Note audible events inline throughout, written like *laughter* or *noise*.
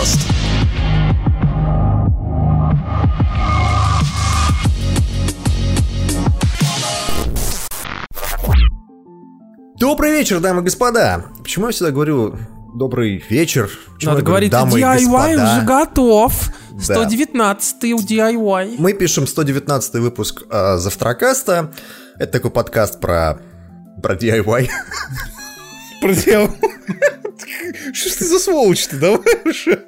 подкаст. Добрый вечер, дамы и господа. Почему я всегда говорю добрый вечер? Почему Надо говорить, дамы и DIY господа? уже готов. Да. 119 у DIY. Мы пишем 119 выпуск э, Завтракаста. Это такой подкаст про про DIY. Проделал. Что ж ты за сволочь-то, давай уже.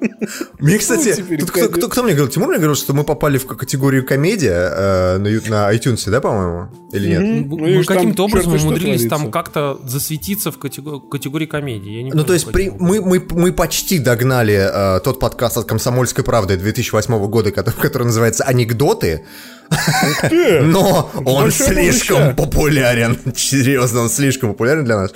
Мне, кстати, Ну, тут кто, кто- кто мне говорил? Тимур мне говорил, что мы попали в категорию комедия э, на, на iTunes, да, по-моему? Или нет? Ну, Мы видишь, там каким-то образом умудрились там как-то засветиться в катего- категории комедии. Я не Ну, то есть при- мы, мы, мы почти догнали э, тот подкаст от «Комсомольской правды» 2008 года, который, *laughs* который называется «Анекдоты», *laughs* но он слишком популярен. *laughs* Серьезно, он слишком популярен для нас.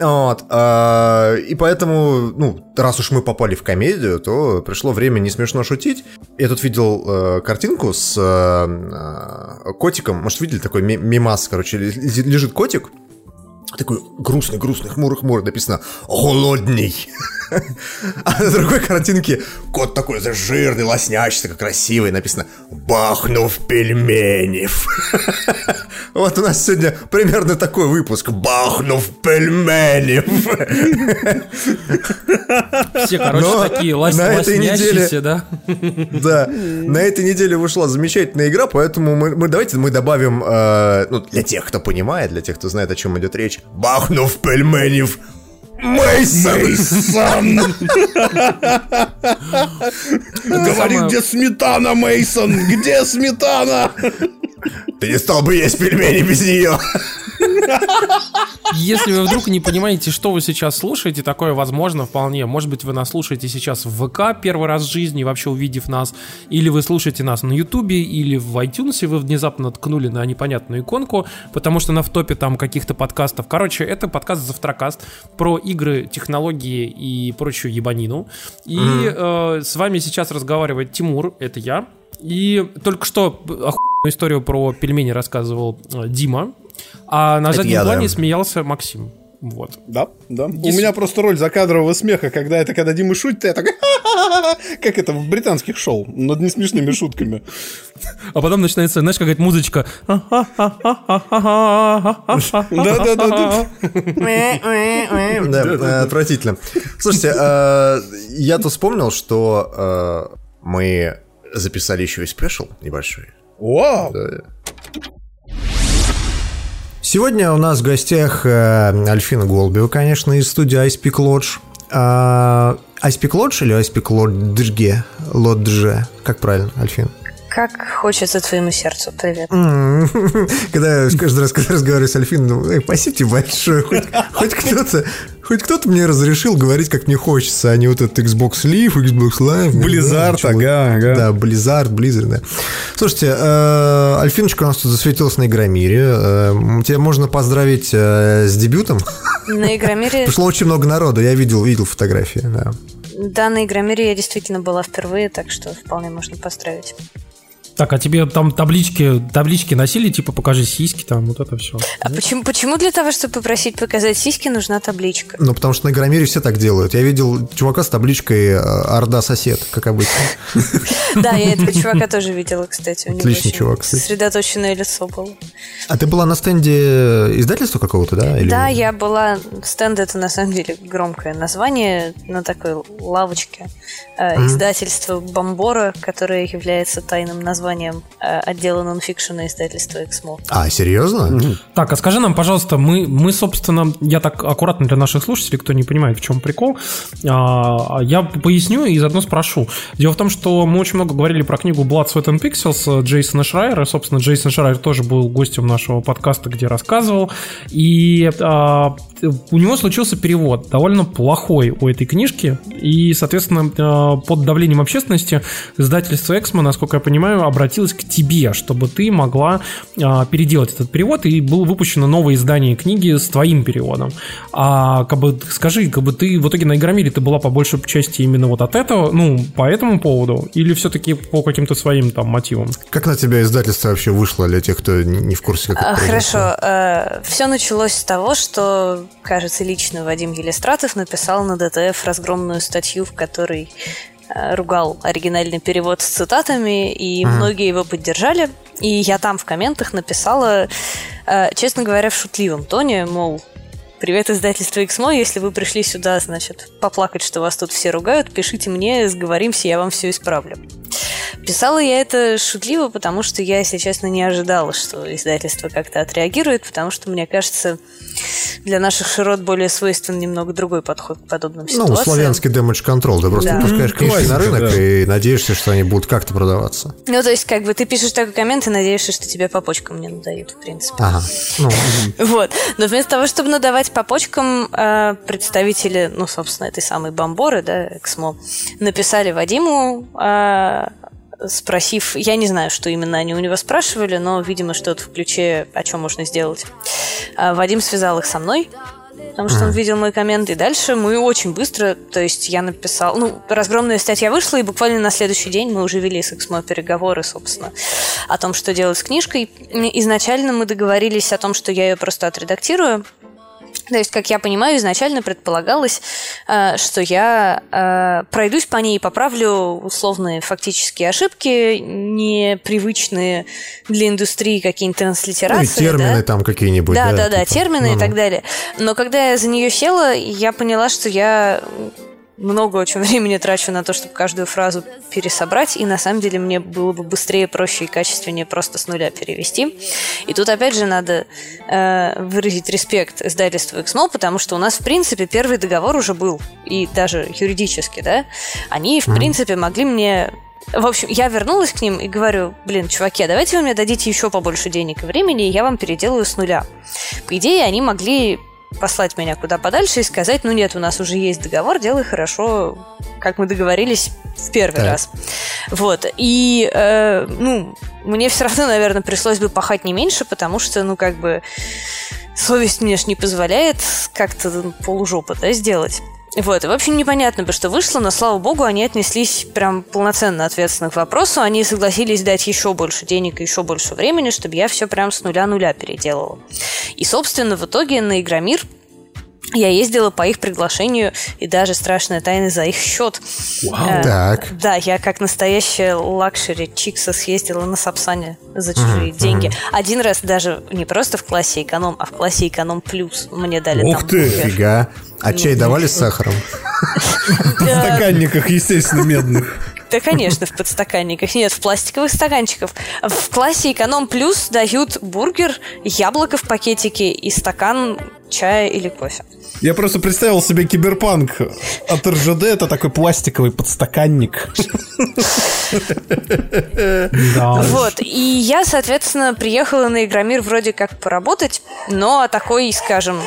Вот, э, и поэтому, ну, раз уж мы попали в комедию, то пришло время не смешно шутить. Я тут видел э, картинку с э, э, котиком, может, видели такой ми- мимас, короче, лежит котик, такой грустный, грустный, хмурый, хмурый, написано «Голодный». *laughs* А на другой картинке кот такой за жирный, лоснящийся, как красивый, написано «Бахнув пельменев». *laughs* Вот у нас сегодня примерно такой выпуск «Бахнув пельменев». *laughs* Все, короче, Но такие лось- на этой лоснящиеся, да? Да, на этой неделе вышла замечательная игра, поэтому мы, мы давайте мы добавим, э, ну, для тех, кто понимает, для тех, кто знает, о чем идет речь, «Бахнув пельменев». Мейсон! Говори, где сметана, Мейсон? Где сметана? Ты не стал бы есть пельмени без нее. Если вы вдруг не понимаете, что вы сейчас слушаете, такое возможно вполне. Может быть, вы нас слушаете сейчас в ВК первый раз в жизни, вообще увидев нас, или вы слушаете нас на Ютубе, или в iTunes, вы внезапно ткнули на непонятную иконку, потому что на в топе там каких-то подкастов. Короче, это подкаст Завтракаст про игры, технологии и прочую ебанину. И э, с вами сейчас разговаривает Тимур, это я. И только что охуенную историю про пельмени рассказывал э, Дима. А на Это заднем я, плане да. смеялся Максим. Вот. Да, да. У Если- меня просто роль закадрового смеха, когда это, когда Дима шутит, я такой, как это в британских шоу, над несмешными шутками. А потом начинается, знаешь, какая-то музычка. Да-да-да. Да, отвратительно. Слушайте, э, я тут вспомнил, что э, мы записали еще и спешл небольшой. Вау! Сегодня у нас в гостях э, Альфина Голубева, конечно, из студии iSpeak Lodge. А, iSpeak Lodge или iSpeak Lodge? Lodge. Как правильно, Альфин? Как хочется твоему сердцу. Привет. *laughs* Когда я каждый раз, когда разговариваю с Альфиной, думаю, «Эй, спасибо тебе большое. Хоть, хоть кто-то хоть кто-то мне разрешил говорить, как мне хочется, а не вот этот Xbox Live, Xbox Live. Blizzard, да, ага, ага. Да, Blizzard, Blizzard, да. Слушайте, э, Альфиночка у нас тут засветилась на Игромире. Э, Тебя можно поздравить э, с дебютом. На Игромире... Пришло очень много народу, я видел, видел фотографии, да. Да, на Игромире я действительно была впервые, так что вполне можно поздравить. Так, а тебе там таблички, таблички носили, типа покажи сиськи, там вот это все. А почему, почему для того, чтобы попросить показать сиськи, нужна табличка? Ну, потому что на Игромире все так делают. Я видел чувака с табличкой э, «Орда сосед», как обычно. Да, я этого чувака тоже видела, кстати. У него Отличный чувак, кстати. Сосредоточенное лицо было. А ты была на стенде издательства какого-то, да? Да, я была... Стенд это на самом деле громкое название на такой лавочке. Э, Издательство Бомбора, которое является тайным названием э, отдела нонфикшена издательства Эксмо. А, серьезно? Так, а скажи нам, пожалуйста, мы, мы, собственно, я так аккуратно для наших слушателей, кто не понимает, в чем прикол, а, я поясню и заодно спрошу. Дело в том, что мы очень много говорили про книгу Blood, Sweat and Pixels Джейсона Шрайера. Собственно, Джейсон Шрайер тоже был гостем нашего подкаста, где рассказывал. И а, у него случился перевод довольно плохой у этой книжки. И, соответственно, а, под давлением общественности издательство Эксмо, насколько я понимаю, обратилось к тебе, чтобы ты могла а, переделать этот перевод, и было выпущено новое издание книги с твоим переводом. А как бы скажи, как бы ты в итоге на Игромире ты была по большей части именно вот от этого, ну, по этому поводу, или все-таки по каким-то своим там мотивам? Как на тебя издательство вообще вышло для тех, кто не в курсе, как это А? Хорошо. Все началось с того, что, кажется, лично Вадим Елистратов написал на ДТФ разгромную статью, в которой э, ругал оригинальный перевод с цитатами, и многие его поддержали. И я там в комментах написала, э, честно говоря, в шутливом тоне, мол, Привет, издательство XMO. Если вы пришли сюда, значит, поплакать, что вас тут все ругают, пишите мне, сговоримся, я вам все исправлю. Писала я это шутливо, потому что я, если честно, не ожидала, что издательство как-то отреагирует, потому что, мне кажется, для наших широт более свойствен немного другой подход к подобным ну, ситуациям. Ну, славянский damage control. Ты просто Да. выпускаешь книжки Классика, на рынок да. и надеешься, что они будут как-то продаваться. Ну, то есть, как бы ты пишешь такой коммент и надеешься, что тебе по почкам не надают, в принципе. Ага. Ну, *laughs* Вот. Но вместо того, чтобы надавать по почкам, э, представители, ну, собственно, этой самой Бомборы, да, Эксмо, написали Вадиму, э, спросив, я не знаю, что именно они у него спрашивали, но, видимо, что-то в ключе, о чем можно сделать. А Вадим связал их со мной, потому что он видел мой коммент, и дальше мы очень быстро, то есть я написал, ну, разгромная статья вышла, и буквально на следующий день мы уже вели с Эксмо переговоры, собственно, о том, что делать с книжкой. Изначально мы договорились о том, что я ее просто отредактирую, то есть, как я понимаю, изначально предполагалось, э, что я э, пройдусь по ней и поправлю условные фактические ошибки, непривычные для индустрии какие-нибудь ну и транслитерации. термины да? там какие-нибудь. Да, да, да, типа. термины и Ну-ну. так далее. Но когда я за нее села, я поняла, что я много очень *laughs* времени трачу на то, чтобы каждую фразу пересобрать, и на самом деле мне было бы быстрее, проще и качественнее просто с нуля перевести. И тут опять же надо э, выразить респект издательству XMO, потому что у нас, в принципе, первый договор уже был, и даже юридически, да, они, в принципе, могли мне в общем, я вернулась к ним и говорю, блин, чуваки, а давайте вы мне дадите еще побольше денег и времени, и я вам переделаю с нуля. По идее, они могли послать меня куда подальше и сказать, ну нет, у нас уже есть договор, делай хорошо, как мы договорились в первый Так. раз. Вот. И, э, ну, мне все равно, наверное, пришлось бы пахать не меньше, потому что, ну, как бы, совесть мне ж не позволяет как-то полужопа, да, сделать. Вот, и, в общем, непонятно бы, что вышло, но, слава богу, они отнеслись прям полноценно ответственно к вопросу. Они согласились дать еще больше денег и еще больше времени, чтобы я все прям с нуля-нуля переделала. И, собственно, в итоге на Игромир я ездила по их приглашению, и даже страшная тайна за их счет. Э, Так. Да, я как настоящая luxury чикса съездила на Сапсане за чужие деньги. Один раз даже не просто в классе эконом, а в классе эконом плюс мне дали Ух там ты! бургер. Фига. А чай давали с сахаром? *laughs* В стаканниках, естественно, медных. Да, конечно, в подстаканниках. Нет, в пластиковых стаканчиках. В классе эконом плюс дают бургер, яблоко в пакетике и стакан чая или кофе. Я просто представил себе киберпанк от РЖД. Это такой пластиковый подстаканник. Да. Вот, и я, соответственно, приехала на Игромир вроде как поработать, но такой, скажем,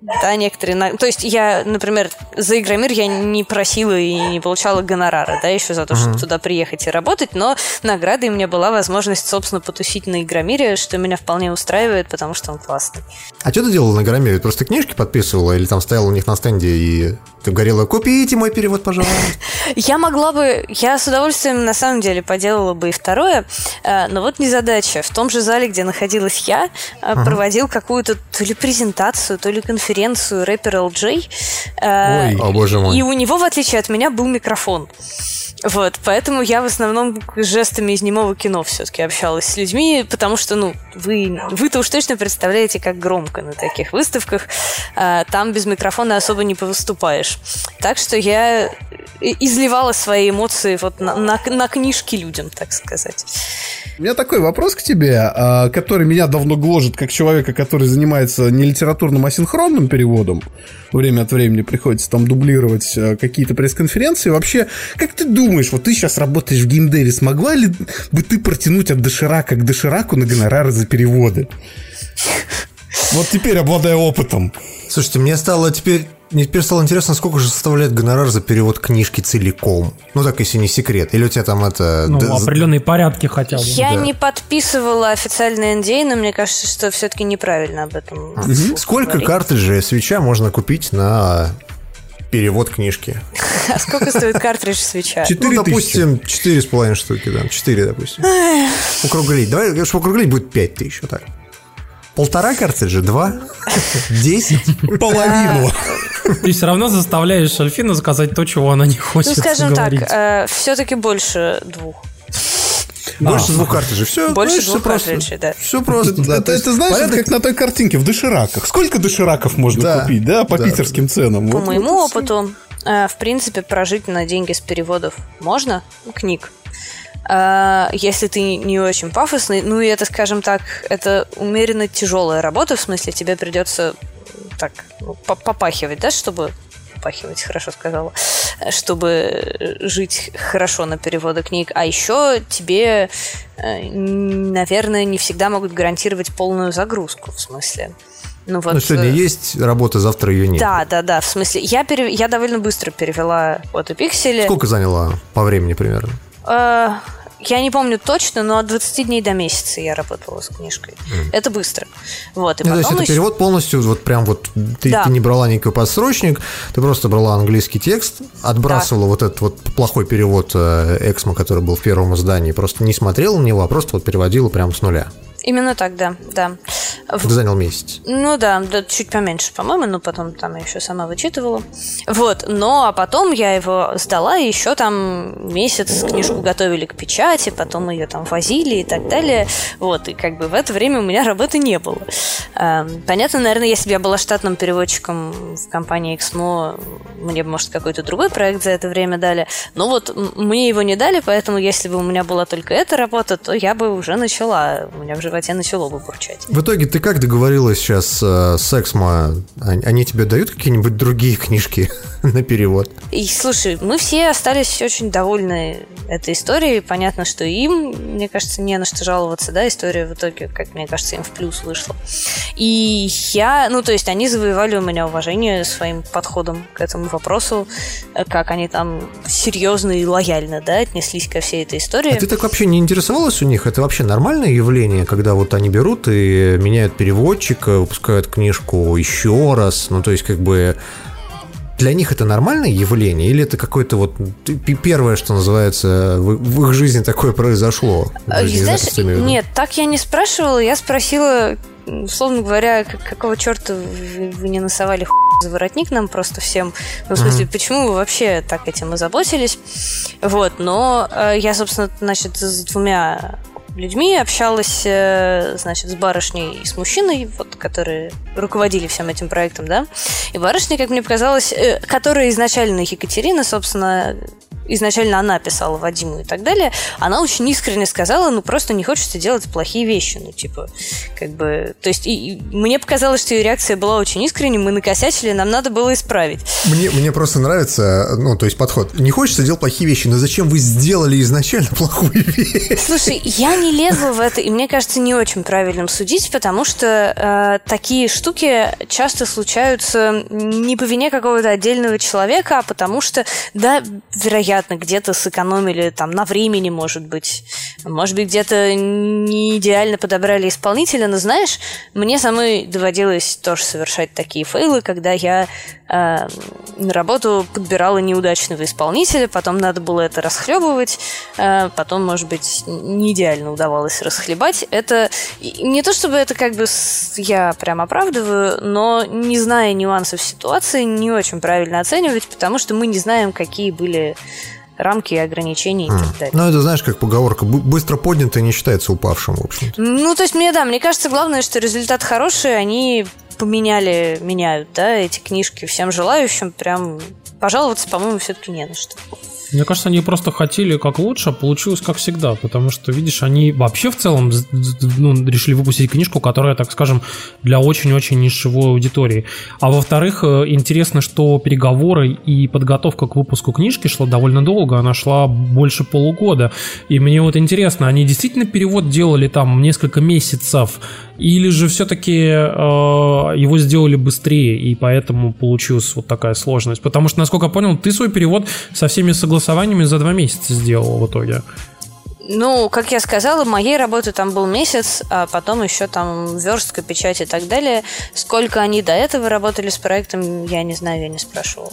да, некоторые... То есть я, например, за Игромир я не просила и не получала гонорара, да, еще за то, чтобы туда приехать и работать, но наградой мне была возможность, собственно, потусить на Игромире, что меня вполне устраивает, потому что он классный. А что ты делала на Громире? Ты Просто книжки подписывала или там стояла у них на стенде и ты говорила, купите мой перевод, пожалуйста. *laughs* Я могла бы, я с удовольствием на самом деле поделала бы и второе, э, но вот незадача. В том же зале, где находилась я, э, проводил какую-то то ли презентацию, то ли конференцию рэпер LJ. э, Ой, о боже мой. И у него, в отличие от меня, был микрофон. Вот, поэтому я в основном жестами из немого кино все-таки общалась с людьми, потому что, ну, вы, вы-то уж точно представляете, как громко на таких выставках. А, там без микрофона особо не повыступаешь. Так что я и- изливала свои эмоции вот на, на, на книжки людям, так сказать. У меня такой вопрос к тебе, а, который меня давно гложет, как человека, который занимается не литературным, а синхронным переводом. Время от времени приходится там дублировать а, какие-то пресс-конференции. Вообще, как ты думаешь, вот ты сейчас работаешь в геймдеве, смогла ли бы ты протянуть от доширака к дошираку на гонорары за переводы? *laughs* Вот теперь, обладая опытом. Слушайте, мне стало теперь... Мне теперь стало интересно, сколько же составляет гонорар за перевод книжки целиком. Ну так, если не секрет. Или у тебя там это... Ну, д- определенные порядки хотя бы. Я Да. не подписывала официальный NDA, но мне кажется, что все-таки неправильно об этом. вслух Сколько говорить. картриджей свеча можно купить на перевод книжки? *laughs* А сколько стоит картридж свеча? Ну, Четыре тысячи. допустим, четыре с половиной штуки, да. Четыре, допустим. Округлить. Давай, чтобы округлить, будет пять тысяч, вот так. Полтора картриджа? Два? *laughs* Десять? Половину. Ты все равно заставляешь Альфину сказать то, чего она не хочет Ну, скажем говорить. так, э, все-таки больше двух. Больше двух картриджей. Все, Больше двух картриджей, да. Все просто, да. Это, То есть это знаешь, порядок- как на той картинке в дошираках. Сколько дошираков можно Да, купить, да, по да. питерским ценам? По Вот- моему вот опыту, э, в принципе, прожить на деньги с переводов можно, ну, книг. Э, Если ты не очень пафосный, ну и это, скажем так, это умеренно тяжелая работа, в смысле тебе придется так ну, по- попахивать, да, чтобы попахивать, хорошо сказала, чтобы жить хорошо на переводы книг. А еще тебе, э, наверное, не всегда могут гарантировать полную загрузку, в смысле. Ну, вот, Ну, сегодня э, есть работа, завтра ее нет. да, да, да. В смысле, я, пере- я довольно быстро перевела от пиксели. Сколько заняло по времени примерно? Э, я не помню точно, но от 20 дней до месяца я работала с книжкой. Это быстро. Вот, и Ну, то есть потом это еще- перевод полностью, вот прям вот ты, Да. ты не брала никакой подсрочник, ты просто брала английский текст, отбрасывала вот этот вот плохой перевод э, Эксмо, который был в первом издании, просто не смотрела на него, а просто вот переводила прямо с нуля. Именно так, да, да. В- занял месяц. Ну да, да, чуть поменьше, по-моему, но потом там я еще сама вычитывала. Вот, но а потом я его сдала, и еще там месяц книжку готовили к печати, потом ее там возили и так далее. Вот, и как бы в это время у меня работы не было. Эм, Понятно, наверное, если бы я была штатным переводчиком в компании Exmo, мне бы, может, какой-то другой проект за это время дали. Но вот мне его не дали, поэтому если бы у меня была только эта работа, то я бы уже начала, у меня в животе начало бы бурчать. В итоге ты как договорилась сейчас э, с Эксмо? Они они тебе дают какие-нибудь другие книжки *laughs* на перевод? И слушай, мы все остались очень довольны этой историей. Понятно, что им, мне кажется, не на что жаловаться, да, история в итоге, как мне кажется, им в плюс вышла. И я, ну, то есть они завоевали у меня уважение своим подходом к этому вопросу, э, как они там серьезно и лояльно, да, отнеслись ко всей этой истории. А ты так вообще не интересовалась у них? Это вообще нормальное явление, когда вот они берут и меняют переводчика, выпускают книжку еще раз? Ну, то есть, как бы для них это нормальное явление или это какое-то вот первое, что называется, в, их жизни такое произошло? А, жизни Знаешь, виду. нет, так я не спрашивала. Я спросила, условно говоря, как- какого черта вы, вы не носовали хуй за воротник нам просто всем. Ну, в смысле, почему вы вообще так этим озаботились? Вот, но э, я, собственно, значит, с двумя людьми общалась, э, значит, с барышней и с мужчиной, вот, которые руководили всем этим проектом, да. И барышня, как мне показалось, э, которая изначально Екатерина, собственно, изначально она писала Вадиму и так далее, она очень искренне сказала, ну, просто не хочется делать плохие вещи, ну, типа, как бы, то есть, и, и мне показалось, что ее реакция была очень искренней, мы накосячили, нам надо было исправить. Мне, мне просто нравится, ну, то есть подход. Не хочется делать плохие вещи, но зачем вы сделали изначально *laughs* плохую вещь? Слушай, я не лезла в это, и мне кажется, не очень правильным судить, потому что э, такие штуки часто случаются не по вине какого-то отдельного человека, а потому что, да, вероятно, где-то сэкономили там на времени, может быть, может быть, где-то не идеально подобрали исполнителя, но знаешь, мне самой доводилось тоже совершать такие фейлы, когда я э, на работу подбирала неудачного исполнителя, потом надо было это расхлебывать, э, потом, может быть, не идеально удавалось расхлебать. Это не то, чтобы это как бы я прям оправдываю, но не зная нюансов ситуации, не очень правильно оценивать, потому что мы не знаем, какие были рамки и ограничения и так далее. Ну, это, знаешь, как поговорка, «Б- быстро поднятый не считается упавшим, в общем-то. Ну, то есть мне, да, мне кажется, главное, что результат хороший, они поменяли, меняют, да, эти книжки всем желающим, прям пожаловаться, по-моему, все-таки не на что. Мне кажется, они просто хотели как лучше, а получилось как всегда, потому что, видишь, они вообще в целом ну, решили выпустить книжку, которая, так скажем, для очень-очень нишевой аудитории. А во-вторых, э, интересно, что переговоры и подготовка к выпуску книжки шла довольно долго, она шла больше полугода. И мне вот интересно, они действительно перевод делали там несколько месяцев, или же все-таки его сделали быстрее, и поэтому получилась вот такая сложность? Потому что, насколько я понял, ты свой перевод со всеми согласованиями за два месяца сделал в итоге. Ну, как я сказала, моей работы там был месяц, а потом еще там верстка, печать и так далее. Сколько они до этого работали с проектом, я не знаю, я не спрашивала.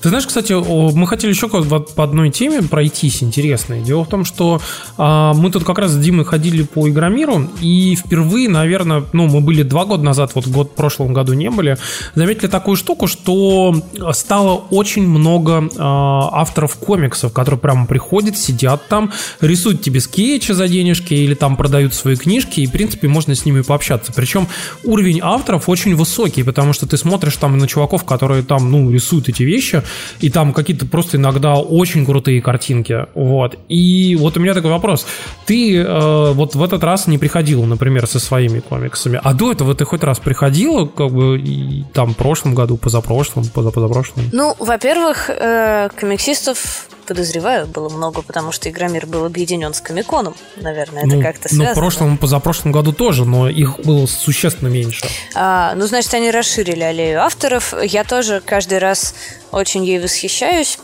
Ты знаешь, кстати, мы хотели еще по одной теме пройтись интересной. Дело в том, что а, мы тут как раз с Димой ходили по Игромиру, и впервые, наверное, ну, мы были два года назад, вот год в прошлом году не были, заметили такую штуку, что стало очень много а, авторов комиксов, которые прямо приходят, сидят там, рисуют тебе скетчи за денежки или там продают свои книжки, и, в принципе, можно с ними пообщаться. Причем уровень авторов очень высокий, потому что ты смотришь там на чуваков, которые там, ну, рисуют эти вещи, и там какие-то просто иногда очень крутые картинки, вот. И вот у меня такой вопрос. Ты э, вот в этот раз не приходил, например, со своими комиксами, а до этого ты хоть раз приходила, как бы, и, там, в прошлом году, позапрошлом, позапозапрошлом? Ну, во-первых, э, комиксистов подозреваю, было много, потому что Игромир был объединен с Комиконом. Наверное, это ну, как-то связано. Ну, в прошлом, позапрошлом году тоже, но их было существенно меньше. А, ну, значит, они расширили аллею авторов. Я тоже каждый раз очень ей восхищаюсь.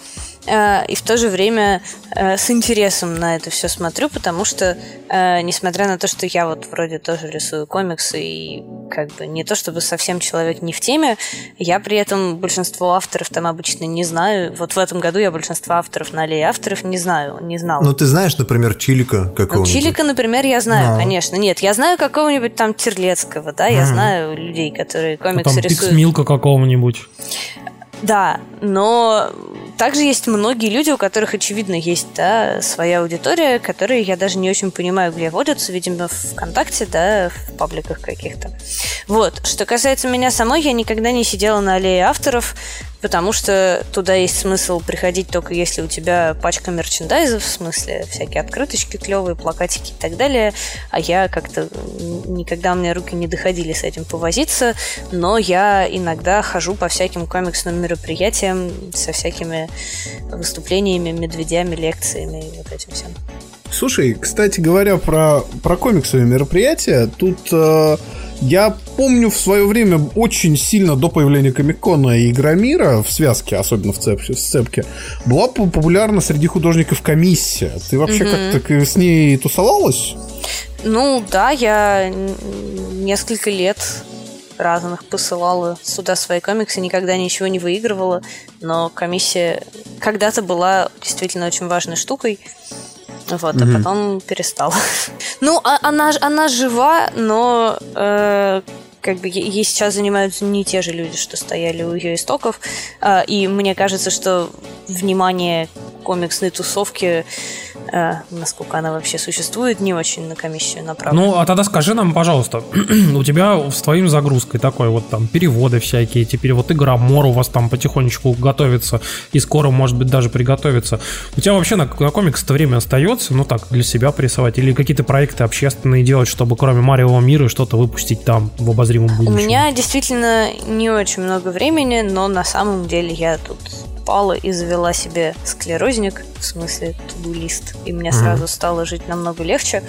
Э, и в то же время э, с интересом на это все смотрю, потому что, э, несмотря на то, что я вот вроде тоже рисую комиксы и как бы не то чтобы совсем человек не в теме, я при этом большинство авторов там обычно не знаю. Вот в этом году я большинство авторов на аллее авторов не знаю, не знал. Ну, ты знаешь, например, Чилика какого-нибудь? Ну, Чилика, например, я знаю, Но. конечно. Нет, я знаю какого-нибудь там Терлецкого, да, я mm. знаю людей, которые комиксы а там рисуют. Пиксмилка какого-нибудь. Да, но также есть многие люди, у которых, очевидно, есть да, своя аудитория, которые я даже не очень понимаю, где водятся, видимо, в ВКонтакте, да, в пабликах каких-то. Вот. Что касается меня самой, я никогда не сидела на аллее авторов, потому что туда есть смысл приходить только если у тебя пачка мерчендайза, в смысле всякие открыточки клевые, плакатики и так далее, а я как-то никогда у меня руки не доходили с этим повозиться, но я иногда хожу по всяким комиксным мероприятиям со всякими выступлениями, медведями, лекциями и вот этим всем. Слушай, кстати говоря, про, про комиксовые мероприятия, тут э, я помню в свое время очень сильно до появления Комикона и Игромира в связке, особенно в цепке, в цепке, была популярна среди художников комиссия. Ты вообще mm как-то с ней тусовалась? Ну да, я несколько лет разных посылала сюда свои комиксы, никогда ничего не выигрывала, но комиссия когда-то была действительно очень важной штукой. Вот, mm-hmm. а потом перестала. *laughs* ну, а, она, она жива, но э, как бы ей сейчас занимаются не те же люди, что стояли у ее истоков. Э, и мне кажется, что внимание комиксной тусовки э, насколько она вообще существует, не очень на комиссию направлена. Ну, а тогда скажи нам, пожалуйста, *clears throat* у тебя с твоим загрузкой такой вот там переводы всякие, теперь вот Игромор у вас там потихонечку готовится и скоро, может быть, даже приготовится. У тебя вообще на, на комикс-то время остается, ну так, для себя прессовать или какие-то проекты общественные делать, чтобы кроме Марио мира что-то выпустить там в обозримом будущем? У меня действительно не очень много времени, но на самом деле я тут упала и завела себе склерозник, в смысле туду-лист, и мне mm-hmm. сразу стало жить намного легче,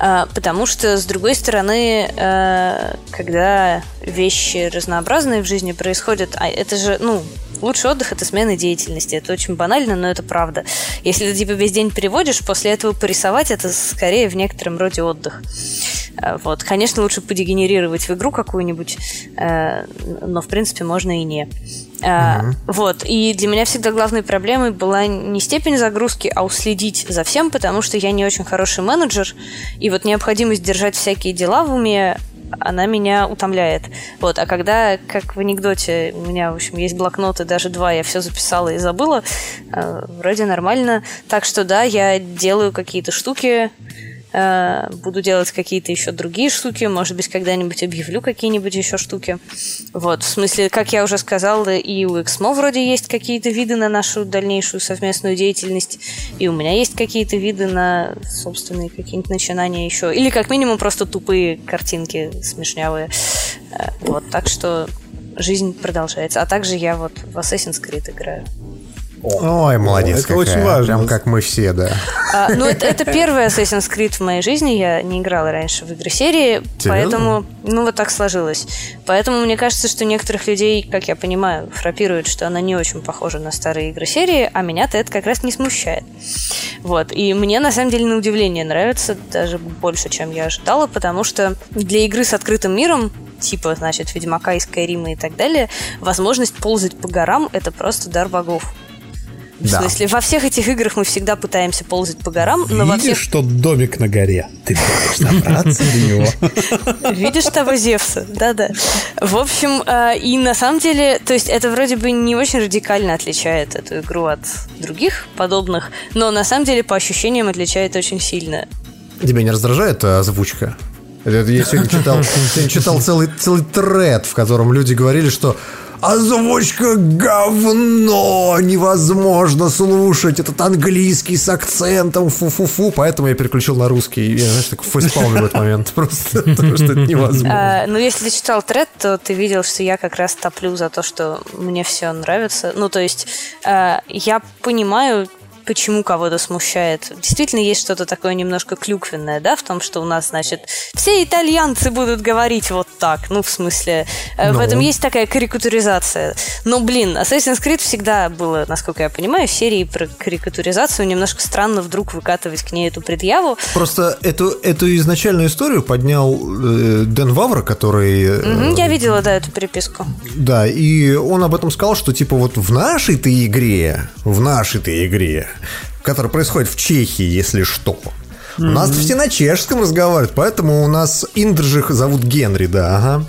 а, потому что, с другой стороны, а, когда вещи разнообразные в жизни происходят, а это же, ну, Лучший отдых – это смена деятельности. Это очень банально, но это правда. Если ты типа весь день переводишь, после этого порисовать – это скорее в некотором роде отдых. А, вот. Конечно, лучше подегенерировать в игру какую-нибудь, но, в принципе, можно и не. Uh-huh. Вот. И для меня всегда главной проблемой была не степень загрузки, а уследить за всем, потому что я не очень хороший менеджер. И вот необходимость держать всякие дела в уме, она меня утомляет. Вот. А когда, как в анекдоте, у меня, в общем, есть блокноты, даже два, я все записала и забыла, э, вроде нормально. Так что да, я делаю какие-то штуки, буду делать какие-то еще другие штуки, может быть, когда-нибудь объявлю какие-нибудь еще штуки. Вот, в смысле, как я уже сказала, и у XMO вроде есть какие-то виды на нашу дальнейшую совместную деятельность, и у меня есть какие-то виды на собственные какие-нибудь начинания еще. Или как минимум просто тупые картинки смешнявые. Э, вот, так что жизнь продолжается. А также я вот в Assassin's Creed играю. Ой, молодец. Это какая. очень важно. Прям как мы все, да. А, ну, это, это первый Assassin's Creed в моей жизни. Я не играла раньше в игры серии, Серьезно? поэтому, ну, вот так сложилось. Поэтому мне кажется, что некоторых людей, как я понимаю, фрапирует, что она не очень похожа на старые игры серии, а меня-то это как раз не смущает. Вот. И мне, на самом деле, на удивление нравится даже больше, чем я ожидала, потому что для игры с открытым миром типа, значит, Ведьмака и Скайрима и так далее, возможность ползать по горам — это просто дар богов. В Да. смысле, во всех этих играх мы всегда пытаемся ползать по горам, но во Видишь, всех... что домик на горе? Ты хочешь добраться до него? *laughs* Видишь того Зевса? Да-да. В общем, э, и на самом деле, то есть это вроде бы не очень радикально отличает эту игру от других подобных, но на самом деле по ощущениям отличает очень сильно. Тебя не раздражает э, озвучка? Это Я сегодня читал, *laughs* сегодня читал целый, целый тред, в котором люди говорили, что озвучка говно, невозможно слушать, этот английский с акцентом, фу-фу-фу, поэтому я переключил на русский. Я, знаешь, так фейспалм в этот момент, просто *laughs* потому что это невозможно. А, ну, если ты читал тред, то ты видел, что я как раз топлю за то, что мне все нравится. Ну, то есть а, я понимаю, почему кого-то смущает. Действительно, есть что-то такое немножко клюквенное, да, в том, что у нас, значит, все итальянцы будут говорить вот так. Ну, в смысле, э, в Ну. этом есть такая карикатуризация. Но, блин, Assassin's Creed всегда было, насколько я понимаю, серии про карикатуризацию. Немножко странно вдруг выкатывать к ней эту предъяву. Просто эту, эту изначальную историю поднял э, Дэн Вавра, который... э, Мгм, я видела, да, эту переписку. Да, и он об этом сказал, что типа вот в нашей-то игре, в нашей-то игре, которая происходит в Чехии, если что, у нас все на чешском разговаривают, поэтому у нас Индржих зовут Генри, да, ага.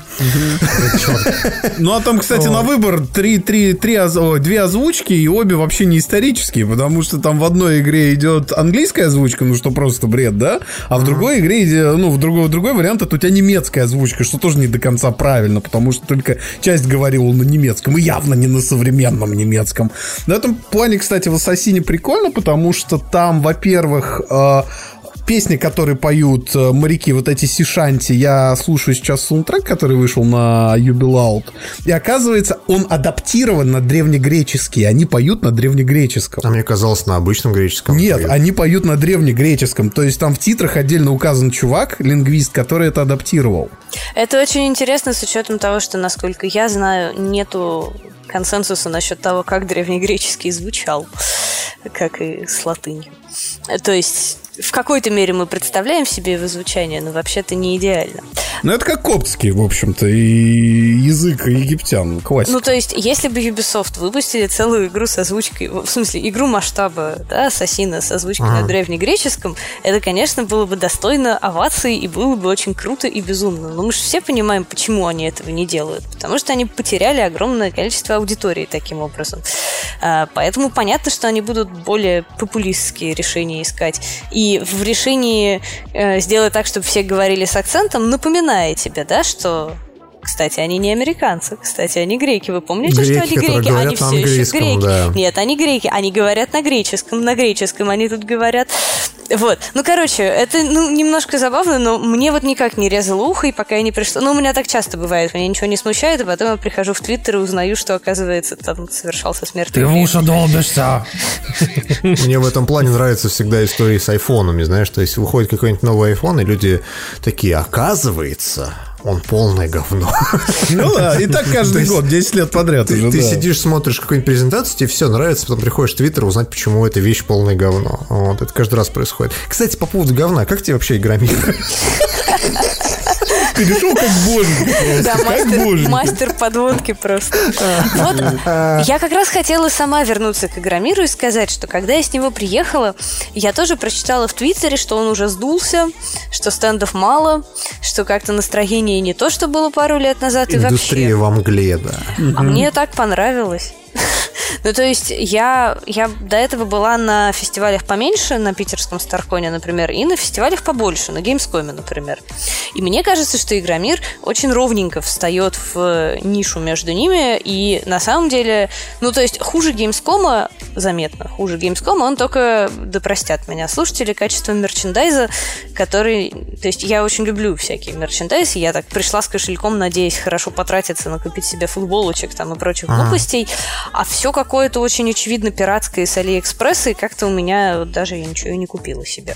Ну, а там, кстати, на выбор три, три, три, о, две озвучки, и обе вообще не исторические, потому что там в одной игре идет английская озвучка, ну, что просто бред, да? А в другой игре, иде- ну, в другой, другой вариант, это у тебя немецкая озвучка, что тоже не до конца правильно, потому что только часть говорила на немецком, и явно не на современном немецком. В этом плане, кстати, в Ассасине прикольно, потому что там, во-первых, э, песни, которые поют э, моряки, вот эти сишанти, я слушаю сейчас саундтрек, который вышел на Юбилаут, и оказывается, он адаптирован на древнегреческий, они поют на древнегреческом. А мне казалось на обычном греческом. Нет, они поют на древнегреческом. То есть там в титрах отдельно указан чувак, лингвист, который это адаптировал. Это очень интересно с учетом того, что, насколько я знаю, нету консенсуса насчет того, как древнегреческий звучал, как и с латынью. То есть в какой-то мере мы представляем себе его звучание, но вообще-то не идеально. Ну, это как коптский, в общем-то, и язык египтян, классика. Ну, то есть, если бы Ubisoft выпустили целую игру с озвучкой, в смысле, игру масштаба, да, Ассасина с озвучкой на древнегреческом, это, конечно, было бы достойно овации и было бы очень круто и безумно. Но мы же все понимаем, почему они этого не делают. Потому что они потеряли огромное количество аудитории таким образом. А, Поэтому понятно, что они будут более популистские решения искать. И в решении э, сделать так, чтобы все говорили с акцентом, напоминая тебе, да, что кстати, они не американцы, кстати, они греки. Вы помните, Греки, что они греки? Они все еще греки. да. Нет, они греки, они говорят на греческом, на греческом они тут говорят. Вот. Ну, короче, это ну, немножко забавно, но мне вот никак не резало ухо, и пока я не пришла... Ну, у меня так часто бывает, меня ничего не смущает, а потом я прихожу в Твиттер и узнаю, что, оказывается, там совершался смертный Ты в уши долбишься. *laughs* Мне в этом плане нравятся всегда истории с айфонами, знаешь, то есть выходит какой-нибудь новый айфон, и люди такие, оказывается, он полное говно. *laughs* Ну да, и так каждый год, 10 лет подряд Ты, уже, ты да. сидишь, смотришь какую-нибудь презентацию, тебе все нравится, потом приходишь в Твиттер узнать, почему эта вещь полное говно. Вот, это каждый раз происходит. Кстати, по поводу говна, как тебе вообще игромир? *laughs* Перешел как просто, Да, мастер, мастер подводки просто. *laughs* Вот я как раз хотела сама вернуться к Игромиру и сказать, что когда я с него приехала, я тоже прочитала в Твиттере, что он уже сдулся, что стендов мало, что как-то настроение не то, что было пару лет назад и Индустрия вообще. во мгле, да. А мне так понравилось. Ну, то есть, я, я до этого была на фестивалях поменьше, на питерском Старконе, например, и на фестивалях побольше, на Gamescom, например. И мне кажется, что Игромир очень ровненько встает в нишу между ними, и на самом деле, ну, то есть, хуже Gamescom заметно, хуже Gamescom, он только, да простят меня слушатели, качеством мерчендайза, который, то есть, я очень люблю всякие мерчендайз, и я так пришла с кошельком, надеясь хорошо потратиться, накупить себе футболочек там и прочих глупостей, а все какое-то очень очевидно пиратское с Алиэкспресса, и как-то у меня даже я ничего не купила себе.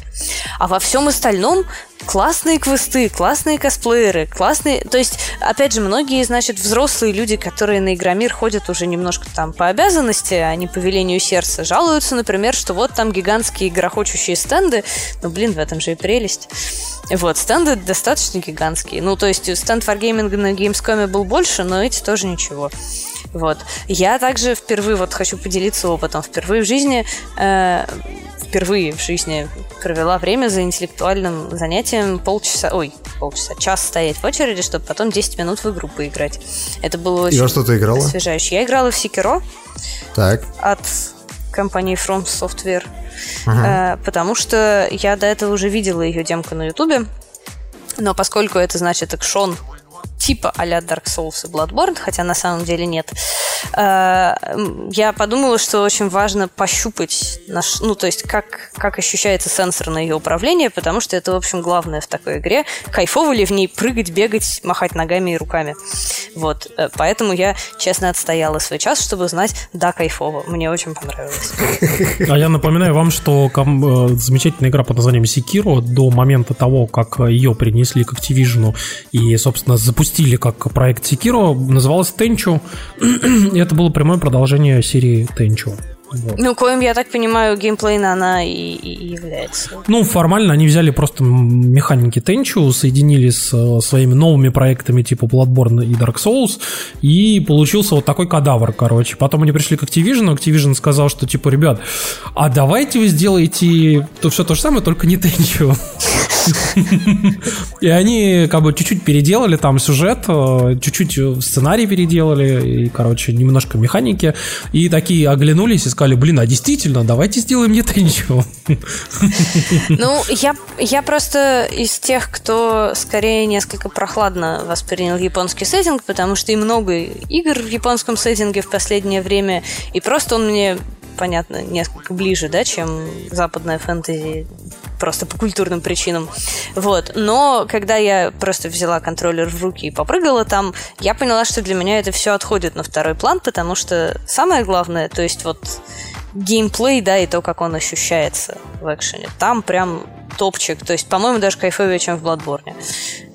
А во всем остальном классные квесты, классные косплееры, классные... То есть, опять же, многие, значит, взрослые люди, которые на Игромир ходят уже немножко там по обязанности, а не по велению сердца, жалуются, например, что вот там гигантские грохочущие стенды. Ну, блин, в этом же и прелесть. Вот, стенды достаточно гигантские. Ну, то есть, стенд Wargaming на Gamescom был больше, но эти тоже ничего. Вот. Я также впервые, вот хочу поделиться опытом, впервые в жизни э, впервые в жизни провела время за интеллектуальным занятием полчаса, ой, полчаса, час стоять в очереди, чтобы потом 10 минут в игру поиграть. Это было очень И во что ты играла? освежающе. Я играла в Секиро Так. от компании From Software, э, потому что я до этого уже видела ее демку на Ютубе, но поскольку это значит экшон типа а-ля Dark Souls и Bloodborne, хотя на самом деле нет. Э, я подумала, что очень важно пощупать наш, ну, то есть как, как ощущается сенсор на ее управление, потому что это, в общем, главное в такой игре. Кайфово ли в ней прыгать, бегать, махать ногами и руками. Вот. Э, поэтому я, честно, отстояла свой час, чтобы знать, да, кайфово. Мне очень понравилось. А я напоминаю вам, что э, замечательная игра под названием Sekiro до момента того, как ее принесли к Activision и, собственно, запустили как проект Sekiro, называлась. И это было прямое продолжение серии Tenchu. Вот. Ну, коим, я так понимаю, геймплейно она и, и является. Ну, формально они взяли просто механики Tenchu, соединили с э, своими новыми проектами типа Bloodborne и Dark Souls, и получился вот такой кадавр, короче. Потом они пришли к Activision, Activision сказал, что типа, ребят, а давайте вы сделаете то, все то же самое, только не Tenchu. *laughs* И они как бы чуть-чуть переделали там сюжет, э, чуть-чуть сценарий переделали, и, короче, немножко механики, и такие оглянулись и сказали, блин, а действительно, давайте сделаем не Tenchu. Ну, я, я просто из тех, кто скорее несколько прохладно воспринял японский сеттинг, потому что и много игр в японском сеттинге в последнее время, и просто он мне понятно, несколько ближе, да, чем западная фэнтези, просто по культурным причинам. Вот. Но когда я просто взяла контроллер в руки и попрыгала там, я поняла, что для меня это все отходит на второй план, потому что самое главное, то есть вот геймплей, да, и то, как он ощущается в экшене, там прям топчик. То есть, по-моему, даже кайфовее, чем в Bloodborne.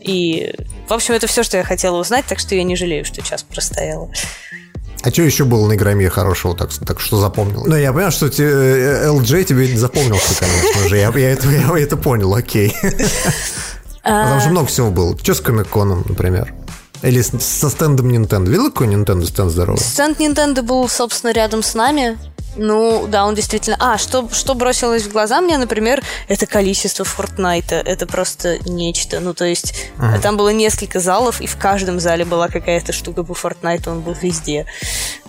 И, в общем, это все, что я хотела узнать, так что я не жалею, что час простояла. А что еще было на Игромире хорошего, так, так что запомнил? Ну, я понял, что те, э, LJ тебе не запомнился, конечно же. Я, я, это, я это понял, окей. *laughs* А Там же много всего было. Что с Комиконом, например? Или с- со стендом Nintendo. Видел какой Nintendo стенд здоровый? Стенд Nintendo был, собственно, рядом с нами. Ну, да, он действительно... А, что, что бросилось в глаза мне, например, это количество Фортнайта. Это просто нечто. Ну, то есть, там было несколько залов, и в каждом зале была какая-то штука по Фортнайту, он был везде.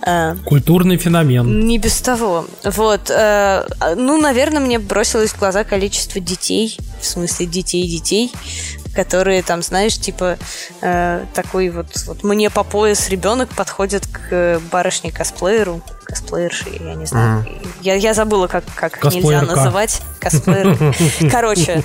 А, Культурный феномен. Не без того. Вот. э, ну, наверное, мне бросилось в глаза количество детей, в смысле детей-детей, которые там, знаешь, типа э, такой вот, вот мне по пояс ребенок подходит к э, барышне-косплееру, косплеерши, я не знаю. Я, я забыла, как, как нельзя называть. Косплеер. *laughs* Короче,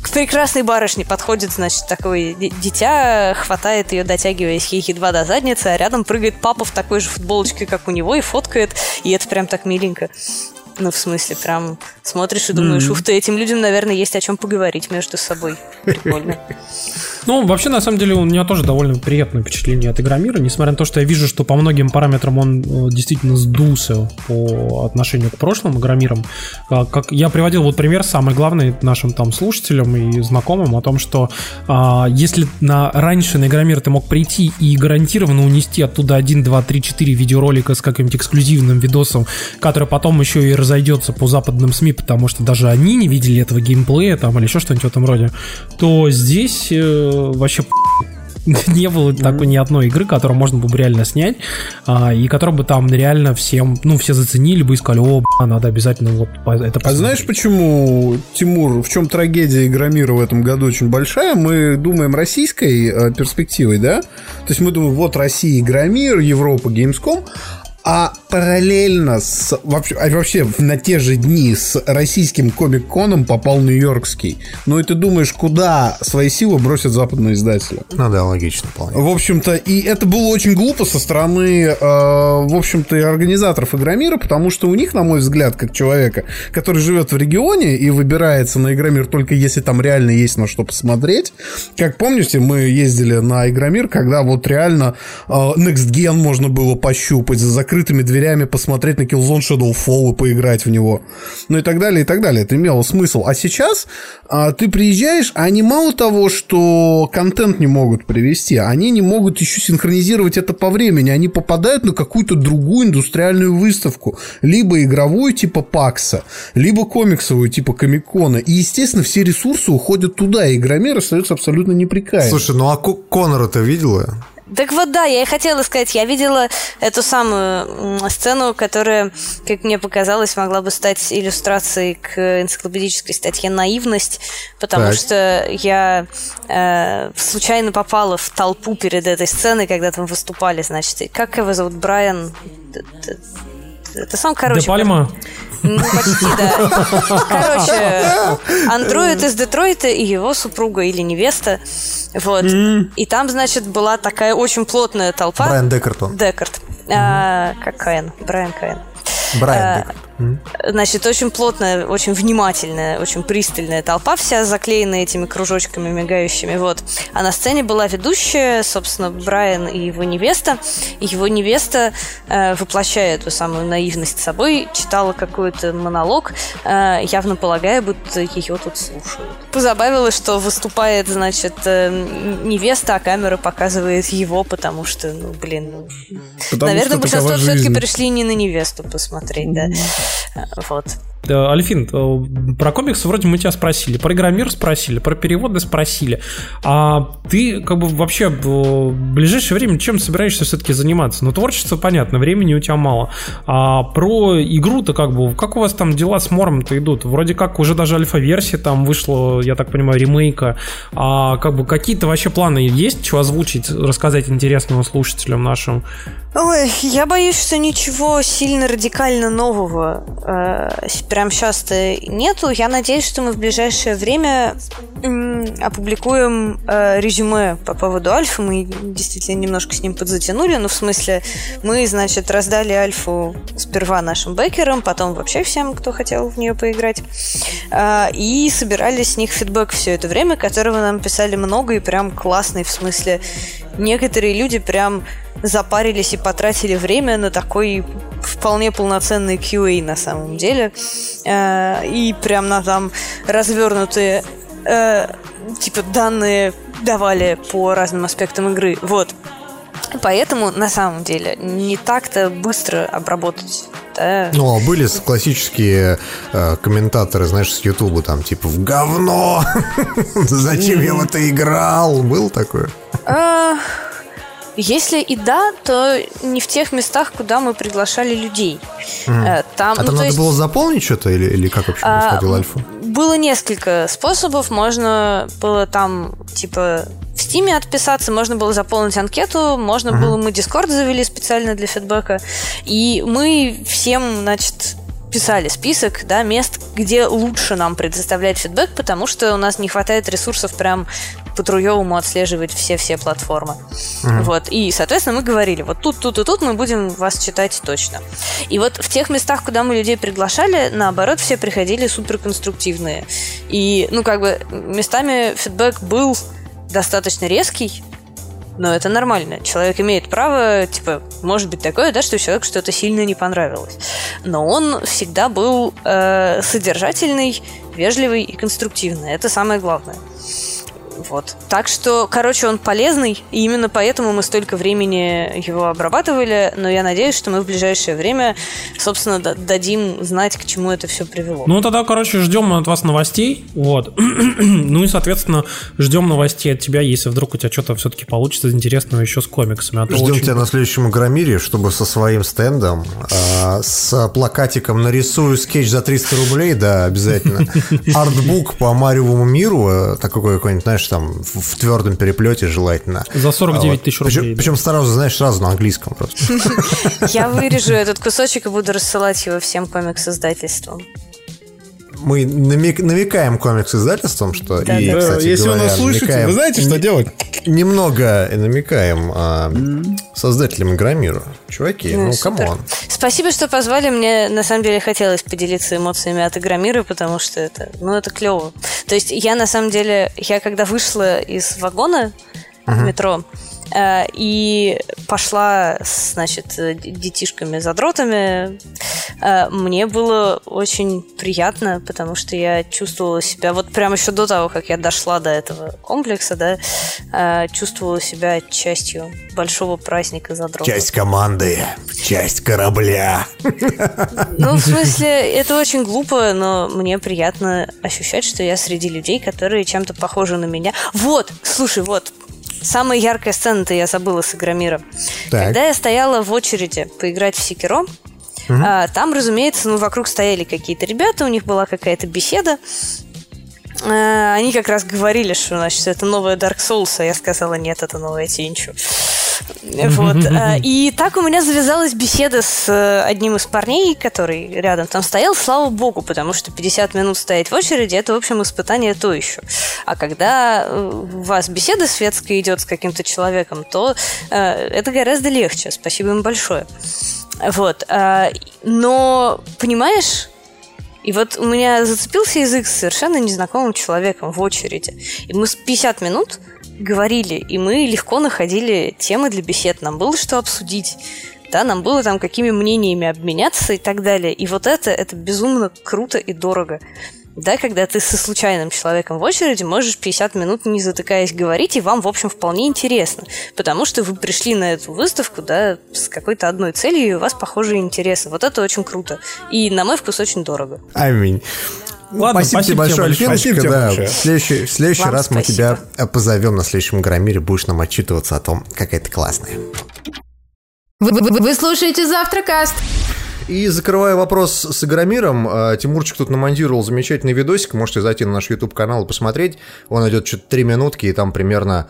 к прекрасной барышне подходит, значит, такое ди- дитя, хватает ее, дотягиваясь ей едва до задницы, а рядом прыгает папа в такой же футболочке, как у него, и фоткает, и это прям так миленько. Ну, в смысле, прям смотришь и думаешь, ух ты, этим людям, наверное, есть о чем поговорить между собой. Прикольно. *laughs* Ну, вообще, на самом деле, у меня тоже довольно приятное впечатление от Игромира, несмотря на то, что я вижу, что по многим параметрам он э, действительно сдулся по отношению к прошлым Игромирам. Как, как я приводил вот пример, самый главный нашим там слушателям и знакомым о том, что а, если на, раньше на Игромир ты мог прийти и гарантированно унести оттуда 1, 2, 3, 4 видеоролика с каким-нибудь эксклюзивным видосом, который потом еще и разойдется по западным СМИ, потому что даже они не видели этого геймплея там или еще что-нибудь в этом роде, то здесь э, вообще *laughs* не было такой ни одной игры, которую можно было бы реально снять, а, и которую бы там реально всем, ну, все заценили бы и сказали, о, б***ь, надо обязательно вот это А посмотреть». знаешь, почему, Тимур, в чем трагедия Игромира в этом году очень большая? Мы думаем российской э, перспективой, да? То есть мы думаем, вот Россия, Игромир, Европа, Gamescom, А параллельно с вообще, а вообще на те же дни с российским комик-коном попал нью-йоркский. Ну и ты думаешь, куда свои силы бросят западные издатели? Ну да, логично вполне. В общем-то, и это было очень глупо со стороны, э, в общем-то, и организаторов Игромира, потому что у них, на мой взгляд, как человека, который живет в регионе и выбирается на Игромир только если там реально есть на что посмотреть. Как помните, мы ездили на Игромир, когда вот реально э, Next Gen можно было пощупать за закрытыми дверями, посмотреть на Killzone Shadowfall и поиграть в него. Ну и так далее, и так далее. Это имело смысл. А сейчас а, ты приезжаешь, а они мало того, что контент не могут привести, они не могут еще синхронизировать это по времени. Они попадают на какую-то другую индустриальную выставку. Либо игровую типа Пакса, либо комиксовую типа Комикона. И, естественно, все ресурсы уходят туда, и Игромир остается абсолютно неприкаянным. Слушай, ну а Конора-то видела? Так вот, да, я и хотела сказать, я видела эту самую сцену, которая, как мне показалось, могла бы стать иллюстрацией к энциклопедической статье «Наивность», потому так. что я э, случайно попала в толпу перед этой сценой, когда там выступали, значит, как его зовут, Брайан... Это сам, короче... Де Пальма? Ну, почти, да. *laughs* Короче, андроид из Детройта и его супруга или невеста. Вот. И там, значит, была такая очень плотная толпа. Брайан Деккарт Деккарт. А, как Каин. Брайан Каин. Брайан Деккарт. Значит, очень плотная, очень внимательная, очень пристальная толпа, вся заклеена этими кружочками мигающими. Вот. А на сцене была ведущая, собственно, Брайан и его невеста. И его невеста, э, воплощая эту самую наивность собой, читала какой-то монолог, э, явно полагая, будто ее тут слушают. Позабавилось, что выступает, значит, э, невеста, а камера показывает его, потому что, ну, блин, ну, наверное, большинство все-таки пришли не на невесту посмотреть, да. Вот. Альфин, э, про комиксы вроде мы тебя спросили, про игромир спросили, про переводы спросили. А ты как бы вообще в ближайшее время чем собираешься все-таки заниматься? Ну, творчество понятно, времени у тебя мало. А про игру-то как бы, как у вас там дела с Мором-то идут? Вроде как уже даже альфа-версия там вышла, я так понимаю, ремейка. А как бы какие-то вообще планы есть, что озвучить, рассказать интересного слушателям нашим? Ой, я боюсь, что ничего сильно радикально нового э, прям сейчас-то нету. Я надеюсь, что мы в ближайшее время опубликуем э, резюме по поводу Альфы. Мы действительно немножко с ним подзатянули. Ну, в смысле, мы, значит, раздали Альфу сперва нашим бэкерам, потом вообще всем, кто хотел в нее поиграть. Э, и собирали с них фидбэк все это время, которого нам писали много и прям классный. В смысле, некоторые люди прям запарились и потратили время на такой вполне полноценный QA на самом деле. Э, и прям на там развернутые э, типа данные давали по разным аспектам игры. Вот. Поэтому, на самом деле, не так-то быстро обработать да. Ну, а были классические э, комментаторы, знаешь, с Ютуба, там, типа, в говно! *laughs* Зачем я в это играл? Был такое? А, если и да, то не в тех местах, куда мы приглашали людей. Mm. Там, а ну, там надо есть... было заполнить что-то или, или как вообще а, происходил альфа? Было несколько способов. Можно было там, типа, в Стиме отписаться, можно было заполнить анкету, можно uh-huh. было, мы Дискорд завели специально для фидбэка, и мы всем, значит, писали список да, мест, где лучше нам предоставлять фидбэк, потому что у нас не хватает ресурсов прям по Труевому отслеживать все-все платформы. Mm-hmm. Вот. И, соответственно, мы говорили, вот тут, тут и тут мы будем вас читать точно. И вот в тех местах, куда мы людей приглашали, наоборот, все приходили суперконструктивные. И, ну, как бы, местами фидбэк был достаточно резкий, но это нормально. Человек имеет право, типа, может быть такое, да, что человеку что-то сильно не понравилось. Но он всегда был э, содержательный, вежливый и конструктивный. Это самое главное. Вот. Так что, короче, он полезный, и именно поэтому мы столько времени его обрабатывали, но я надеюсь, что мы в ближайшее время, собственно, дадим знать, к чему это все привело. Ну, тогда, короче, ждем от вас новостей, вот. *clears throat* ну и, соответственно, ждем новостей от тебя, если вдруг у тебя что-то все-таки получится интересного еще с комиксами. А ждем очень... тебя на следующем Игромире, чтобы со своим стендом, э, с плакатиком «Нарисую скетч за 300 рублей», да, обязательно, *laughs* артбук по Мариевому миру, такой какой-нибудь, знаешь, знаешь, там в, в твердом переплете желательно. За 49 тысяч рублей. Причем, да. причем сразу, знаешь, сразу на английском просто. *laughs* Я вырежу этот кусочек и буду рассылать его всем комикс-издательствам. Мы намек- намекаем комикс-издательством, что... Да, и, да. кстати Если вы говоря, нас слышите, намекаем- вы знаете, что не- делать? Немного намекаем а, создателям Игромира. Чуваки, ну, супер. come on. Спасибо, что позвали. Мне на самом деле хотелось поделиться эмоциями от Игромира, потому что это, ну, это клево. То есть я на самом деле, я когда вышла из вагона в метро э, и пошла, значит, э, детишками-задротами, э, мне было очень приятно, потому что я чувствовала себя, вот прямо еще до того, как я дошла до этого комплекса, да, э, чувствовала себя частью большого праздника задротов. Часть команды, часть корабля. Ну, в смысле, это очень глупо, но мне приятно ощущать, что я среди людей, которые чем-то похожи на меня. Вот, слушай, вот, самая яркая сцена-то я забыла с Игромира. Так. Когда я стояла в очереди поиграть в Секиро, а, там, разумеется, ну, вокруг стояли какие-то ребята, у них была какая-то беседа. А, Они как раз говорили, что, значит, это новая Dark Souls, а я сказала, нет, это новая Тенчу. Вот. а, *laughs* И так у меня завязалась беседа с э, одним из парней, который рядом там стоял, слава богу, потому что 50 минут стоять в очереди, это, в общем, испытание то еще. А когда э, у вас беседа светская идет с каким-то человеком, то э, это гораздо легче. Спасибо им большое. Вот. Но, понимаешь, и вот у меня зацепился язык с совершенно незнакомым человеком в очереди. И мы с 50 минут говорили, и мы легко находили темы для бесед. Нам было что обсудить. Да, нам было там какими мнениями обменяться и так далее. И вот это, это безумно круто и дорого. Да, когда ты со случайным человеком в очереди можешь 50 минут не затыкаясь говорить, и вам, в общем, вполне интересно. Потому что вы пришли на эту выставку, да, с какой-то одной целью, и у вас похожие интересы. Вот это очень круто. И, на мой вкус, очень дорого. Аминь. Ладно, спасибо, тебе спасибо большое, тебе большое. Альфиночка. Спасибо тебе Да. большое. В следующий, в следующий Вам раз мы спасибо. тебя э, позовем на следующем Игромире, будешь нам отчитываться о том, какая ты классная. Вы, вы- вы слушаете Завтракаст. И закрывая вопрос с Игромиром, э, Тимурчик тут намонтировал замечательный видосик, можете зайти на наш YouTube-канал и посмотреть. Он идет что-то 3 минутки, и там примерно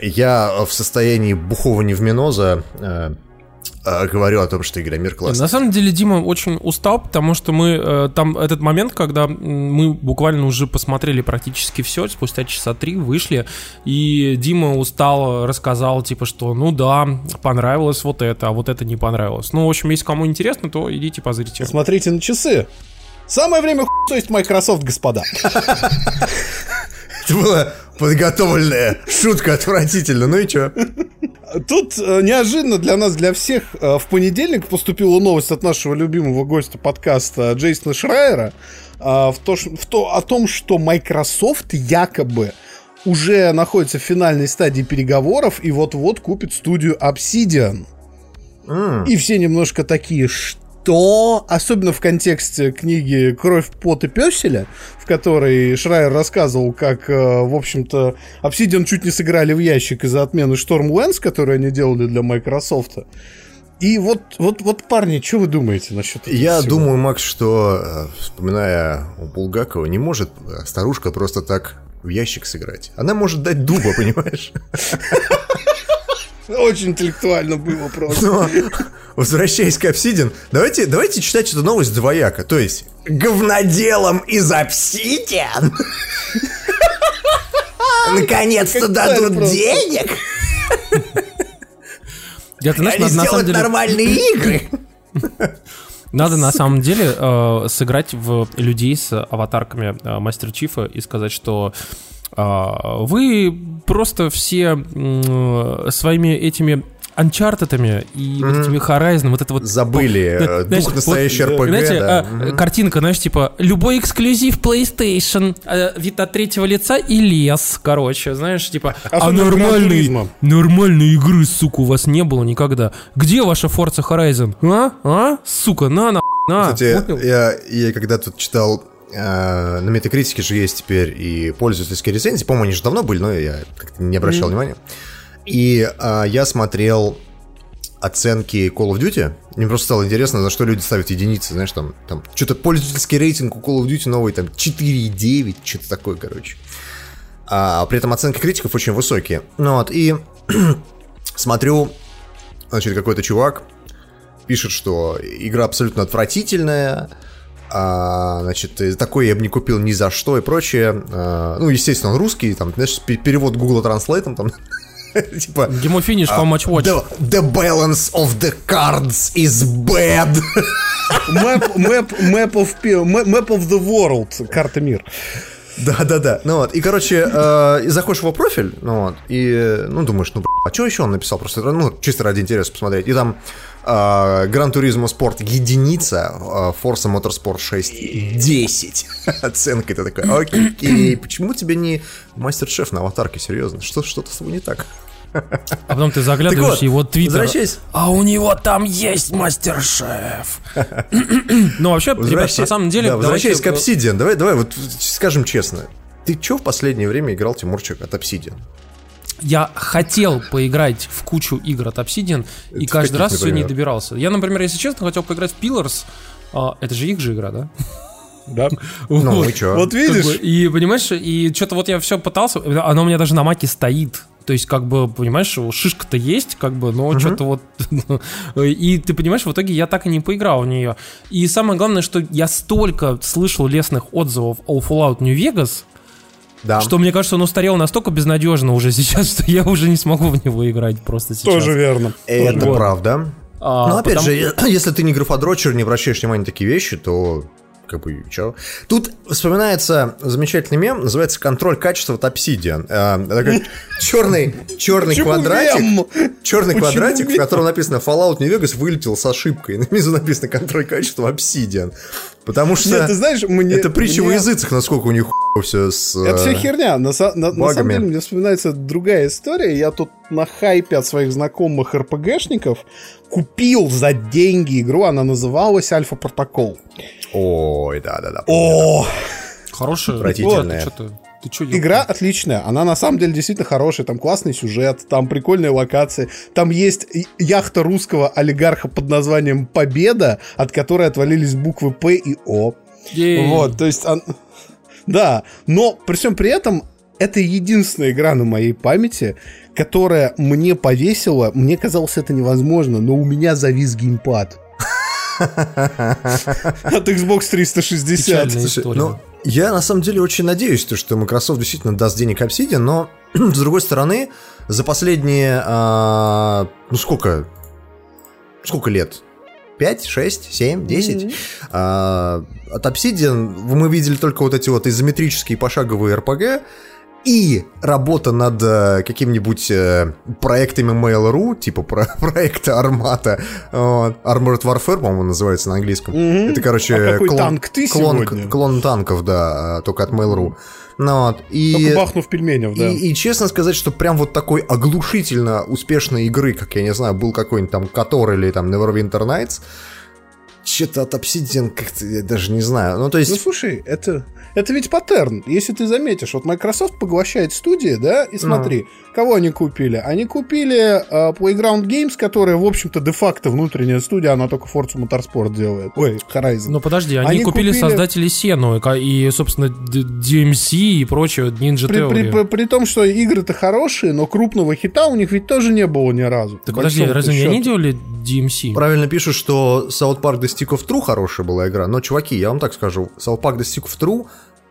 я в состоянии бухого невминоза э, говорю о том, что Игромир классный. На самом деле Дима очень устал, потому что мы э, там этот момент, когда мы буквально уже посмотрели практически все, спустя часа три вышли, и Дима устал, рассказал, типа, что ну да, понравилось вот это, а вот это не понравилось. Ну, в общем, если кому интересно, то идите позрите. Смотрите на часы. Самое время есть Microsoft, господа. *laughs* Это была подготовленная шутка отвратительно, ну и чё? Тут э, неожиданно для нас, для всех, э, в понедельник поступила новость от нашего любимого гостя подкаста Джейсона Шрайера э, в то, в то, о том, что Microsoft якобы уже находится в финальной стадии переговоров и вот-вот купит студию Obsidian. И все немножко такие, что? Особенно в контексте книги «Кровь, пот и пёселя», в которой Шрайер рассказывал, как, э, в общем-то, Obsidian чуть не сыграли в ящик из-за отмены Stormlands, которую они делали для Microsoft. И вот, вот, вот, парни, что вы думаете насчет этого Я всего? думаю, Макс, что, э, вспоминая у Булгакова, не может э, старушка просто так в ящик сыграть. Она может дать дуба, *laughs* понимаешь? Очень интеллектуально было просто. Но, возвращаясь к Обсидиан, давайте, давайте читать эту новость двояко. То есть, говноделом из Обсидиан наконец-то дадут денег, Я, ты знаешь, они надо, на самом сделают деле, нормальные игры. надо на самом деле э, сыграть в людей с аватарками э, Мастер Чифа и сказать, что вы просто все своими этими анчартедами и вот этими Horizon, вот это вот Забыли э, Знаешь, дух вот, настоящей э, РПГ, Знаете, да. а, картинка, знаешь, типа любой эксклюзив PlayStation, э, вид от третьего лица и лес, короче, знаешь, типа, а Gran нормальной, нормальной игры, сука, у вас не было никогда. Где ваша Forza Horizon? А? А? Сука, на, на, на. Кстати, Понял? я, я когда тут читал э, на Метакритике же есть теперь и пользовательские рецензии. По-моему, они же давно были, но я как-то не обращал внимания. И э, я смотрел оценки Call of Duty. Мне просто стало интересно, за что люди ставят единицы. Знаешь, там, там что-то пользовательский рейтинг у Call of Duty новый, там 4,9, что-то такое, короче. а при этом оценки критиков очень высокие. Ну вот, и *clears throat* смотрю, значит, какой-то чувак пишет, что игра абсолютно отвратительная, а, значит, такой я бы не купил ни за что и прочее. А, ну, естественно, он русский, там, знаешь, перевод Google Translate, там, *laughs* типа... Гемофиниш, how much watch? The, the balance of the cards is bad. map, map, map, of, map of the world, карта мир. Да, да, да. Ну вот. И, короче, э, заходишь в его профиль, ну вот, и, ну, думаешь, ну, а что еще он написал? Просто, ну, чисто ради интереса посмотреть. И там Гран Туризмо Спорт единица, Forza Motorsport 6 10. *laughs* Оценка это такая, окей, почему тебе не мастер-шеф на аватарке, серьезно? Что, что-то с тобой не так? А потом ты заглядываешь вот, его твиттер. А у него там есть мастер-шеф. *laughs* ну, вообще, ребят, на самом деле... Да, возвращаясь к Obsidian, давай, давай, вот скажем честно. Ты что в последнее время играл, Тимурчик, от Obsidian? Я хотел поиграть в кучу игр от Obsidian, Это и каждый раз все не добирался. Я, например, если честно, хотел поиграть в Pillars. А, это же их же игра, да? Да. *laughs* Ну, вот. и что? Вот видишь? Как бы, и понимаешь, и что-то вот я все пытался, оно у меня даже на маке стоит. То есть, как бы, понимаешь, шишка-то есть, как бы, но uh-huh. что-то вот... *laughs* и ты понимаешь, в итоге я так и не поиграл в нее. И самое главное, что я столько слышал лестных отзывов о Fallout New Vegas, да. Что мне кажется, он устарел настолько безнадежно уже *laughs* сейчас, что я уже не смогу в него играть просто сейчас. Тоже верно. Это вот. правда. А, Но опять потому... же, *clears throat* если ты не графодрочер, не обращаешь внимания на такие вещи, то как бы, чё? Тут вспоминается замечательный мем, называется «Контроль качества от Obsidian». Э, такой *laughs* черный, черный квадратик, черный квадратик, в котором написано «Fallout New Vegas вылетел с ошибкой». На *laughs* внизу написано «Контроль качества Obsidian». Потому что Нет, ты знаешь, мне, это притча мне... во языцах, насколько у них все с Это все херня. На, на, на самом деле мне вспоминается другая история. Я тут на хайпе от своих знакомых РПГшников купил за деньги игру. Она называлась Альфа Протокол. Ой, да-да-да. О! Хорошая. Отвратительная. Вот, ты чё, Игра отличная, она на самом деле действительно хорошая, там классный сюжет, там прикольные локации, там есть яхта русского олигарха под названием Победа, от которой отвалились буквы П и О. Вот, то есть, он... да, но при всем при этом это единственная игра на моей памяти, которая мне повесила, мне казалось это невозможно, но у меня завис геймпад. *laughs* От Xbox 360. Слушай, ну, я на самом деле очень надеюсь, что Microsoft действительно даст денег Obsidian, но *clears throat* с другой стороны, за последние, а, ну сколько, сколько лет? 5, 6, 7, 10. Mm-hmm. А, от Obsidian мы видели только вот эти вот изометрические пошаговые RPG, и работа над э, каким-нибудь э, проектами Mail.ru, типа про *laughs* проекта Армата, Armored Warfare, по-моему, называется на английском. Mm-hmm. Это, короче, а клон, танк ты клон, клон танков, да, э, только от Mail.ru. Ну, вот, и, Только бахнув пельменев, да. И, и честно сказать, что прям вот такой оглушительно успешной игры, как, я не знаю, был какой-нибудь там Котор или там Neverwinter Nights, что-то от Obsidian как-то, я даже не знаю. Ну, то есть... Ну, слушай, это, это ведь паттерн. Если ты заметишь, вот Microsoft поглощает студии, да, и смотри, ну. кого они купили? Они купили uh, Playground Games, которая, в общем-то, де-факто внутренняя студия, она только Forza Motorsport делает. Ой, Horizon. Ну, подожди, они, они купили, купили создатели Сену и, собственно, DMC и прочее, Ninja при, Theory. При, при, при том, что игры-то хорошие, но крупного хита у них ведь тоже не было ни разу. Так подожди, разве не они делали DMC? Правильно пишут, что South Park The Stick of True хорошая была игра, но, чуваки, я вам так скажу, South Park The Stick of True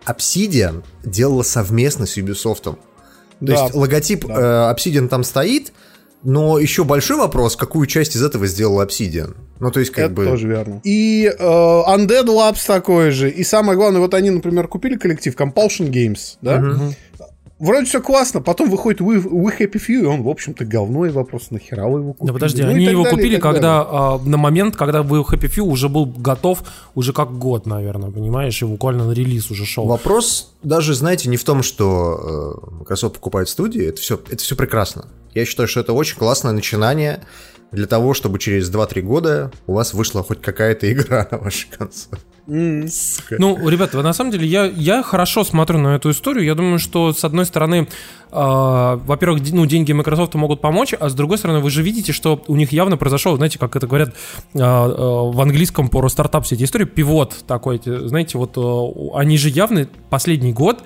Obsidian делала совместно с Ubisoft. То да, есть логотип да. э, Obsidian там стоит, но еще большой вопрос, какую часть из этого сделал Obsidian. Ну, то есть, как Это бы... тоже верно. И э, Undead Labs такой же. И самое главное, вот они, например, купили коллектив Compulsion Games, да? Угу вроде все классно, потом выходит We, We Happy Few, и он, в общем-то, говно, и вопрос, нахера вы его купили? Да подожди, ну, они его далее, купили, когда а, на момент, когда We Happy Few уже был готов, уже как год, наверное, понимаешь, и буквально на релиз уже шел. Вопрос даже, знаете, не в том, что э, Microsoft покупает студии, это все, это все прекрасно. Я считаю, что это очень классное начинание для того, чтобы через 2-3 года у вас вышла хоть какая-то *laughs* игра на вашей консоли. Ну, ребята, на самом деле, я, я хорошо смотрю на эту историю. Я думаю, что, с одной стороны, э, во-первых, ну, деньги Microsoft могут помочь, а с другой стороны, вы же видите, что у них явно произошел, знаете, как это говорят э, э, в английском про стартап все истории, пивот такой, знаете, вот э, они же явно последний год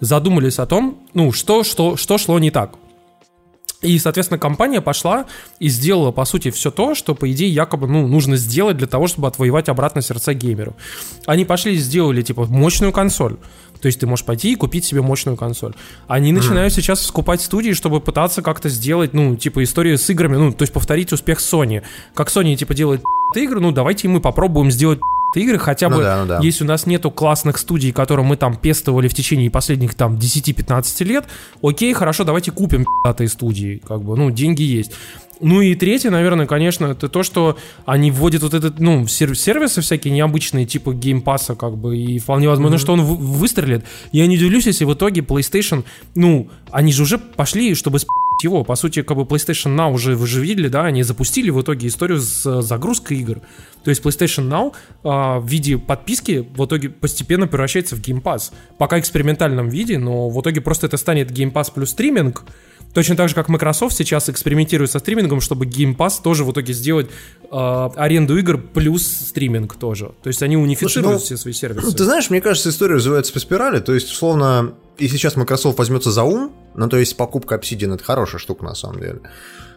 задумались о том, ну, что, что, что шло не так. И, соответственно, компания пошла и сделала, по сути, все то, что, по идее, якобы, ну, нужно сделать для того, чтобы отвоевать обратно сердца геймеру. Они пошли и сделали, типа, мощную консоль. То есть ты можешь пойти и купить себе мощную консоль. Они начинают сейчас скупать студии, чтобы пытаться как-то сделать, ну, типа, историю с играми, ну, то есть повторить успех Sony. Как Sony, типа, делает игры, ну, давайте и мы попробуем сделать игры, хотя Ну бы, да, ну да. если у нас нету классных студий, которые мы там пестовали в течение последних там 10-15 лет, окей, хорошо, давайте купим пи***тые студии, как бы, ну, деньги есть. Ну и третье, наверное, конечно, это то, что они вводят вот этот, ну, сер- сервисы всякие необычные, типа Game Pass а, как бы, и вполне возможно, что он вы- выстрелит. Я не удивлюсь, если в итоге PlayStation, ну, они же уже пошли, чтобы его. По сути, как бы PlayStation Now уже вы же видели, да, они запустили в итоге историю с э, загрузкой игр. То есть PlayStation Now а, в виде подписки в итоге постепенно превращается в Game Pass. Пока в экспериментальном виде, но в итоге просто это станет Game Pass плюс стриминг. Точно так же, как Microsoft сейчас экспериментирует со стримингом, чтобы Game Pass тоже в итоге сделать а, аренду игр плюс стриминг тоже. То есть они унифицируют ну, все свои сервисы. Ты знаешь, мне кажется, история развивается по спирали. То есть, условно, и сейчас Microsoft возьмется за ум, ну, то есть покупка Obsidian это хорошая штука на самом деле,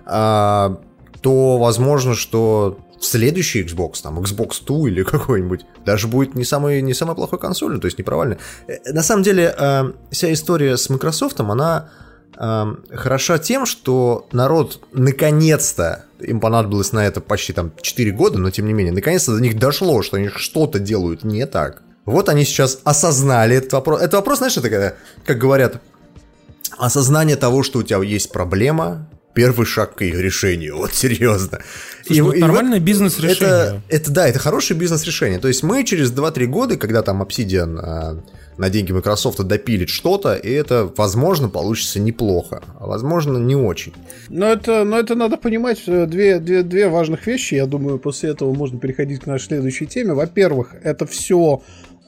а, то возможно, что следующий Xbox, там, Xbox 2 или *laughs* какой-нибудь, даже будет не самой, не самой плохой консолью, то есть не провальной. Э, На самом деле, э, вся история с Microsoft, она э, хороша тем, что народ наконец-то, им понадобилось на это почти там 4 года, но тем не менее, наконец-то до них дошло, что они что-то делают не так. Вот они сейчас осознали этот вопрос. Это вопрос, знаешь, это когда, как говорят, осознание того, что у тебя есть проблема, первый шаг к ее решению. Вот серьезно. Слушай, ну, и нормальное вот бизнес-решение. Это, это да, это хорошее бизнес-решение. То есть мы через 2-3 года, когда там Obsidian а, на деньги Microsoft допилит что-то, и это, возможно, получится неплохо, а возможно, не очень. Но это, но это надо понимать э, две, две, две важных вещи. Я думаю, после этого можно переходить к нашей следующей теме. Во-первых, это все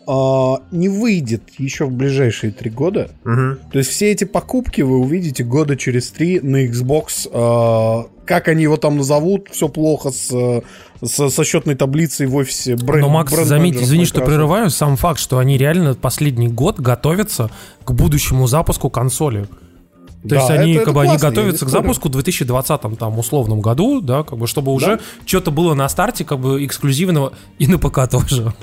не выйдет еще в ближайшие три года. Мгм. То есть все эти покупки вы увидите года через три на Xbox. э, как они его там назовут, все плохо с, э, со, счетной таблицей в офисе бренд. Но, Макс, заметь, извини, что прерываю, сам факт, что они реально последний год готовятся к будущему запуску консоли. То Да, есть они, это- как это бы, они готовятся к запуску в 2020 там, условном году, да, как бы, чтобы уже что-то было на старте, как бы, эксклюзивного и на ПК тоже.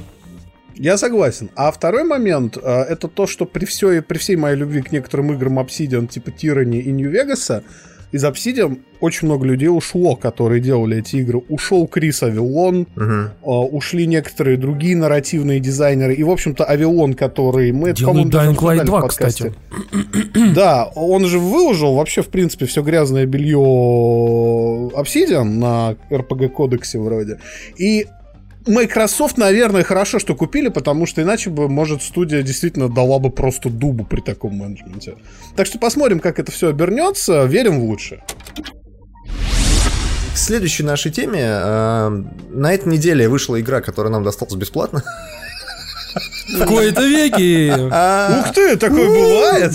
Я согласен. А второй момент э, это то, что при, всей, при всей моей любви к некоторым играм Obsidian, типа Tyranny и New Vegas, из Obsidian очень много людей ушло, которые делали эти игры. Ушел Крис Авилон, Мгм. э, ушли некоторые другие нарративные дизайнеры. И, в общем-то, Авилон, который... Мы, Делают Dying Light обсуждали в 2, подкасте. Да, он же выложил вообще, в принципе, все грязное белье Obsidian на RPG-кодексе вроде. И Microsoft, наверное, хорошо, что купили, потому что иначе бы, может, студия действительно дала бы просто дубу при таком менеджменте. Так что посмотрим, как это все обернется. Верим в лучшее. К следующей нашей теме. э, на этой неделе вышла игра, которая нам досталась бесплатно. В кои-то веки Ух ты, такое бывает!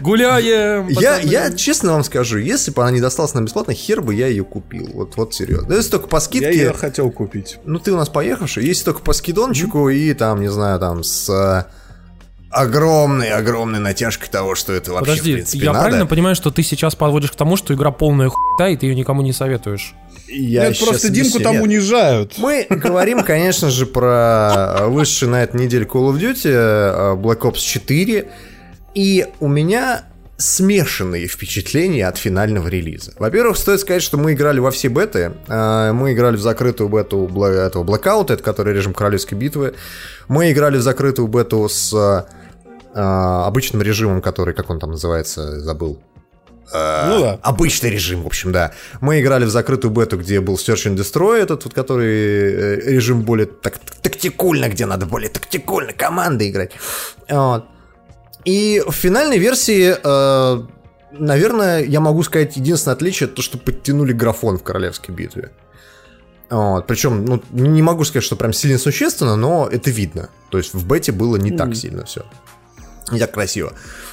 гуляем. Я, я честно вам скажу, если бы она не досталась нам бесплатно, хер бы я ее купил. Вот, вот серьезно. Да, Если только по Я скидке. ее хотел купить. Ну, ты у нас поехавший. Если только по скидончику и там, не знаю, там с э, огромной, огромной натяжкой того, что это вообще, в Подожди, принципе, я надо. правильно понимаю, что ты сейчас подводишь к тому, что игра полная хуйта, и ты ее никому не советуешь? Я Нет, просто Димку там Нет. унижают. Мы говорим, конечно же, про высший на этой неделе Call of Duty, э, Black Ops 4. И у меня смешанные впечатления от финального релиза. Во-первых, стоит сказать, что мы играли во все беты. Э, Мы играли в закрытую бету этого Blackout, это который режим королевской битвы. Мы играли в закрытую бету с э, обычным режимом, который, как он там называется, забыл. Ну да. Обычный режим, в общем, да. Мы играли в закрытую бету, где был Search and Destroy, этот вот, который э, режим более так, тактикульно, где надо более тактикульно командой играть. Вот. И в финальной версии, э, наверное, я могу сказать, единственное отличие, то, что подтянули графон в королевской битве. Вот. Причем, ну, не могу сказать, что прям сильно существенно, но это видно. То есть в бете было не так сильно все. Не так красиво.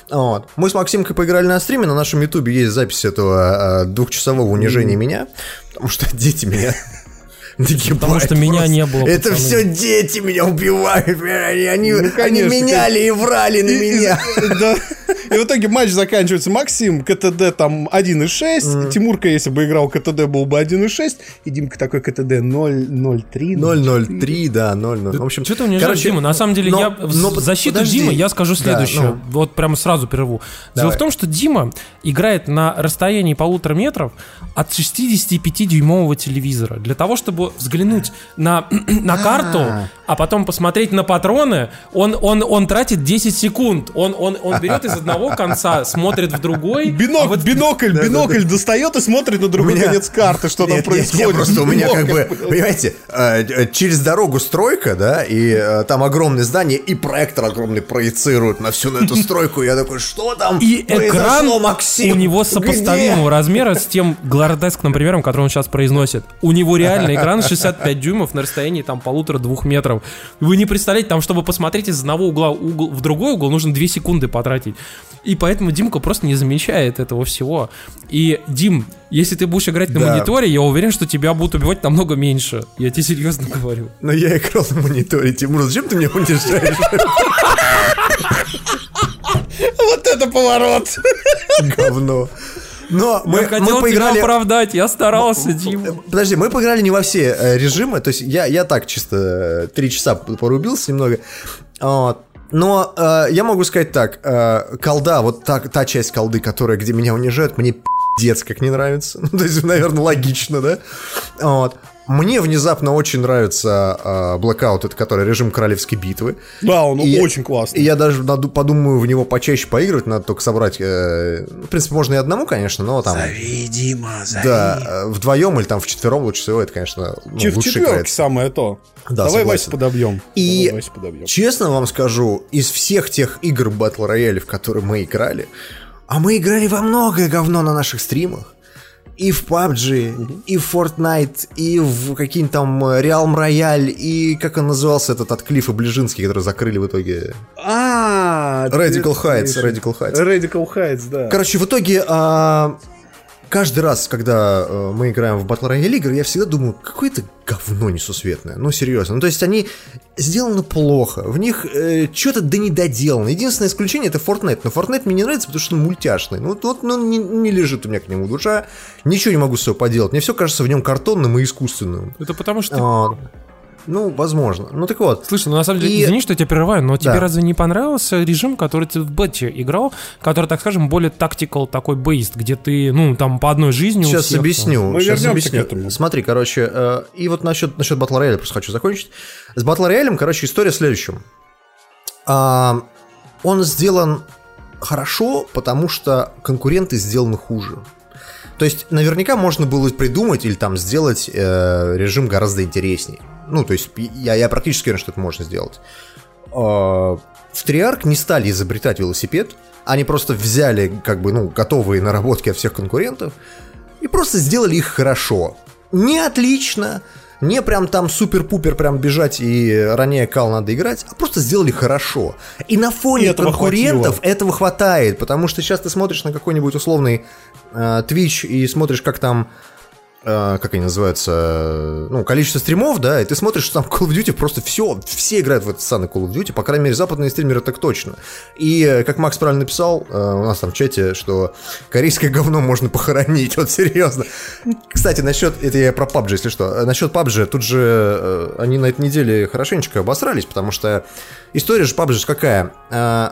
Вот. Мы с Максимкой поиграли на стриме, на нашем ютубе есть запись этого э, двухчасового унижения меня, потому что дети меня *laughs* Потому что меня не было, Это пацаны. все дети меня убивают. Они, Ну, они меняли и врали на меня. да. *laughs* И в итоге матч заканчивается. Максим КТД там 1.6. Тимурка, если бы играл КТД, был бы 1.6. И Димка такой КТД 0.03. 003, да, 00. В общем, Что ты унижаешь короче, Диму? На самом деле, но- я в защиту подожди. Димы я скажу Да, следующее. ну. Вот прямо сразу прерву. Дело в том, что Дима играет на расстоянии полутора метров от 65-дюймового телевизора. Для того, чтобы взглянуть на, *clears throat* на карту, а потом посмотреть на патроны, он, он, он тратит 10 секунд. Он, он, он берет из одного конца, смотрит в другой. а Бинок, вот- бинокль, бинокль достает и смотрит на другой меня- конец карты, что там Нет, нет, происходит. нет, просто у меня как бы, понимаете, э, э, через дорогу стройка, да, и э, там огромное здание, и проектор огромный проецирует на всю на эту стройку. Я такой, что там И экран Максим? у него Где?» сопоставимого размера с тем Глардескным примером, который он сейчас произносит. У него реально экран 65 дюймов на расстоянии там полутора-двух метров. Вы не представляете, там, чтобы посмотреть из одного угла угол, в другой угол, нужно 2 секунды потратить. И поэтому Димка просто не замечает этого всего. И, Дим, если ты будешь играть на Да. мониторе, я уверен, что тебя будут убивать намного меньше. Я тебе серьезно говорю. Но я играл на мониторе, Тимур, зачем ты меня унижаешь? Вот это поворот! Говно. Но мы, я хотел мы тебя поиграли... оправдать, я старался, Дима. Подожди, мы поиграли не во все э, режимы, то есть я, я так чисто э, три часа порубился немного. Вот. Но э, я могу сказать так, э, колда, вот та, та часть колды, которая, где меня унижают, мне пиздец как не нравится. *laughs* Ну, то есть, наверное, логично, да? Вот. Мне внезапно очень нравится э, Blackout, это который режим королевской битвы. Да, он И- очень И классный. я даже наду- подумаю в него почаще поигрывать, надо только собрать. э, в принципе, можно и одному, конечно, но там. Зови, Дима, зови. Да, э, вдвоем или там в четвером лучше всего, это, конечно, ну, Че- В лучше играется. самое то. Да, Давай согласен. Вася подобьем. И- Давай Вася подобьем. Честно вам скажу, из всех тех игр Battle Royale, в которые мы играли, а мы играли во многое говно на наших стримах, и в PUBG, и в Fortnite, и в какие-нибудь там э, Realm Royale, и как он назывался этот от Клифа Ближинский, который закрыли в итоге. А, Radical Heights, Radical Heights. Radical Heights, да. Короче, в итоге а, каждый раз, когда э, мы играем в Battle Royale игры, я всегда думаю, какое-то говно несусветное. Ну, серьезно. Ну, то есть они сделаны плохо. В них что-то да не доделано. Единственное исключение это Fortnite. Но Fortnite мне не нравится, потому что он мультяшный. Ну, вот, ну, не, не лежит у меня к нему душа. Ничего не могу с собой поделать. Мне все кажется в нем картонным и искусственным. Это потому что... Вот. Ну, возможно. Ну, так вот. Слушай, ну на самом деле, И- извини, что я тебя прерываю, но тебе Да. разве не понравился режим, который ты в бете играл, который, так скажем, более тактикал такой бейст, где ты, ну, там по одной жизни Сейчас всех, объясню. Мы сейчас объясню. к этому. Смотри, короче, э, и вот насчет, насчет Battle Royale просто хочу закончить. С Battle Royale, короче, история в следующем. А, он сделан хорошо, потому что конкуренты сделаны хуже. То есть, наверняка можно было придумать или там сделать э, режим гораздо интересней. Ну, то есть, я, я практически уверен, что это можно сделать. А, в Триарк не стали изобретать велосипед, они просто взяли, как бы, ну, готовые наработки от всех конкурентов и просто сделали их хорошо. Не отлично, не прям там супер-пупер прям бежать и роняя кал надо играть, а просто сделали хорошо. И на фоне И этого конкурентов хватило. этого хватает, потому что сейчас ты смотришь на какой-нибудь условный э, Twitch и смотришь, как там как они называются, э, ну, количество стримов, да, и ты смотришь, что там Call of Duty просто все, все играют в этот самый Call of Duty, по крайней мере, западные стримеры так точно. И, э, как Макс правильно написал э, у нас там в чате, что корейское *laughs* говно можно похоронить, вот серьезно. Кстати, насчет, это я про PUBG, если что, Э, насчет PUBG, тут же э, они на этой неделе хорошенечко обосрались, потому что история же PUBG какая? Э,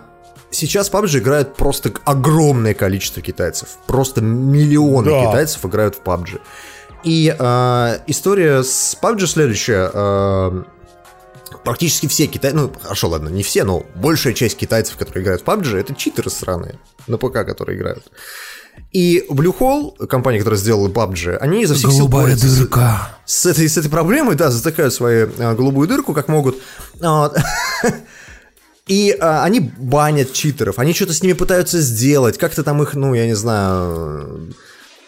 Сейчас PUBG играет просто огромное количество китайцев. Просто миллионы Да. китайцев играют в PUBG. И э, история с PUBG следующая. э, практически все китайцы, ну хорошо, ладно, не все, но большая часть китайцев, которые играют в PUBG, это читеры сраные на ПК, которые играют. И Blue Hole, компания, которая сделала PUBG, они изо всех сил борются с- дырка. с этой, с этой проблемой, да, затыкают свою э, голубую дырку, как могут. Вот. *laughs* И а, они банят читеров, они что-то с ними пытаются сделать, как-то там их, ну, я не знаю,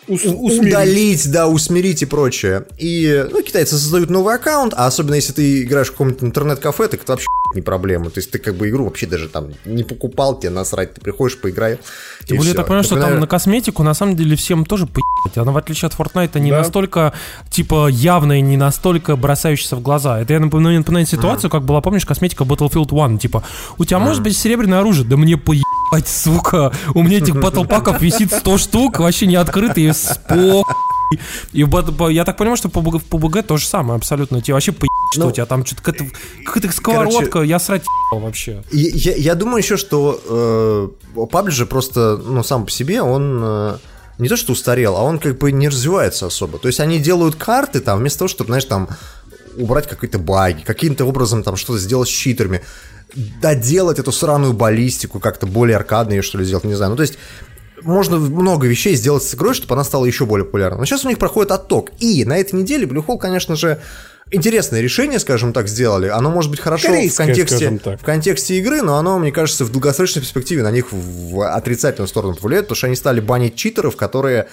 Ус- усмирить. удалить, да, усмирить и прочее. И, ну, китайцы создают новый аккаунт, а особенно если ты играешь в каком-нибудь интернет-кафе, так это вообще не проблема. То есть ты как бы игру вообще даже там не покупал, тебе насрать, ты приходишь, поиграй. Тем более, я так понимаю, что там на косметику на самом деле всем тоже поебать. Она, в отличие от Fortnite, не Да. настолько, типа, явная, не настолько бросающаяся в глаза. Это я напоминаю, напоминаю ситуацию, как была, помнишь, косметика Battlefield 1, типа, у тебя может быть серебряное оружие? Да мне поебать, сука. У меня этих батлпаков висит 100 штук, вообще не открытые, с по... И по- я так понимаю, что по БГ, в PUBG то же самое абсолютно. Тебе вообще поебать, что Ну, у тебя там что-то какая-то, какая-то сковородка, я срать вообще. Я, я- я думаю еще, что э, PUBG просто, ну, сам по себе, он э, не то что устарел, а он как бы не развивается особо. То есть они делают карты там, вместо того, чтобы, знаешь, там убрать какие-то баги, каким-то образом там что-то сделать с читерами, доделать эту сраную баллистику как-то более аркадно ее что ли сделать, не знаю. Ну, то есть можно много вещей сделать с игрой, чтобы она стала еще более популярной. Но сейчас у них проходит отток. И на этой неделе Blue Hole, конечно же, интересное решение, скажем так, сделали. Оно может быть хорошо в Корейское, контексте, скажем так. в контексте игры, но оно, мне кажется, в долгосрочной перспективе на них в отрицательную сторону повлияет, потому что они стали банить читеров, которые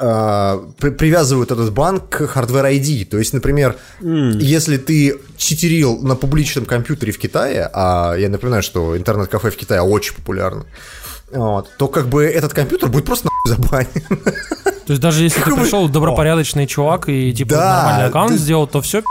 привязывают этот бан к Hardware ID. То есть, например, если ты читерил на публичном компьютере в Китае, а я напоминаю, что интернет-кафе в Китае очень популярно, вот, то как бы этот компьютер будет просто нахуй забанен. *laughs* То есть даже если ты пришел добропорядочный чувак и типа нормальный аккаунт сделал, то все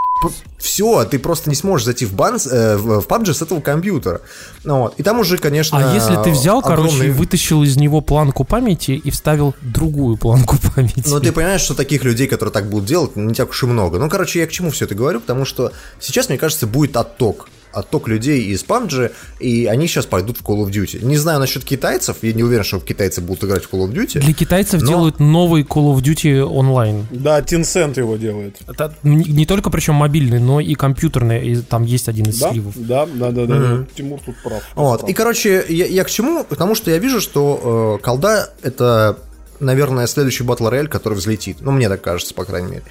Все, ты просто не сможешь зайти в бан, э, в PUBG с этого компьютера. Ну Вот. И там уже, конечно, А если ты взял, короче, огромный- и вытащил из него планку памяти и вставил другую планку *laughs* памяти? Ну, ты понимаешь, что таких людей, которые так будут делать, не так уж и много. Ну, короче, я к чему все это говорю? Потому что сейчас, мне кажется, будет отток. Отток людей из PUBG, и они сейчас пойдут в Call of Duty. Не знаю насчет китайцев, я не уверен, что китайцы будут играть в Call of Duty. Для китайцев Но- делают новый Call of Duty онлайн. Да, Tencent его делает. Это не, только причем мобильный, но и компьютерный. И там есть один из Да, сливов. да, да, да, да. Тимур тут прав. Вот. прав. И, короче, я, я к чему? Потому что я вижу, что э, колда это, наверное, следующий батл рояль, который взлетит. Ну, мне так кажется, по крайней мере.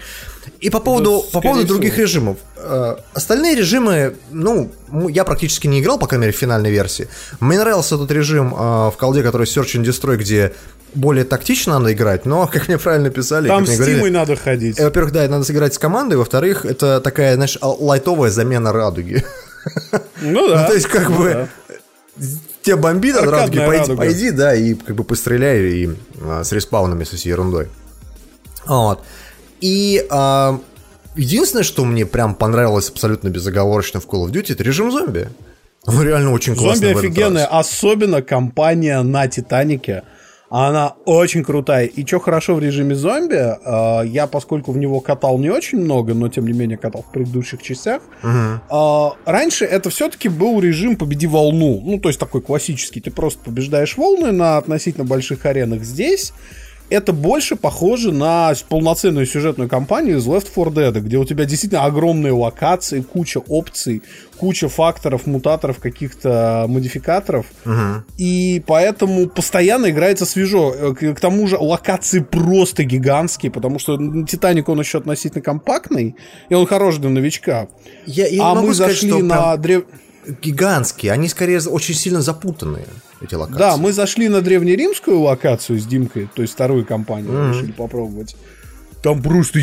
И по поводу, по скорее поводу всего. других режимов. Э, остальные режимы, ну, я практически не играл, по крайней мере, в финальной версии. Мне нравился тот режим э, в колде, который Search and Destroy, где более тактично надо играть, но, как мне правильно писали, Там с говорили, Тимой надо ходить. э, во-первых, да, надо сыграть с командой, во-вторых, это такая, знаешь, а- лайтовая замена радуги. Ну *laughs* да. Ну, то есть, как Ну бы, да. тебя бомбит от радуги, пойди, пойди, да, и как бы постреляй и а, с респаунами, со всей ерундой. Вот. И а, единственное, что мне прям понравилось абсолютно безоговорочно в Call of Duty, это режим зомби. Он реально очень классный Зомби офигенная, особенно компания на Титанике. Она очень крутая. И что хорошо в режиме зомби, э, я, поскольку в него катал не очень много, но тем не менее катал в предыдущих частях, э, раньше это все-таки был режим «победи волну». Ну, то есть такой классический. Ты просто побеждаешь волны на относительно больших аренах. Здесь это больше похоже на полноценную сюжетную кампанию из Left 4 Dead, где у тебя действительно огромные локации, куча опций, куча факторов, мутаторов, каких-то модификаторов. И поэтому постоянно играется свежо. Э, К, к тому же локации просто гигантские, потому что Титаник, он еще относительно компактный, и он хорош для новичка. Я, я а мы сказать, зашли что на прям древ... гигантские, они скорее очень сильно запутанные, эти локации. Да, мы зашли на древнеримскую локацию с Димкой, то есть вторую компанию решили попробовать. Там просто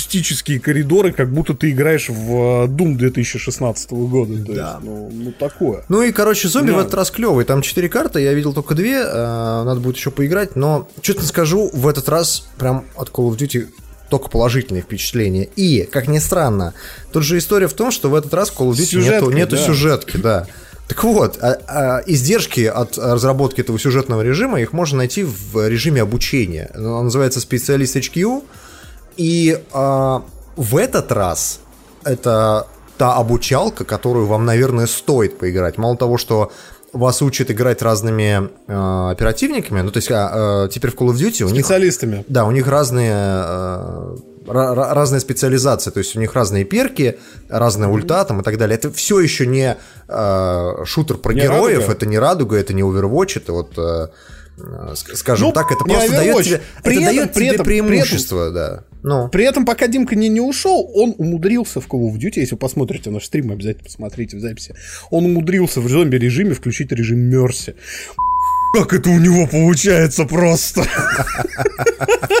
мистические коридоры, как будто ты играешь в э, Doom 2016 года. То Да. есть, ну, ну, такое. Ну и, короче, зомби Да. в этот раз клевый. Там четыре карты, я видел только две, э, надо будет еще поиграть, но что-то скажу, в этот раз прям от Call of Duty только положительные впечатления. И, как ни странно, тут же история в том, что в этот раз в Call of Duty нету, нету да. сюжетки, да. Так вот, а- а издержки от разработки этого сюжетного режима, их можно найти в режиме обучения. Он называется специалист HQ, и а, в этот раз это та обучалка, которую вам, наверное, стоит поиграть. Мало того, что вас учат играть разными э, оперативниками, ну, то есть а, э, теперь в Call of Duty у них... Специалистами. Да, у них разные, э, ра- ра- разная специализация, то есть у них разные перки, разная ульта там и так далее. Это все еще не э, шутер про Не героев, Радуга? это не Радуга, это не Overwatch, это вот, э, скажем Ну, так, это просто дает тебе, При это этом- дает при тебе этом- при этом- преимущество, да. Ну, При этом, пока Димка не, не ушел, он умудрился в Call of Duty, если вы посмотрите наш стрим, обязательно посмотрите в записи, он умудрился в зомби-режиме включить режим Мерси. Как это у него получается просто.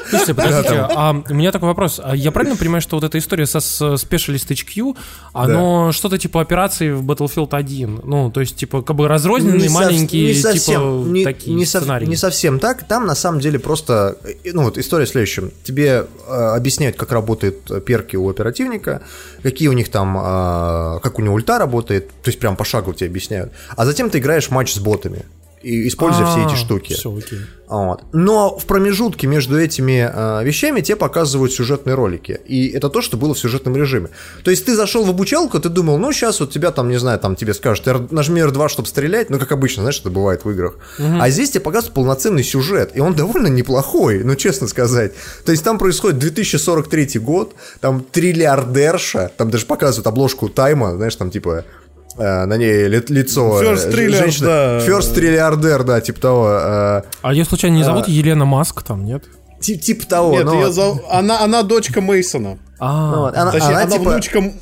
Слушайте, подождите, а у меня такой вопрос. А Я правильно понимаю, что вот эта история со с Specialist HQ, оно что-то типа операции в Battlefield 1? Ну, то есть, типа, как бы разрозненные, сов- маленькие, не совсем, типа, не, такие не сценарии. не совсем так. Там на самом деле просто, э, ну вот история в следующем. Тебе э, объясняют, как работают э, перки у оперативника, какие у них там, э, как у него ульта работает, то есть прям пошагово тебе объясняют. А затем ты играешь матч с ботами, и используя все эти штуки. Все, А, окей. Вот. Но в промежутке между этими э, вещами тебе показывают сюжетные ролики. И это то, что было в сюжетном режиме. То есть ты зашел в обучалку, ты думал, ну сейчас вот тебя там, не знаю, там тебе скажут, «R- нажми R2, чтобы стрелять, ну как обычно, знаешь, это бывает в играх. А здесь тебе показывают полноценный сюжет, и он довольно неплохой, ну честно сказать. То есть там происходит 2043 год, там триллиардерша, там даже показывают обложку тайма, знаешь, там типа на ней ли- лицо First э, Trilliard, женщины. да. First триллиардер, да, типа того. э, А ее случайно не зовут Елена Маск там, нет? Ти- Типа того, Нет, но вот, зов- она, она дочка Мейсона. А, ну вот, она, Точнее, она, она, типа внучка...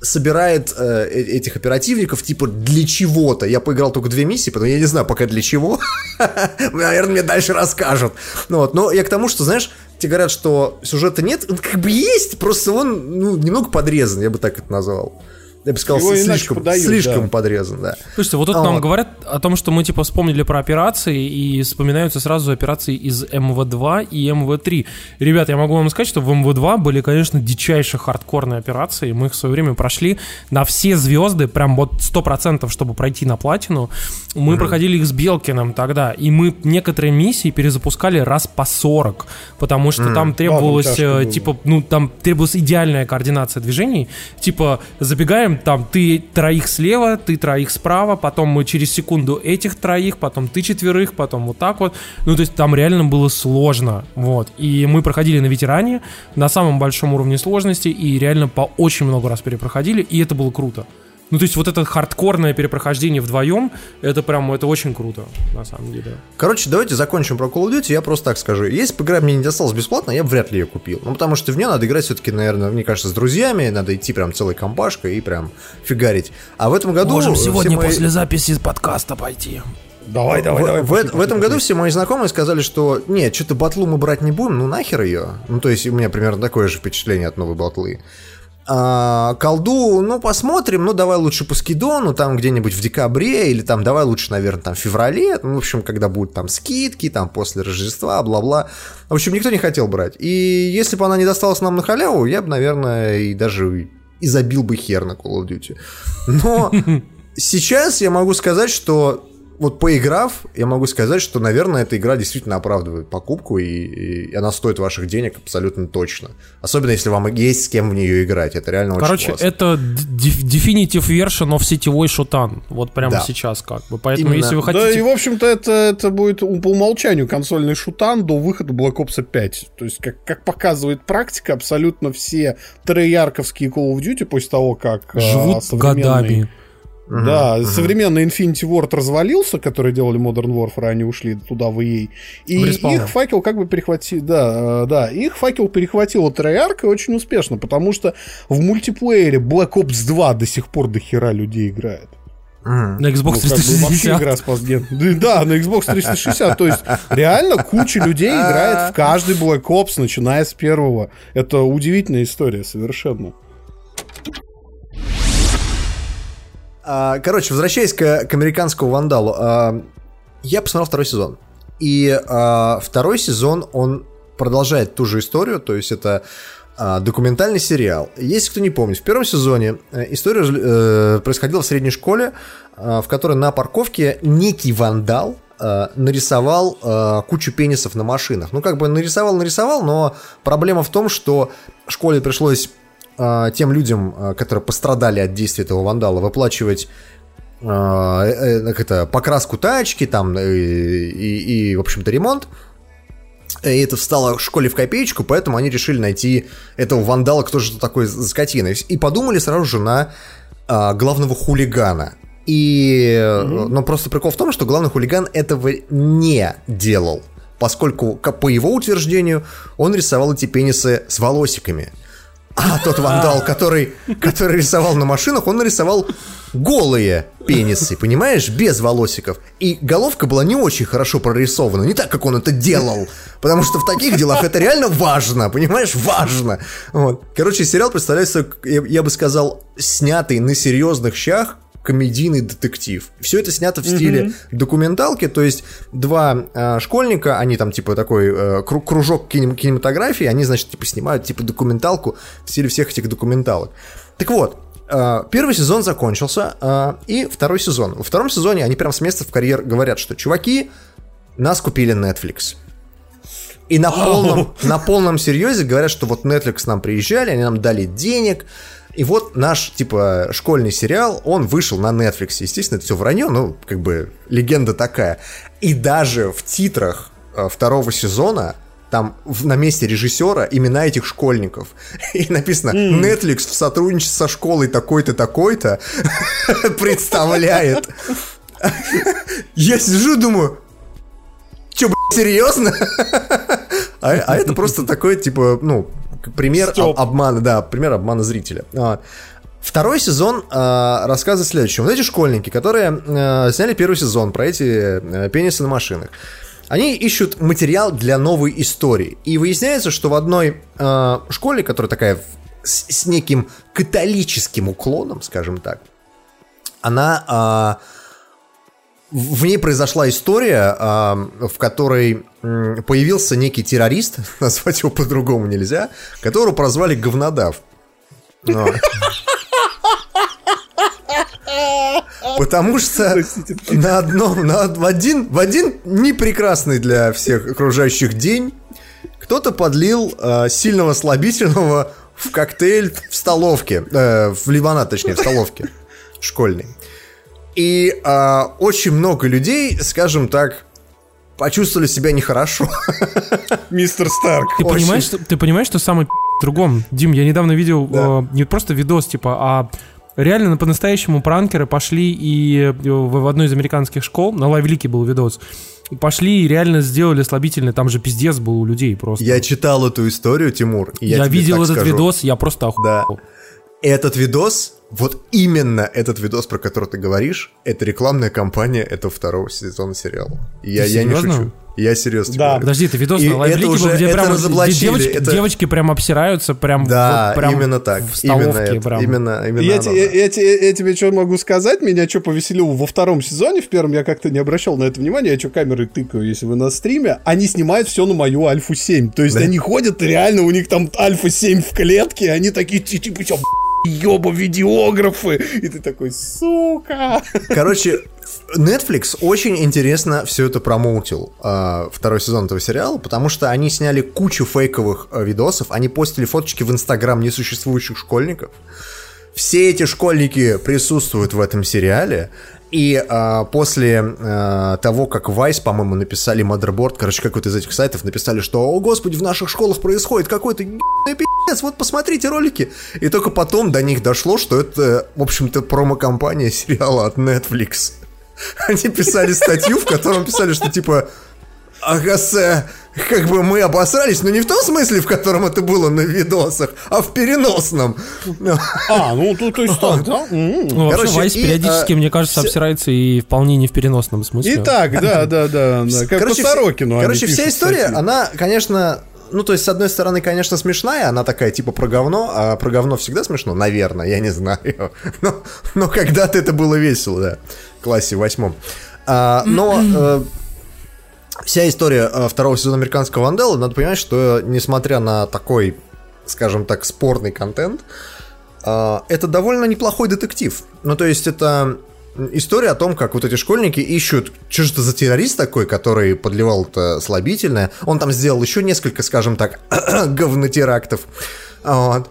собирает э, э- этих оперативников типа для чего-то. Я поиграл только две миссии, потому я не знаю пока для чего. *laughs* Наверное, мне дальше расскажут. Ну вот, но я к тому, что, знаешь, тебе говорят, что сюжета нет, он как бы есть, просто он ну, немного подрезан, я бы так это назвал. Я бы сказал, Его слишком, подают, слишком да. подрезан, да. Слушайте, вот тут А нам вот. говорят о том, что мы типа вспомнили про операции и вспоминаются сразу операции из МВ-2 и МВ-3. Ребят, я могу вам сказать, что в МВ-2 были, конечно, дичайшие хардкорные операции. Мы их в свое время прошли на все звезды, прям вот 100%, чтобы пройти на платину. Мы проходили их с Белкиным тогда, и мы некоторые миссии перезапускали раз по 40, потому что там требовалось, тяжко э, было. типа, ну, там требовалась идеальная координация движений. Типа, забегаем, там, ты троих слева, ты троих справа, потом мы через секунду этих троих, потом ты четверых, потом вот так вот. Ну, то есть там реально было сложно, вот. И мы проходили на ветеране, на самом большом уровне сложности, и реально по очень много раз перепроходили, и это было круто. Ну, то есть вот это хардкорное перепрохождение вдвоем, это прям, это очень круто, на самом деле. Короче, давайте закончим про Call of Duty. Я просто так скажу. Если бы игра мне не досталась бесплатно, я бы вряд ли ее купил. Ну, потому что в нее надо играть все-таки, наверное, мне кажется, с друзьями. Надо идти прям целой компашкой и прям фигарить. А в этом году... Можем сегодня мои- после записи подкаста пойти. Давай, давай, в, давай. в- пошли, в пошли, этом году пошли. все мои знакомые сказали, что нет, что-то батлу мы брать не будем, ну нахер ее. Ну, то есть у меня примерно такое же впечатление от новой батлы. А, колду, ну, посмотрим, ну, давай лучше по скидону, там где-нибудь в декабре, или там давай лучше, наверное, там в феврале, ну, в общем, когда будут там скидки, там после Рождества, бла-бла. В общем, никто не хотел брать. И если бы она не досталась нам на халяву, я бы, наверное, и даже и забил бы хер на Call of Duty. Но *laughs* сейчас я могу сказать, что вот поиграв, я могу сказать, что, наверное, эта игра действительно оправдывает покупку, и, и она стоит ваших денег абсолютно точно. Особенно, если вам есть с кем в нее играть. Это реально очень Короче, классно. это д- definitive version of сетевой шутан. Вот прямо Да. сейчас как бы. Поэтому, Именно. если вы Да, и, хотите... в общем-то, это, это будет по умолчанию консольный шутан до выхода Black Ops 5. То есть, как, как показывает практика, абсолютно все трейарковские Call of Duty после того, как а, Живут современный- Да, современный Infinity Ward развалился, который делали Modern Warfare, они ушли туда в EA. И В их факел как бы перехватил, да, э, да, их факел перехватила Treyarch и очень успешно, потому что в мультиплеере Black Ops 2 до сих пор до хера людей играет. На Xbox Ну, как бы вообще 360. игра спас ген. Да, на Xbox 360. То есть реально куча людей играет в каждый Black Ops, начиная с первого. Это удивительная история совершенно. Короче, возвращаясь к, к американскому вандалу, а, я посмотрел второй сезон. И а, второй сезон, он продолжает ту же историю, то есть это а, документальный сериал. Если кто не помнит, в первом сезоне э, история э, происходила в средней школе, а, в которой на парковке некий вандал э, нарисовал кучу пенисов на машинах. Ну, как бы нарисовал-нарисовал, но проблема в том, что школе пришлось тем людям, э, которые пострадали от действия этого вандала, выплачивать э, э, как это, покраску тачки там э, и, и, в общем-то, ремонт. И это встало школе в копеечку, поэтому они решили найти этого вандала, кто же такой скотина. И подумали сразу же на а, главного хулигана. И, э, но просто прикол в том, что главный хулиган этого не делал, поскольку, по его утверждению, он рисовал эти пенисы с волосиками. А тот вандал, который, который рисовал на машинах, он нарисовал голые пенисы, понимаешь, без волосиков. И головка была не очень хорошо прорисована, не так, как он это делал. Потому что в таких делах это реально важно, понимаешь, важно. Вот. Короче, сериал представляет собой, я, я бы сказал, снятый на серьезных щах, комедийный детектив. Все это снято в стиле mm-hmm. документалки, то есть два э, школьника, они там типа такой э, кружок кинем- кинематографии, они, значит, типа снимают типа документалку в стиле всех этих документалок. Так вот, э, первый сезон закончился, э, и второй сезон. Во втором сезоне они прям с места в карьер говорят, что чуваки, нас купили Netflix. И на полном, на полном серьезе говорят, что вот Netflix нам приезжали, они нам дали денег, и вот наш, типа, школьный сериал, он вышел на Netflix. Естественно, это все вранье, ну, как бы, легенда такая. И даже в титрах э, второго сезона там в, на месте режиссера имена этих школьников. *laughs* И написано Netflix в сотрудничестве со школой такой-то, такой-то *laughs* представляет. *laughs* Я сижу, думаю, Че, блядь, серьезно? а, а это просто такой, типа, ну, пример об, обмана, да, пример обмана зрителя. А, второй сезон э, рассказывает следующее. Вот эти школьники, которые э, сняли первый сезон про эти э, пенисы на машинах, они ищут материал для новой истории. И выясняется, что в одной э, школе, которая такая с, с неким католическим уклоном, скажем так, она... Э, в ней произошла история, в которой появился некий террорист, *laughs* назвать его по-другому нельзя, которого прозвали Говнодав. Потому что на одном, на, в, один, в один непрекрасный для всех окружающих день кто-то подлил э, сильного слабительного в коктейль в столовке, э, в лимонад, точнее, в столовке школьной. И э, очень много людей, скажем так, почувствовали себя нехорошо. *laughs* Мистер Старк. Ты понимаешь, что, ты понимаешь, что самое в другом? Дим, я недавно видел да. э, не просто видос, типа, а реально по-настоящему пранкеры пошли и э, в, в одной из американских школ, на Лайвлике был видос, пошли и реально сделали слабительный, там же пиздец был у людей просто. Я читал эту историю, Тимур. я я видел этот скажу. видос, я просто охуел. Да. Этот видос вот именно этот видос, про который ты говоришь, это рекламная кампания этого второго сезона сериала. Я, я не шучу. Я серьезно да. говорю. Подожди, это видос и на лайвлике был, где прям где девочки, это... девочки прям обсираются, прям, да, вот, прям именно так. в столовке. Именно, прям. именно, именно я, оно, я, я, я, я тебе что могу сказать? Меня что повеселило во втором сезоне, в первом я как-то не обращал на это внимания, я что камерой тыкаю, если вы на стриме, они снимают все на мою Альфу 7. То есть да. они ходят, реально у них там Альфа 7 в клетке, они такие, типа, что, ёба, видеографы. И ты такой, сука. Короче, Netflix очень интересно все это промоутил, э, второй сезон этого сериала, потому что они сняли кучу фейковых э, видосов, они постили фоточки в Инстаграм несуществующих школьников. Все эти школьники присутствуют в этом сериале, и а, после а, того, как Vice, по-моему, написали Motherboard, короче, какой-то из этих сайтов написали, что, о господи, в наших школах происходит какой-то пиздец, вот посмотрите ролики. И только потом до них дошло, что это, в общем-то, промо-компания сериала от Netflix. *laughs* Они писали статью, в котором писали, что типа Агаса, как бы мы обосрались, но не в том смысле, в котором это было на видосах, а в переносном. А, ну то, то есть так, да? Ну, Короче, Вайс периодически, а, мне кажется, обсирается и вполне не в переносном смысле. И так, да, *laughs* да, да, да. Как короче, по Сорокину. Короче, вся история, она, конечно, ну, то есть, с одной стороны, конечно, смешная, она такая, типа, про говно, а про говно всегда смешно, наверное, я не знаю. *laughs* Но, но когда-то это было весело, да, в классе восьмом. А, но *clears throat* э, вся история э, второго сезона американского вандала, надо понимать, что несмотря на такой, скажем так, спорный контент, э, это довольно неплохой детектив. Ну, то есть это история о том, как вот эти школьники ищут, что же это за террорист такой, который подливал это слабительное. Он там сделал еще несколько, скажем так, *clears throat* говнотерактов. Вот.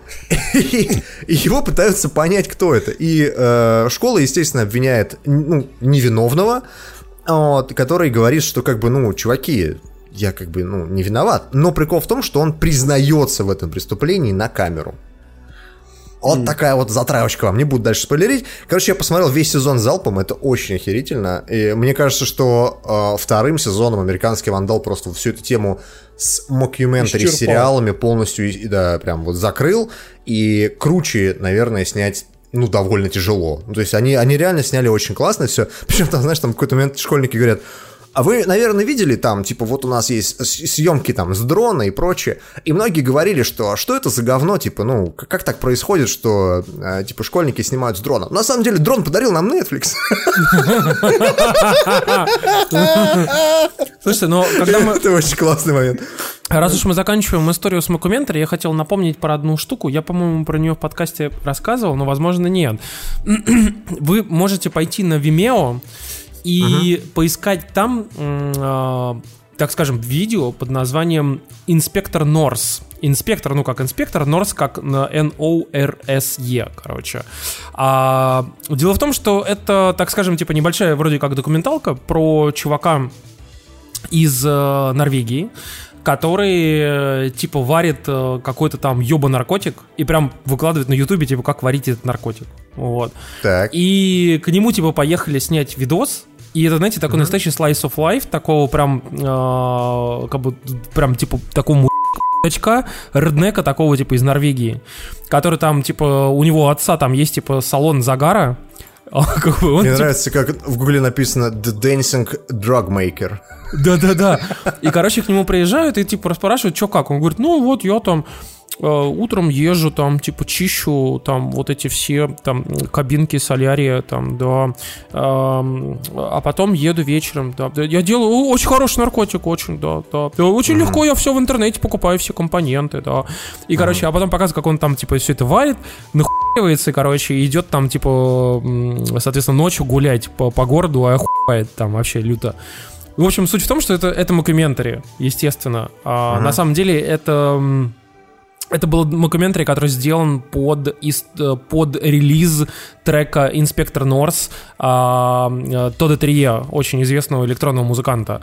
И, *laughs* и его пытаются понять, кто это. И э, школа, естественно, обвиняет ну, невиновного, вот, который говорит, что как бы, ну, чуваки, я как бы, ну, не виноват. Но прикол в том, что он признается в этом преступлении на камеру. Вот м-м. такая вот затравочка вам, не буду дальше спойлерить. Короче, я посмотрел весь сезон залпом, это очень охерительно. И мне кажется, что э, вторым сезоном американский вандал просто всю эту тему с мокюментари сериалами полностью, да, прям вот закрыл, и круче, наверное, снять ну, довольно тяжело. Ну, То есть они, они реально сняли очень классно все. *laughs* Причем там, знаешь, там в какой-то момент школьники говорят, а вы, наверное, видели там, типа, вот у нас есть съемки там с дрона и прочее. И многие говорили, что а что это за говно, типа, ну, как так происходит, что, э, типа, школьники снимают с дрона. На самом деле, дрон подарил нам Netflix. Слушайте, но когда мы... Это очень классный момент. Раз уж мы заканчиваем историю с Мокументари, я хотел напомнить про одну штуку. Я, по-моему, про нее в подкасте рассказывал, но, возможно, нет. *clears throat* Вы можете пойти на Vimeo и поискать там, а, так скажем, видео под названием «Инспектор Норс». Инспектор, ну как инспектор, Норс как на N-O-R-S-E, короче. А, дело в том, что это, так скажем, типа небольшая вроде как документалка про чувака, из э, Норвегии, который э, типа варит э, какой-то там ёба наркотик и прям выкладывает на ютубе типа как варить этот наркотик. Вот. Так. И к нему типа поехали снять видос. И это, знаете, такой настоящий slice of life, такого прям, э, как бы, прям, типа, такому очка реднека такого, типа, из Норвегии, который там, типа, у него отца там есть, типа, салон загара, *laughs* а, как бы он, Мне типа, нравится, как в гугле написано The Dancing Drug Maker. Да-да-да. И, короче, к нему приезжают и, типа, расспрашивают, что как. Он говорит, ну, вот я там утром езжу, там, типа, чищу, там, вот эти все, там, кабинки солярия, там, да, Эм, а потом еду вечером, да, я делаю очень хороший наркотик, очень, да, да, очень легко, я все в интернете покупаю, все компоненты, да, и, короче, а потом показывает, как он там, типа, все это варит, нахуевается, короче, идет там, типа, соответственно, ночью гулять по, по городу, а охуевает там вообще люто. В общем, суть в том, что это, это мокюментари, естественно. А, На самом деле это... Это был мокюментари, который сделан под, э, под релиз трека «Inspector Norse» а, э, Тодда Терье, очень известного электронного музыканта.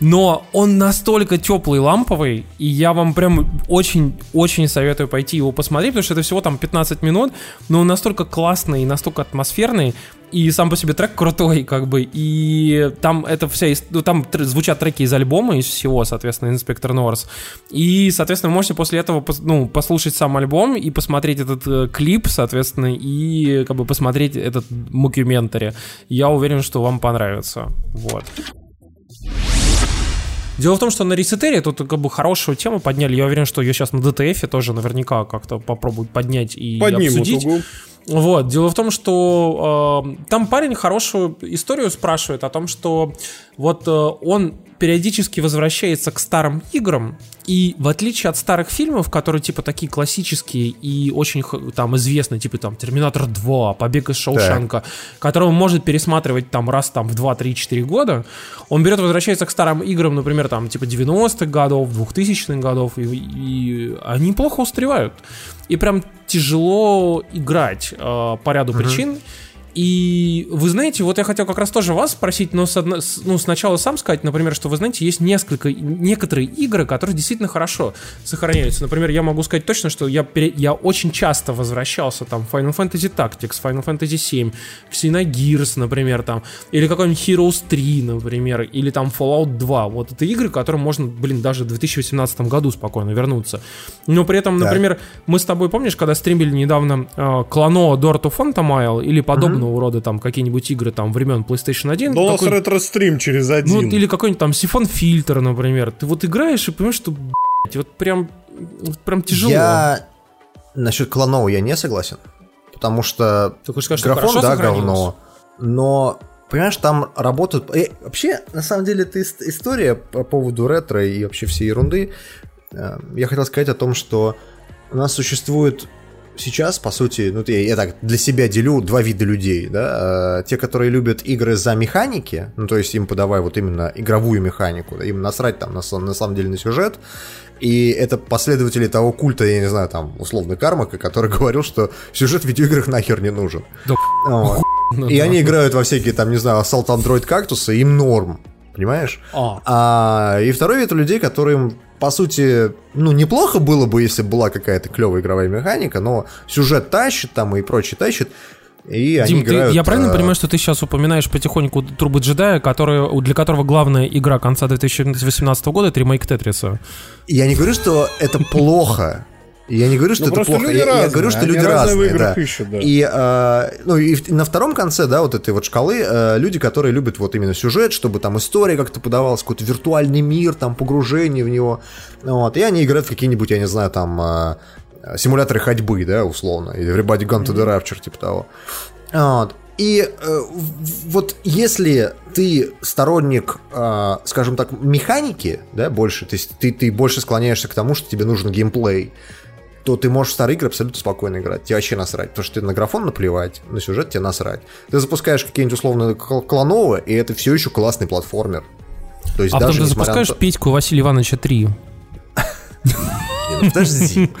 Но он настолько теплый, ламповый, и я вам прям очень-очень советую пойти его посмотреть, потому что это всего там 15 минут, но он настолько классный и настолько атмосферный, и сам по себе трек крутой, как бы, и там это вся, ну, там звучат треки из альбома, из всего, соответственно, Inspector Norse, и, соответственно, вы можете после этого, ну, послушать сам альбом и посмотреть этот э, клип, соответственно, и, как бы, посмотреть этот мокюментари. Я уверен, что вам понравится, вот. Дело в том, что на ResetEr е тут как бы хорошую тему подняли. Я уверен, что ее сейчас на DTF тоже наверняка как-то попробуют поднять и Поднимут обсудить. угу. Вот, дело в том, что э, там парень хорошую историю спрашивает о том, что вот э, он периодически возвращается к старым играм, и в отличие от старых фильмов, которые типа такие классические и очень там известные, типа там Терминатор 2, Побег из Шоушенка, который он может пересматривать там раз там в 2, 3, 4 года, он берет, возвращается к старым играм, например, там типа 90-х годов, 2000-х годов, и, и они плохо устаревают. И прям тяжело играть э, по ряду причин. И вы знаете, вот я хотел как раз тоже вас спросить, но с одно- с- ну, сначала сам сказать, например, что вы знаете, есть несколько, некоторые игры, которые действительно хорошо сохраняются. Например, я могу сказать точно, что я, пере- я очень часто возвращался там Final Fantasy Tactics, Final Fantasy 7, Xenogears, например, там, или какой-нибудь Heroes 3, например, или там Fallout 2. Вот это игры, к которым можно, блин, даже в 2018 году спокойно вернуться. Но при этом, Так. например, мы с тобой, помнишь, когда стримили недавно э, Клано Door to Phantomile или подобного рода там какие-нибудь игры там времен PlayStation 1? Да у нас какой- ретро-стрим через ну, один. вот или какой-нибудь там сифон фильтр, например. Ты вот играешь и понимаешь, что блядь, вот прям, вот прям тяжело. Я насчет клонов я не согласен, потому что Ты хочешь сказать, что графон, хорошо да, говно, но понимаешь, там работают... э, вообще, на самом деле, это ис- история по поводу ретро и вообще всей ерунды. Э, Я хотел сказать о том, что у нас существует сейчас, по сути, ну, я, я так для себя делю два вида людей, да, Э, те, которые любят игры за механики, ну, то есть им подавай вот именно игровую механику, да, им насрать там на, на самом деле на сюжет, и это последователи того культа, я не знаю, там, условно, Кармака, который *laughs* говорил, что сюжет в видеоиграх нахер не нужен. Да Вот. *laughs* Ну И да. они играют во всякие, там, не знаю, Assault Android кактусы, им норм, понимаешь? А, А, и второй вид людей, которым, по сути, ну, неплохо было бы, если была какая-то клевая игровая механика, но сюжет тащит там и прочее тащит. И они Дим, ты- играют... я правильно э, понимаю, что ты сейчас упоминаешь потихоньку Турбо Джедая, который, для которого главная игра конца 2018 года — это ремейк Тетриса? Я не говорю, что это плохо. Я не говорю, что Ну, это плохо. люди я, я разные, говорю, что люди разные да. ищут, да. И, э, ну, и на втором конце, да, вот этой вот шкалы, э, люди, которые любят вот именно сюжет, чтобы там история как-то подавалась, какой-то виртуальный мир, там погружение в него. Вот. И они играют в какие-нибудь, я не знаю, там э, симуляторы ходьбы, да, условно. Или Everybody Gone to the Rapture, типа того. Вот. И э, вот если ты сторонник, э, скажем так, механики, да, больше, то есть ты, ты больше склоняешься к тому, что тебе нужен геймплей, то ты можешь в старые игры абсолютно спокойно играть. Тебе вообще насрать. Потому что ты на графон наплевать, на сюжет тебе насрать. Ты запускаешь какие-нибудь условно кл- клоновые, и это все еще классный платформер. То есть А потом даже ты несмотря на запускаешь то- Петьку Василия Ивановича 3. Не, ну подожди. *laughs*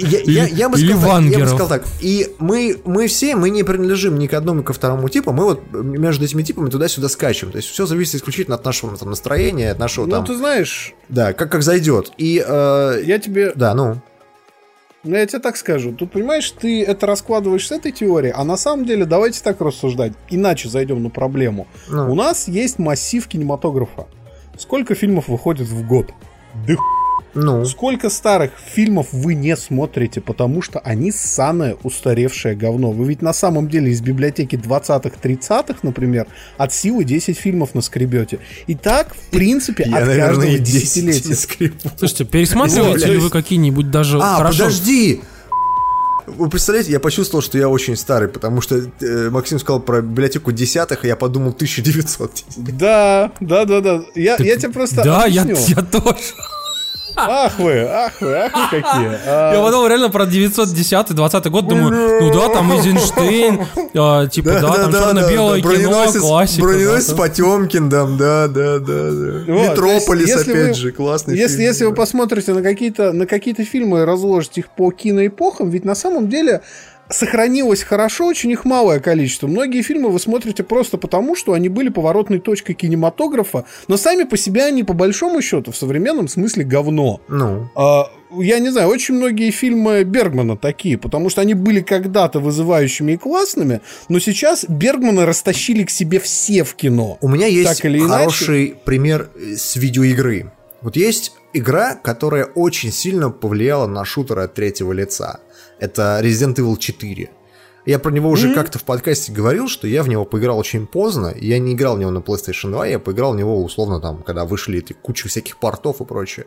Я, я- я бы сказал так, я бы сказал так. И мы, мы все, мы не принадлежим ни к одному, ни ко второму типу. Мы вот между этими типами туда-сюда скачем. То есть все зависит исключительно от нашего там, настроения, от нашего Ну, там... ты знаешь, Да, как, как зайдет. И... э, я тебе Да, ну... Ну, я тебе так скажу. Тут, понимаешь, ты это раскладываешь с этой теории, а на самом деле давайте так рассуждать. Иначе зайдем на проблему. Ну. У нас есть массив кинематографа. Сколько фильмов выходит в год? Да Ну, Сколько старых фильмов вы не смотрите, потому что они ссаное устаревшее говно. Вы ведь на самом деле из библиотеки 20-х, 30-х, например, от силы 10 фильмов наскребете. И так, в принципе, я, от наверное, каждого и 10 десятилетия. Слушайте, пересматриваете Вот, ли вы какие-нибудь даже А, хорошо... подожди! Вы представляете, я почувствовал, что я очень старый, потому что э, Максим сказал про библиотеку десятых, и я подумал 1910. Да, да, да, да. Я, я тебе просто Да, я, объясню. я тоже. Ах вы, ах вы, ах вы какие. А, Я подумал реально про 910-20 год, думаю, ну да, там Эйзенштейн, а, типа, да, там черно-белое кино, броненосец, классика. Броненосец да, Потемкин, там, да, да, да, да. Вот, Метрополис, есть, опять вы- же, классный Если, фильм. если вы посмотрите на какие-то на какие-то фильмы и разложите их по киноэпохам, ведь на самом деле сохранилось хорошо очень их малое количество. Многие фильмы вы смотрите просто потому, что они были поворотной точкой кинематографа, но сами по себе они по большому счету в современном смысле говно. Ну, А, я не знаю, очень многие фильмы Бергмана такие, потому что они были когда-то вызывающими и классными, но сейчас Бергмана растащили к себе все в кино. у меня есть или иначе. хороший пример э, с видеоигры. Вот есть игра, которая очень сильно повлияла на шутеры от третьего лица. Это Resident Evil 4. Я про него уже как-то в подкасте говорил, что я в него поиграл очень поздно. Я не играл в него на PlayStation 2, я поиграл в него условно там, когда вышли эти куча всяких портов и прочее.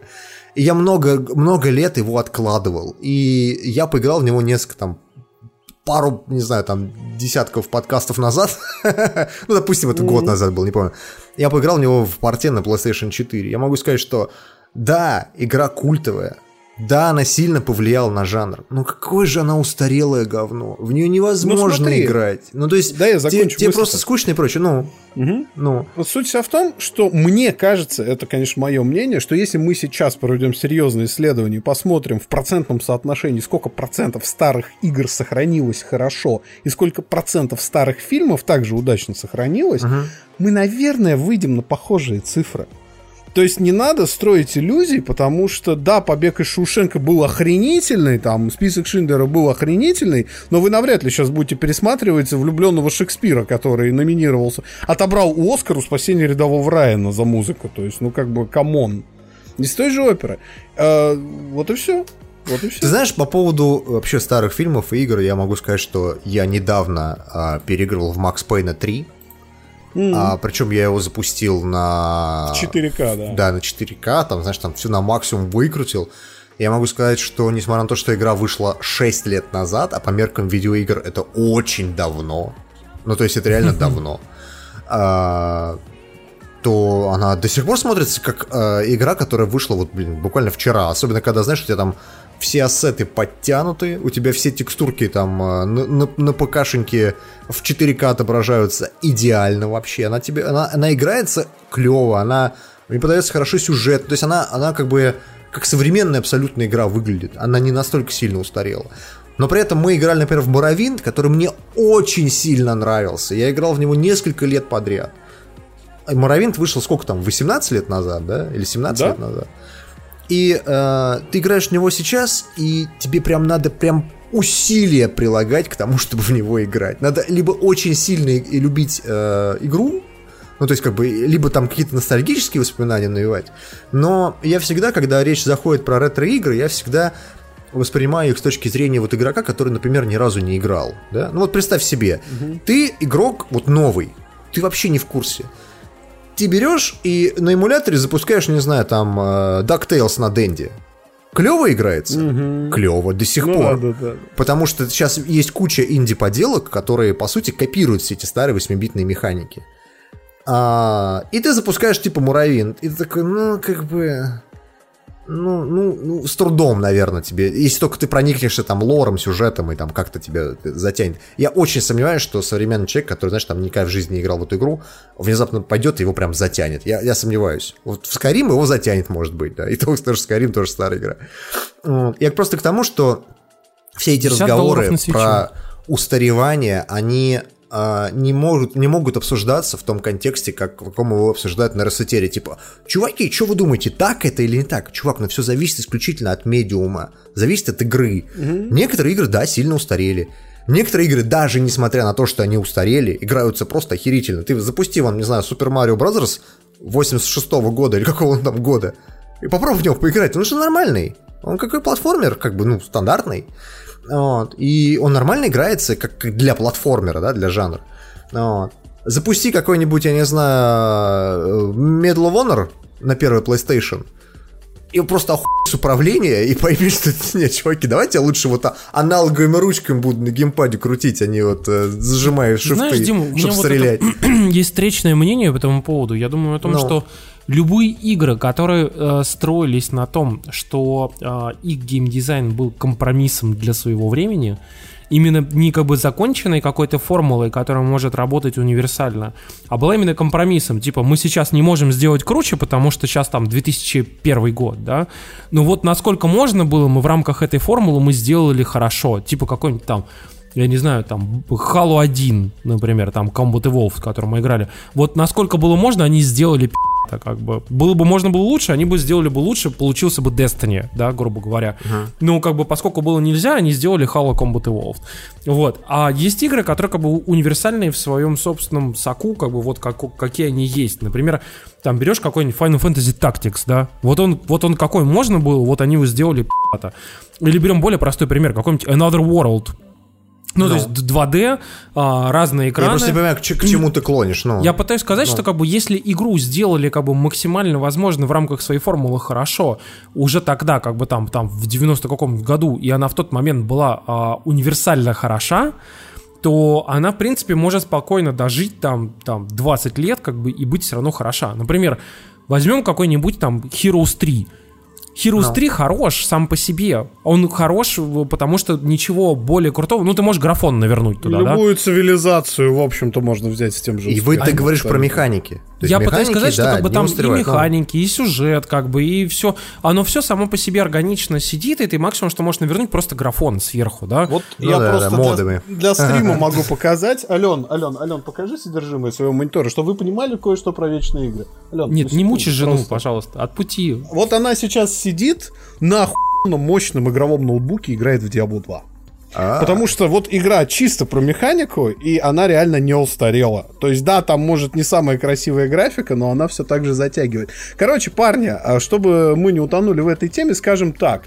И я много, много лет его откладывал. И я поиграл в него несколько там пару, не знаю, там, десятков подкастов назад, *laughs* ну, допустим, это год назад был, не помню, я поиграл в него в порте на PlayStation 4. Я могу сказать, что да, игра культовая, да, она сильно повлияла на жанр, но какое же она устарелое говно. В нее невозможно Ну, смотри. играть. Ну, то есть, Да, я закончу тебе просто скучно и прочее. Ну, Мгм. ну, Вот суть вся в том, что мне кажется, это, конечно, мое мнение, что если мы сейчас проведем серьезное исследование и посмотрим в процентном соотношении, сколько процентов старых игр сохранилось хорошо и сколько процентов старых фильмов также удачно сохранилось, мы, наверное, выйдем на похожие цифры. То есть не надо строить иллюзий, потому что, да, побег из Шоушенка был охренительный, там, список Шиндлера был охренительный, но вы навряд ли сейчас будете пересматривать влюбленного Шекспира, который номинировался, отобрал у Оскару спасение рядового Райана за музыку. То есть, ну, как бы, come on. С той же оперы. А, вот и все. Вот и все. Ты знаешь, по поводу вообще старых фильмов и игр, я могу сказать, что я недавно а, переигрывал в Макс Пейна 3. А, причем я его запустил на... 4К, да. Да, на 4К, там, знаешь, там все на максимум выкрутил. Я могу сказать, что несмотря на то, что игра вышла 6 лет назад, а по меркам видеоигр это очень давно, ну то есть это реально *laughs* давно, а, то она до сих пор смотрится как э, игра, которая вышла вот, блин, буквально вчера. Особенно, когда, знаешь, у тебя там все ассеты подтянуты, у тебя все текстурки там э, на, на, на ПКшеньке в 4К отображаются идеально вообще. Она тебе, она, она играется клево, она мне подается хорошо сюжет, то есть она, она как бы как современная абсолютно игра выглядит. Она не настолько сильно устарела. Но при этом мы играли, например, в Моровинт, который мне очень сильно нравился. Я играл в него несколько лет подряд. Моровинт вышел сколько там, 18 лет назад, да? Или 17 Да. лет назад. И э, ты играешь в него сейчас, и тебе прям надо прям усилия прилагать к тому, *laughs* чтобы в него играть. Надо либо очень сильно и любить э, игру, ну, то есть, как бы, либо там какие-то ностальгические воспоминания навевать. Но я всегда, когда речь заходит про ретро-игры, я всегда воспринимаю их с точки зрения вот игрока, который, например, ни разу не играл. Да? Ну вот представь себе, угу. ты игрок вот новый, ты вообще не в курсе. Ты берешь и на эмуляторе запускаешь, не знаю, там э, DuckTales на Денде. Клево играется? Угу. Клево, до сих ну, пор. Да, да, да. Потому что сейчас есть куча инди-поделок, которые, по сути, копируют все эти старые 8-битные механики. А, и ты запускаешь типа муравин. И ты такой, ну, как бы... Ну, ну, ну, с трудом, наверное, тебе. Если только ты проникнешься там лором, сюжетом и там как-то тебя затянет. Я очень сомневаюсь, что современный человек, который, знаешь, там никогда в жизни не играл в эту игру, внезапно пойдет и его прям затянет. Я, я сомневаюсь. Вот в Skyrim его затянет, может быть, да. И то, что Skyrim тоже старая игра. Я просто к тому, что все эти разговоры про устаревание, они не, могут, не могут обсуждаться в том контексте, как в каком его обсуждают на Росетере. Типа, чуваки, что вы думаете, так это или не так? Чувак, ну все зависит исключительно от медиума, зависит от игры. Угу. Некоторые игры, да, сильно устарели. Некоторые игры, даже несмотря на то, что они устарели, играются просто охерительно. Ты запусти, вам, не знаю, Super Mario Bros. 86 -го года или какого он там года, и попробуй в него поиграть. Он же нормальный. Он какой платформер, как бы, ну, стандартный. Вот. И он нормально играется, как для платформера, да, для жанра. Вот. Запусти какой-нибудь, я не знаю, Medal of Honor на первый PlayStation, и просто охуеть с управления и пойми, что нет, чуваки, давайте я лучше вот аналоговыми ручками буду на геймпаде крутить, а не вот э, зажимая шифты, Знаешь, Дим, чтобы стрелять. Вот это, *clears throat* есть встречное мнение по этому поводу. Я думаю о том, no. Ну. что любые игры, которые э, строились на том, что э, их геймдизайн был компромиссом для своего времени, именно не как бы законченной какой-то формулой, которая может работать универсально, а была именно компромиссом. Типа, мы сейчас не можем сделать круче, потому что сейчас там 2001 год, да? Но вот насколько можно было, мы в рамках этой формулы мы сделали хорошо. Типа какой-нибудь там я не знаю, там, Halo 1, например, там, Combat Evolved, в котором мы играли. Вот насколько было можно, они сделали так как бы. Было бы можно было лучше, они бы сделали бы лучше, получился бы Destiny, да, грубо говоря. Uh-huh. Ну, как бы, поскольку было нельзя, они сделали Halo Combat Evolved. Вот. А есть игры, которые как бы универсальные в своем собственном соку, как бы вот как, какие они есть. Например, там берешь какой-нибудь Final Fantasy Tactics, да, вот он, вот он какой можно был, вот они его сделали. Или берем более простой пример, какой-нибудь Another World, ну, ну, то есть 2D, а, разные экраны. Я просто не понимаю, к, к чему ты клонишь. Ну. Я пытаюсь сказать, ну. что как бы если игру сделали как бы максимально возможно в рамках своей формулы хорошо, уже тогда, как бы там, там в 90 каком году, и она в тот момент была а, универсально хороша, то она, в принципе, может спокойно дожить там, там 20 лет как бы и быть все равно хороша. Например, возьмем какой-нибудь там Heroes 3 Heroes no. 3 хорош сам по себе. Он хорош, потому что ничего более крутого. Ну, ты можешь графон навернуть туда, Любую да? цивилизацию, в общем-то, можно взять с тем же. И вы ты говоришь про механики. Я механики, пытаюсь сказать, да, что как бы там и механики, и сюжет, как бы, и все. Оно все само по себе органично сидит, и ты максимум, что можешь навернуть, просто графон сверху, да? Вот ну, я да, просто да, модами. Для, для стрима *laughs* могу показать. Ален, Ален, Ален, покажи содержимое своего монитора, чтобы вы понимали кое-что про вечные игры. Ален, Нет, не мучи жену, просто. пожалуйста, от пути. Вот она сейчас сидит на мощном игровом ноутбуке играет в Diablo 2. А-а-а. Потому что вот игра чисто про механику, и она реально не устарела. То есть, да, там может не самая красивая графика, но она все так же затягивает. Короче, парни, а чтобы мы не утонули в этой теме, скажем так.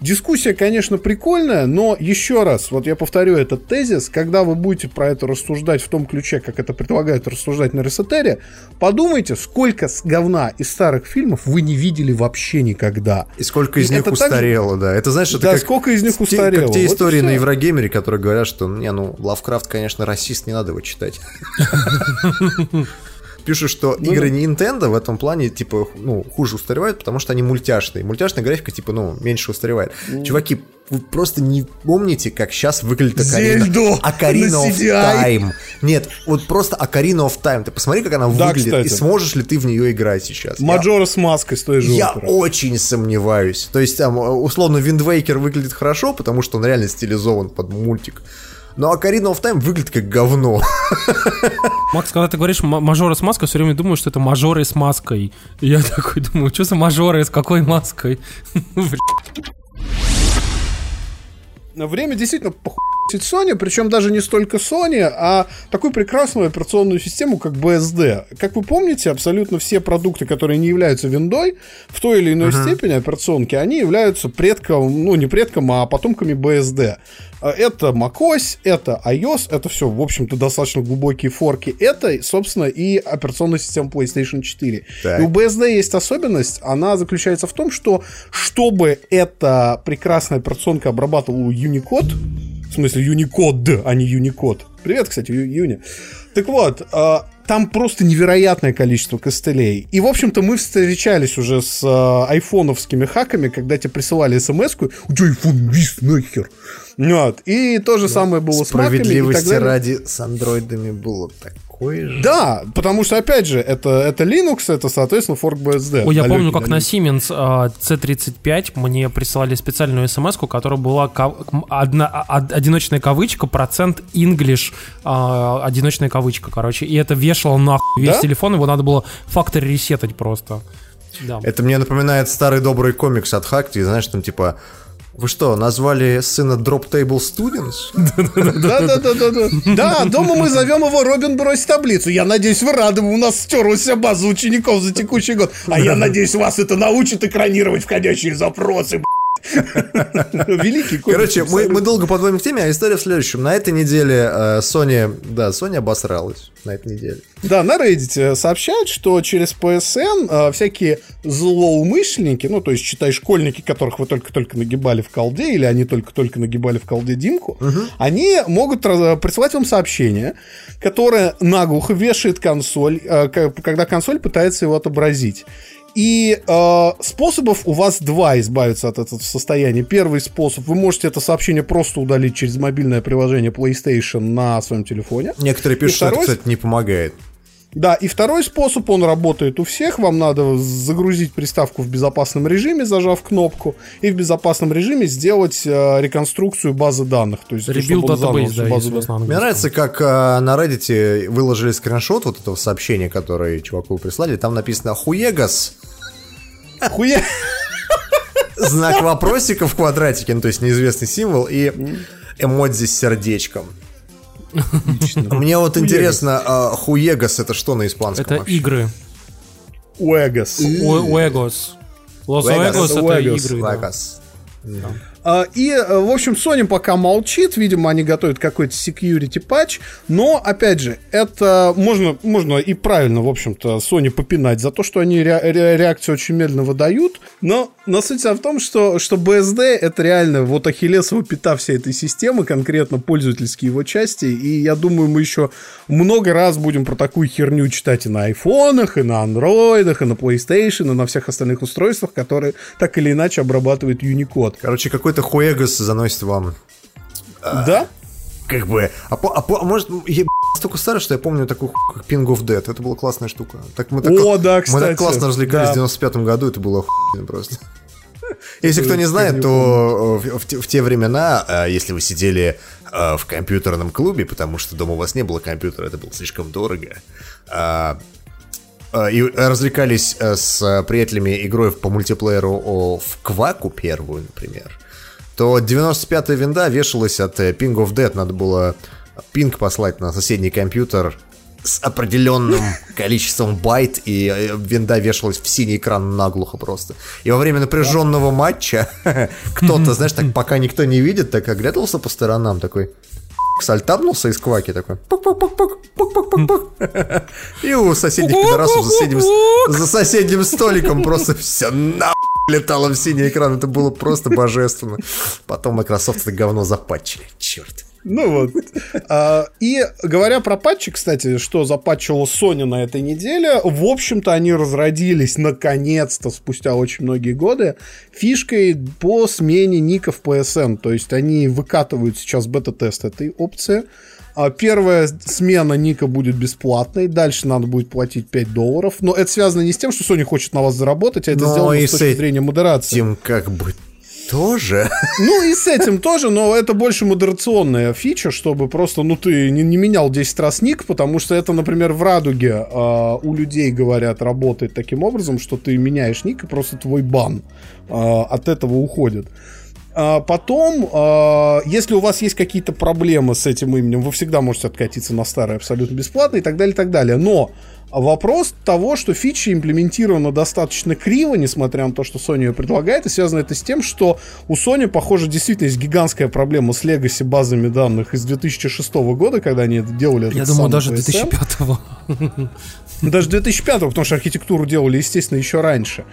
Дискуссия, конечно, прикольная, но еще раз, вот я повторю этот тезис, когда вы будете про это рассуждать в том ключе, как это предлагают рассуждать на Ресетере, подумайте, сколько говна из старых фильмов вы не видели вообще никогда. И сколько из и них устарело, так... да. Это знаешь, это да, как, сколько из них устарело. Как те вот истории на Еврогеймере, которые говорят, что, не, ну, Лавкрафт, конечно, расист, не надо его читать. *laughs* пишут, что ну, игры. Nintendo в этом плане, типа, ну, хуже устаревают, потому что они мультяшные. Мультяшная графика, типа, ну, меньше устаревает. Mm. Чуваки, вы просто не помните, как сейчас выглядит Акарина. Акарина of Time. Нет, вот просто Акарина of Time. Ты посмотри, как она да, выглядит, кстати. и сможешь ли ты в нее играть сейчас. Маджора я... с маской с той же Я оперы. очень сомневаюсь. То есть, там, условно, Wind Waker выглядит хорошо, потому что он реально стилизован под мультик. Ну, а Карина of Time выглядит как говно. *laughs* Макс, когда ты говоришь мажоры с маской, все время думаю, что это мажоры с маской. И я такой думаю, что за мажоры с какой маской? *laughs* время действительно похуй Sony, причем даже не столько Sony, а такую прекрасную операционную систему, как BSD. Как вы помните, абсолютно все продукты, которые не являются виндой, в той или иной uh-huh. степени операционки, они являются предком, ну не предком, а потомками BSD. А это macOS, это iOS, это все, в общем-то, достаточно глубокие форки. Это, собственно, и операционная система PlayStation 4. Так. И у BSD есть особенность, она заключается в том, что чтобы эта прекрасная операционка обрабатывала Unicode, в смысле Unicode, а не Unicode. Привет, кстати, Юни. Так вот, а, там просто невероятное количество костылей. И, в общем-то, мы встречались уже с э, айфоновскими хаками, когда тебе присылали смс-ку, у тебя айфон вис нахер. Вот. И то же да. самое было с маками. Справедливости ради с андроидами было такое же. Да, потому что, опять же, это, это Linux, это, соответственно, ForkBSD. Ой, я помню, как на Siemens uh, C35 мне присылали специальную смс которая была одна, одиночная кавычка, процент English, uh, одиночная кавычка, короче. И это вешало нахуй весь да? телефон, его надо было фактор ресетать просто. Да. Это мне напоминает старый добрый комикс от Хакти, знаешь, там типа вы что, назвали сына Drop Table Students? *laughs* Да-да-да-да. Да, дома мы зовем его Робин Брось таблицу. Я надеюсь, вы рады, у нас стерлась база учеников за текущий год. А я надеюсь, вас это научит экранировать входящие запросы, *laughs* Великий Короче, мы, мы долго подводим к теме, а история в следующем. На этой неделе э, Sony, да, Sony обосралась на этой неделе. Да, на Reddit сообщают, что через PSN э, всякие злоумышленники, ну, то есть, считай, школьники, которых вы только-только нагибали в колде, или они только-только нагибали в колде Димку, угу. они могут присылать вам сообщение, которое наглухо вешает консоль, э, когда консоль пытается его отобразить. И э, способов у вас два избавиться от этого состояния. Первый способ, вы можете это сообщение просто удалить через мобильное приложение PlayStation на своем телефоне. Некоторые пишут, второй... что это, кстати, не помогает. Да, и второй способ, он работает у всех. Вам надо загрузить приставку в безопасном режиме, зажав кнопку, и в безопасном режиме сделать э, реконструкцию базы данных. То есть, Rebuild database, да, базу данных. Мне нравится, как э, на Reddit выложили скриншот вот этого сообщения, которое чуваку прислали. Там написано «Хуегас». Хуя... Знак вопросика в квадратике, ну, то есть неизвестный символ, и эмодзи с сердечком. Мне вот интересно, а хуегас это что на испанском? Это игры. Уэгас. Уэгос. Лос Уэгос это игры. А, и, э, в общем, Sony пока молчит, видимо, они готовят какой-то security патч, но, опять же, это можно, можно и правильно, в общем-то, Sony попинать за то, что они ре- ре- реакцию очень медленно выдают, но, но суть в том, что, что BSD это реально вот ахиллесова пята всей этой системы, конкретно пользовательские его части, и я думаю, мы еще много раз будем про такую херню читать и на айфонах, и на андроидах, и на PlayStation, и на всех остальных устройствах, которые так или иначе обрабатывают Unicode. Короче, какой какой-то хуэгос заносит вам. Да? как бы. А, а, а может, я столько старый, что я помню такую как Ping of Dead. Это была классная штука. Так мы так, О, да, кстати. Мы так классно развлекались да. в 95 году, это было охуенно просто. *laughs* Если кто не знает, то в, в, в те времена, а, если вы сидели в компьютерном клубе, потому что дома у вас не было компьютера, это было слишком дорого, а, и развлекались с приятелями игрой по мультиплееру в Кваку первую, например, то 95-я винда вешалась от э, Ping of Dead. Надо было пинг послать на соседний компьютер с определенным *laughs* количеством байт, и э, винда вешалась в синий экран наглухо просто. И во время напряженного матча *laughs* кто-то, *laughs* знаешь, так пока никто не видит, так оглядывался по сторонам, такой сальтабнулся из кваки такой. И у соседних пидорасов за соседним, за соседним столиком просто все на летало в синий экран. Это было просто божественно. Потом Microsoft это говно запатчили. Черт. Ну вот. А, и говоря про патчи, кстати, что запатчила Sony на этой неделе, в общем-то, они разродились наконец-то, спустя очень многие годы, фишкой по смене ников PSN. То есть они выкатывают сейчас бета-тест этой опции. А первая смена ника будет бесплатной, дальше надо будет платить 5 долларов. Но это связано не с тем, что Sony хочет на вас заработать, а это но сделано с точки зрения модерации. Тем как бы тоже. *laughs* Ну и с этим тоже, но это больше модерационная фича, чтобы просто, ну ты не, не менял 10 раз ник, потому что это, например, в радуге э, у людей, говорят, работает таким образом, что ты меняешь ник, и просто твой бан э, от этого уходит. А потом, а, если у вас есть какие-то проблемы с этим именем, вы всегда можете откатиться на старое абсолютно бесплатно и так далее, и так далее. Но вопрос того, что фича имплементирована достаточно криво, несмотря на то, что Sony ее предлагает, и связано это с тем, что у Sony, похоже, действительно есть гигантская проблема с Legacy базами данных из 2006 года, когда они это делали. Я думаю, даже 2005 -го. Даже 2005 потому что архитектуру делали, естественно, еще раньше.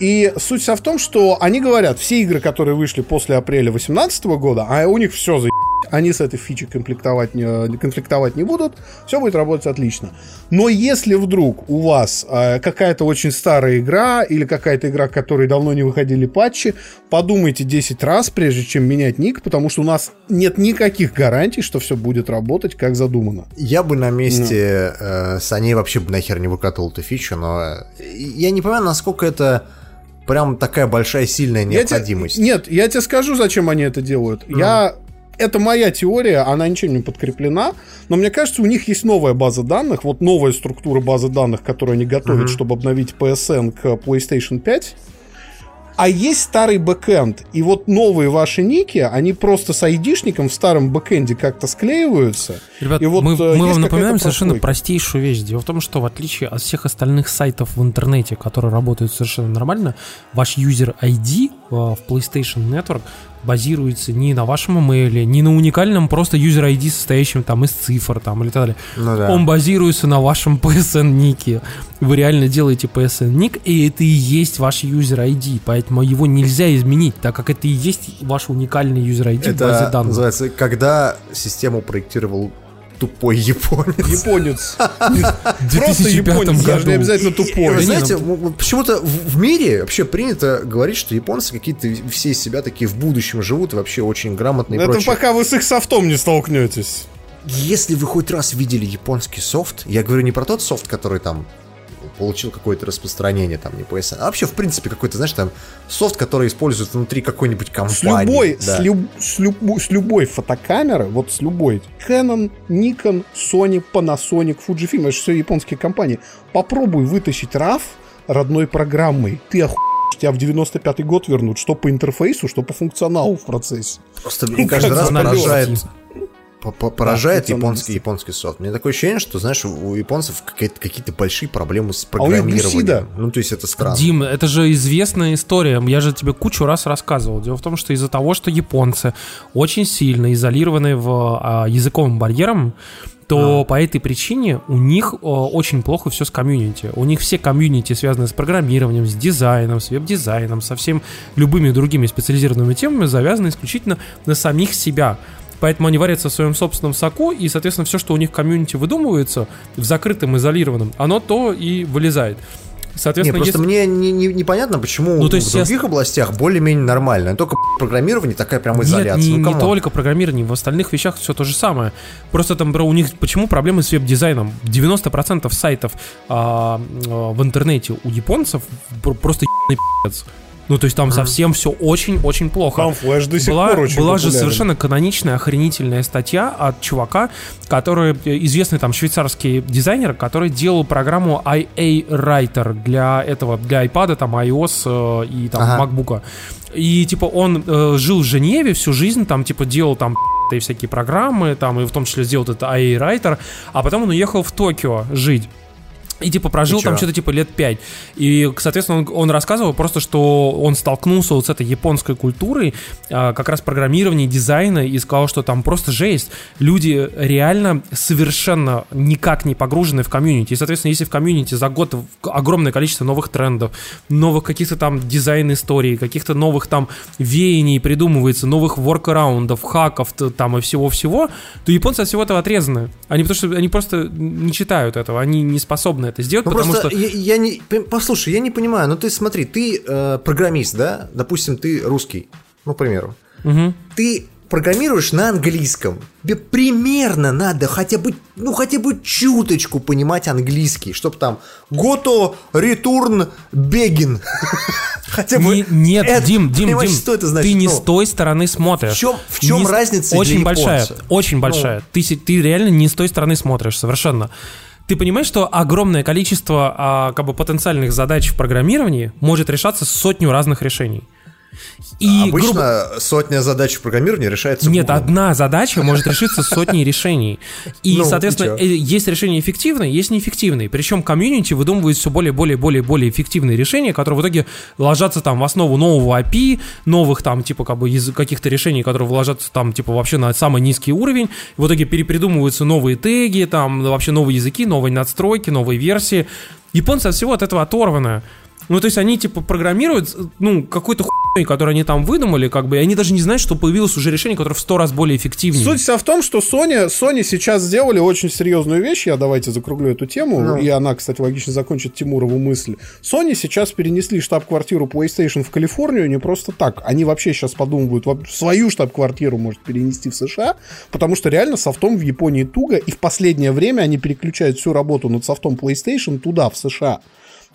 И суть вся в том, что они говорят, все игры, которые вышли после апреля 2018 года, а у них все за они с этой фичей конфликтовать не, конфликтовать не будут, все будет работать отлично. Но если вдруг у вас э, какая-то очень старая игра или какая-то игра, к которой давно не выходили патчи, подумайте 10 раз, прежде чем менять ник, потому что у нас нет никаких гарантий, что все будет работать как задумано. Я бы на месте ну. э, Sony вообще бы нахер не выкатывал эту фичу, но э, я не понимаю, насколько это прям такая большая сильная необходимость. Я те, нет, я тебе скажу, зачем они это делают. Mm. Я это моя теория, она ничем не подкреплена, но мне кажется, у них есть новая база данных, вот новая структура базы данных, которую они готовят, mm-hmm. чтобы обновить PSN к PlayStation 5. А есть старый бэкэнд, и вот новые ваши ники, они просто с айдишником в старом бэкэнде как-то склеиваются. Ребят, и вот, мы, э, мы вам напоминаем совершенно простейшую вещь. Дело в том, что в отличие от всех остальных сайтов в интернете, которые работают совершенно нормально, ваш user ID э, в PlayStation Network базируется не на вашем имейле, не на уникальном просто user ID, состоящем там из цифр там или так далее. Ну, да. Он базируется на вашем *laughs* PSN-нике. Вы реально делаете PSN-ник, и это и есть ваш юзер ID, поэтому его нельзя изменить, так как это и есть ваш уникальный юзер ID это в базе данных. называется, когда систему проектировал тупой японец. Японец. Просто японец, даже не обязательно тупой. Вы знаете, почему-то в мире вообще принято говорить, что японцы какие-то все из себя такие в будущем живут и вообще очень грамотные Это пока вы с их софтом не столкнетесь. Если вы хоть раз видели японский софт, я говорю не про тот софт, который там получил какое-то распространение, там, не PSN, а вообще, в принципе, какой-то, знаешь, там, софт, который используется внутри какой-нибудь компании. С любой, да. с, люб, с, люб, с любой фотокамеры, вот с любой, Canon, Nikon, Sony, Panasonic, Fujifilm, это же все японские компании, попробуй вытащить RAW родной программой, ты охуешь тебя в 95-й год вернут, что по интерфейсу, что по функционалу в процессе. Просто мне каждый раз поражает, поражает да, японский, японский софт. Мне такое ощущение, что, знаешь, у японцев какие-то большие проблемы с программированием. А ну, то есть это странно. Дим, это же известная история. Я же тебе кучу раз рассказывал. Дело в том, что из-за того, что японцы очень сильно изолированы в а, языковым барьером, то а. по этой причине у них о, очень плохо все с комьюнити. У них все комьюнити связаны с программированием, с дизайном, с веб-дизайном, со всеми любыми другими специализированными темами завязаны исключительно на самих себя. Поэтому они варятся в своем собственном соку, и, соответственно, все, что у них в комьюнити выдумывается, в закрытом, изолированном, оно то и вылезает. Соответственно, не, просто если... мне не, не, непонятно, почему ну, то есть в других я... областях более-менее нормально. Только программирование такая прям изоляция. Нет, не, ну, не только программирование, в остальных вещах все то же самое. Просто там, бро, у них почему проблемы с веб-дизайном? 90% сайтов а, а, в интернете у японцев просто пи***ц. Ну, то есть там совсем все очень-очень плохо. Там флеш до сих была, пор очень Была же совершенно каноничная, охренительная статья от чувака, который, э, известный там швейцарский дизайнер, который делал программу IA Writer для этого, для iPad, там, iOS э, и там ага. MacBook. И, типа, он э, жил в Женеве всю жизнь, там, типа, делал там *laughs* и всякие программы, там, и в том числе сделал этот IA Writer, а потом он уехал в Токио жить. И типа прожил там что-то типа лет пять. И, соответственно, он, он рассказывал просто, что он столкнулся вот с этой японской культурой, а, как раз программирования, дизайна, и сказал, что там просто жесть. Люди реально совершенно никак не погружены в комьюнити. И, соответственно, если в комьюнити за год огромное количество новых трендов, новых каких-то там дизайн-историй, каких-то новых там веяний придумывается, новых воркараундов, хаков там и всего-всего, то японцы от всего этого отрезаны. Они, потому что они просто не читают этого, они не способны это сделать, ну, потому что... Я, я не... Послушай, я не понимаю, ну ты смотри, ты э, программист, да? Допустим, ты русский, ну, к примеру. Угу. Ты программируешь на английском. Тебе примерно надо хотя бы, ну, хотя бы чуточку понимать английский, чтобы там гото return begin. *laughs* хотя бы... Нет, это, Дим, Дим, Дим, что это значит? ты не ну, с той стороны смотришь. В чем, в чем не разница Очень большая, очень большая. Ну. Ты, ты реально не с той стороны смотришь, совершенно ты понимаешь, что огромное количество а, как бы потенциальных задач в программировании может решаться сотню разных решений. И, Обычно грубо... сотня задач в программировании решается Нет, Google. одна задача может решиться сотней решений. И, ну, соответственно, и э, есть решения эффективные, есть неэффективные. Причем комьюнити выдумывает все более, более, более, более эффективные решения, которые в итоге ложатся там в основу нового API, новых там типа как бы из каких-то решений, которые вложатся там типа вообще на самый низкий уровень. В итоге перепридумываются новые теги, там вообще новые языки, новые надстройки, новые версии. Японцы от всего от этого оторваны. Ну, то есть они, типа, программируют, ну, какой-то хуй, который они там выдумали, как бы, и они даже не знают, что появилось уже решение, которое в сто раз более эффективнее. Суть вся в том, что Sony, Sony сейчас сделали очень серьезную вещь, я давайте закруглю эту тему, ну. и она, кстати, логично закончит Тимурову мысль. Sony сейчас перенесли штаб-квартиру PlayStation в Калифорнию не просто так. Они вообще сейчас подумывают, свою штаб-квартиру может перенести в США, потому что реально софтом в Японии туго, и в последнее время они переключают всю работу над софтом PlayStation туда, в США.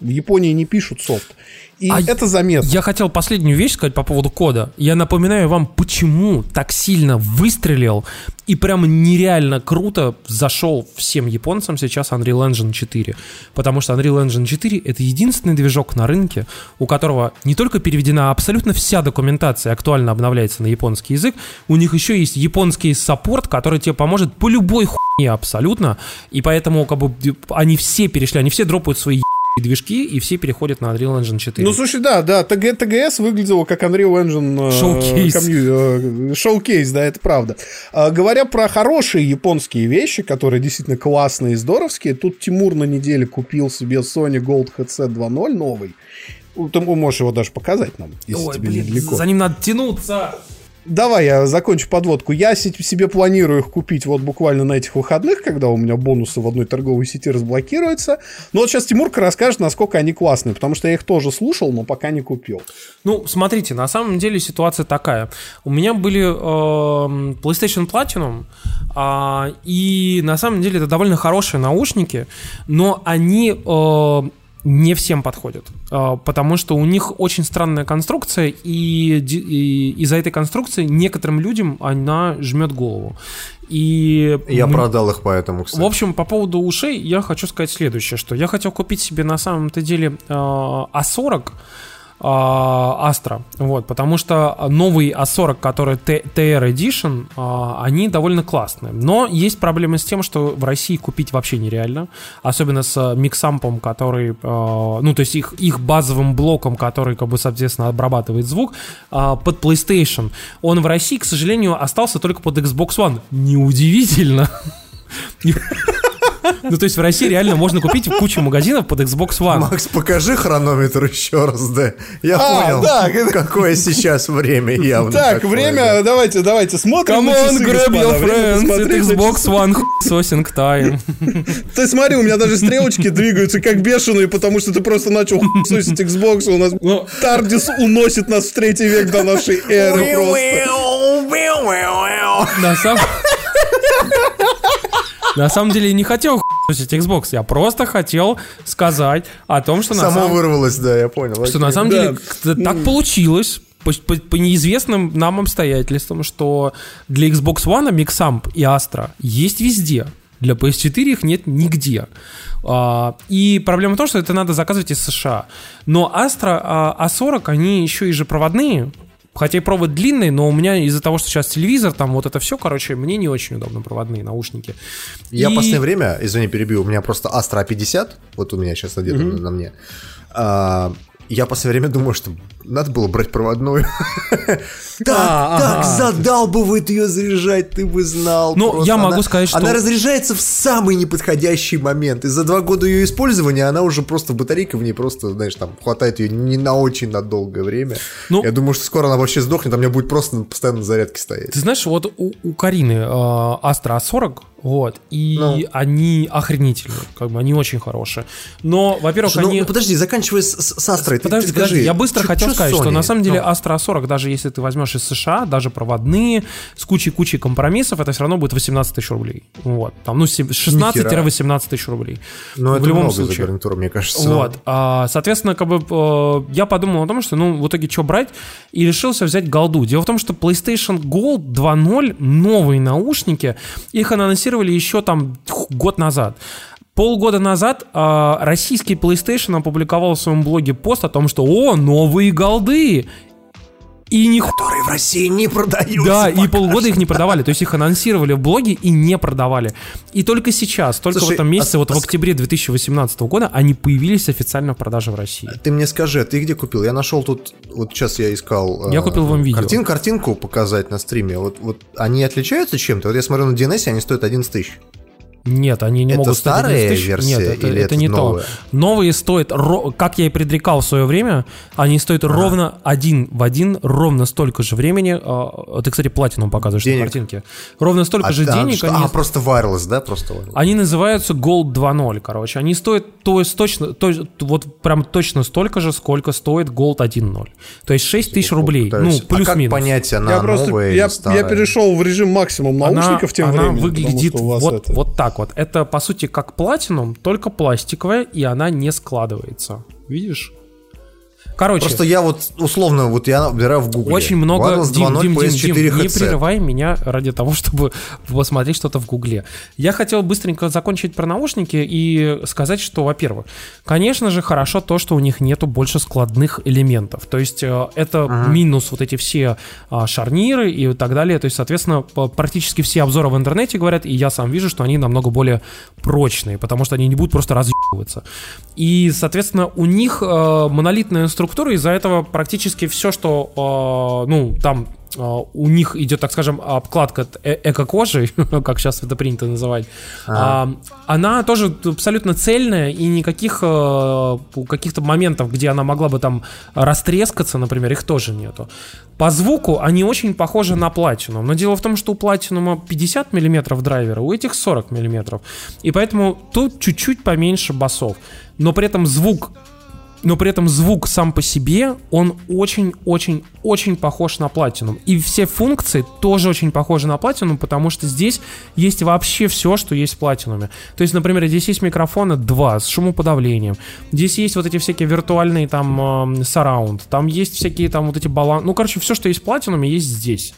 В Японии не пишут софт. И а это заметно. Я хотел последнюю вещь сказать по поводу кода. Я напоминаю вам, почему так сильно выстрелил и прям нереально круто зашел всем японцам сейчас Unreal Engine 4. Потому что Unreal Engine 4 — это единственный движок на рынке, у которого не только переведена абсолютно вся документация, актуально обновляется на японский язык, у них еще есть японский support, который тебе поможет по любой хуйне абсолютно, и поэтому как бы они все перешли, они все дропают свои движки, и все переходят на Unreal Engine 4. Ну, слушай, да, да, TG, TGS выглядело как Unreal Engine... Showcase. Э, showcase, да, это правда. А, говоря про хорошие японские вещи, которые действительно классные и здоровские, тут Тимур на неделе купил себе Sony Gold Headset 2.0 новый. Ты можешь его даже показать нам, если Ой, тебе блин, недалеко. За ним надо тянуться. Давай я закончу подводку. Я себе планирую их купить вот буквально на этих выходных, когда у меня бонусы в одной торговой сети разблокируются. Но вот сейчас Тимурка расскажет, насколько они классные, потому что я их тоже слушал, но пока не купил. Ну, смотрите, на самом деле ситуация такая. У меня были э, PlayStation Platinum, э, и на самом деле это довольно хорошие наушники, но они... Э, не всем подходят, а, потому что у них очень странная конструкция, и, и из-за этой конструкции некоторым людям она жмет голову. И я мы... продал их поэтому, кстати. В общем, по поводу ушей я хочу сказать следующее, что я хотел купить себе на самом-то деле А40, а Astra, вот, потому что новый A40, который TR Edition, а, они довольно классные, но есть проблема с тем, что в России купить вообще нереально, особенно с миксампом, который, а, ну, то есть их, их базовым блоком, который, как бы, соответственно, обрабатывает звук, а, под PlayStation. Он в России, к сожалению, остался только под Xbox One. Неудивительно. Ну, то есть в России реально можно купить кучу магазинов под Xbox One. Макс, покажи хронометр еще раз, да. Я а, понял, да. какое сейчас время явно. Так, такое, время, да. давайте, давайте смотрим Come on, grab your friends, это Xbox One сосинг time. *laughs* Ты смотри, у меня даже стрелочки двигаются как бешеные, потому что ты просто начал сосить Xbox, у нас ну, Тардис уносит нас в третий век до нашей эры *laughs* просто. На самом... На самом деле я не хотел хуйсить Xbox, я просто хотел сказать о том, что Само на самом... вырвалось, да, я понял. Что на самом деле так получилось, по, по, по неизвестным нам обстоятельствам, что для Xbox One Mixamp и Astra есть везде. Для PS4 их нет нигде. А, и проблема в том, что это надо заказывать из США. Но Astra A40, а они еще и же проводные, Хотя и провод длинный, но у меня из-за того, что сейчас телевизор, там вот это все, короче, мне не очень удобно проводные наушники. Я и... в последнее время, извини, перебью, у меня просто Astra 50, вот у меня сейчас одета mm-hmm. на мне. А, я последнее время думаю, что надо было брать проводную. *laughs* Так, так задалбывает ее заряжать, ты бы знал. Ну, я могу сказать, что... Она разряжается в самый неподходящий момент. И за два года ее использования она уже просто батарейка в ней просто, знаешь, там хватает ее не на очень на долгое время. Ну, я думаю, что скоро она вообще сдохнет, а у меня будет просто постоянно на зарядке стоять. Ты знаешь, вот у, Карины э, Astra A40 вот. И ну. они охренительные. Как бы они очень хорошие. Но, во-первых, ну, они. Ну, подожди, заканчивая с, с Астрой. Подожди, ты, подожди, я быстро хотел Sony? что на самом деле ну. Astra 40, даже если ты возьмешь из США, даже проводные, с кучей-кучей компромиссов, это все равно будет 18 тысяч рублей. Вот. Там, ну, 16-18 тысяч рублей. Ну, это в любом много случае. за гарнитуру, мне кажется. Вот. А, соответственно, как бы э, я подумал о том, что, ну, в итоге, что брать, и решился взять голду. Дело в том, что PlayStation Gold 2.0, новые наушники, их анонсировали еще там год назад. Полгода назад э, российский PlayStation опубликовал в своем блоге пост о том, что «О, новые голды!» И ни Которые в России не продаются. Да, и полгода их не продавали. То есть их анонсировали в блоге и не продавали. И только сейчас, только Слушай, в этом месяце, а- вот в а- октябре 2018 года, они появились официально в продаже в России. Ты мне скажи, а ты где купил? Я нашел тут, вот сейчас я искал... Я э, купил вам видео. Картин, картинку показать на стриме. Вот, вот они отличаются чем-то? Вот я смотрю на DNS, они стоят 11 тысяч. Нет, они не Это могут стоить старая 11 тысяч. версия Нет, это, или это это не новая? то. Новые стоят, как я и предрекал в свое время, они стоят ровно один в один, ровно столько же времени. а, Ты, кстати, платину показываешь Денег. на картинке. Ровно столько А, же да, денег что- они А, просто wireless, да? Просто wireless. Они называются Gold 2.0, короче. Они стоят то есть точно, то, есть вот прям точно столько же, сколько стоит Gold 1.0. То есть 6 тысяч рублей. Ну, Пытаюсь. а как плюс-минус. понять, она Я просто я, или старая? я перешел в режим максимум наушников тем она временем. потому выглядит что у вас вот, это- вот так вот. Это, по сути, как платинум, только пластиковая, и она не складывается. Видишь? Короче, Просто я вот условно, вот я набираю в гугле. Очень много... Wireless Дим, 2.0 Дим, Дим, PS4 Дим, не прерывай меня ради того, *laughs* чтобы посмотреть что-то в Гугле. Я хотел быстренько закончить про наушники и сказать, что, во-первых, конечно же, хорошо то, что у них нету больше складных элементов. То есть э, это минус вот эти все а, шарниры и так далее. То есть, соответственно, практически все обзоры в интернете говорят, и я сам вижу, что они намного более прочные, потому что они не будут просто разъебываться. И, соответственно, у них э, монолитная структура, из-за этого практически все, что, э, ну, там э, у них идет, так скажем, обкладка э- эко-кожей, *laughs* как сейчас это принято называть, а, она тоже абсолютно цельная, и никаких э, каких-то моментов, где она могла бы там растрескаться, например, их тоже нету. По звуку они очень похожи на платину, но дело в том, что у платинума 50 мм драйвера, у этих 40 мм, и поэтому тут чуть-чуть поменьше басов, но при этом звук но при этом звук сам по себе, он очень-очень-очень похож на платинум. И все функции тоже очень похожи на платинум, потому что здесь есть вообще все, что есть в платинуме. То есть, например, здесь есть микрофоны два с шумоподавлением. Здесь есть вот эти всякие виртуальные там сараунд. Там есть всякие там вот эти балансы. Ну, короче, все, что есть в платинуме, есть здесь.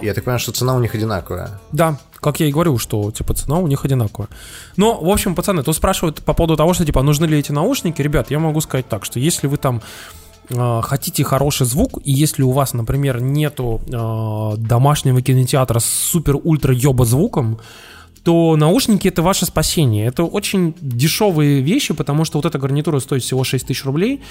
Я так понимаю, что цена у них одинаковая. Да, как я и говорю, что, типа, цена у них одинаковая. Но, в общем, пацаны, тут спрашивают по поводу того, что, типа, нужны ли эти наушники. Ребят, я могу сказать так, что если вы там э, хотите хороший звук, и если у вас, например, нету э, домашнего кинотеатра с супер-ультра-ёба звуком, то наушники это ваше спасение. Это очень дешевые вещи, потому что вот эта гарнитура стоит всего 6 тысяч рублей.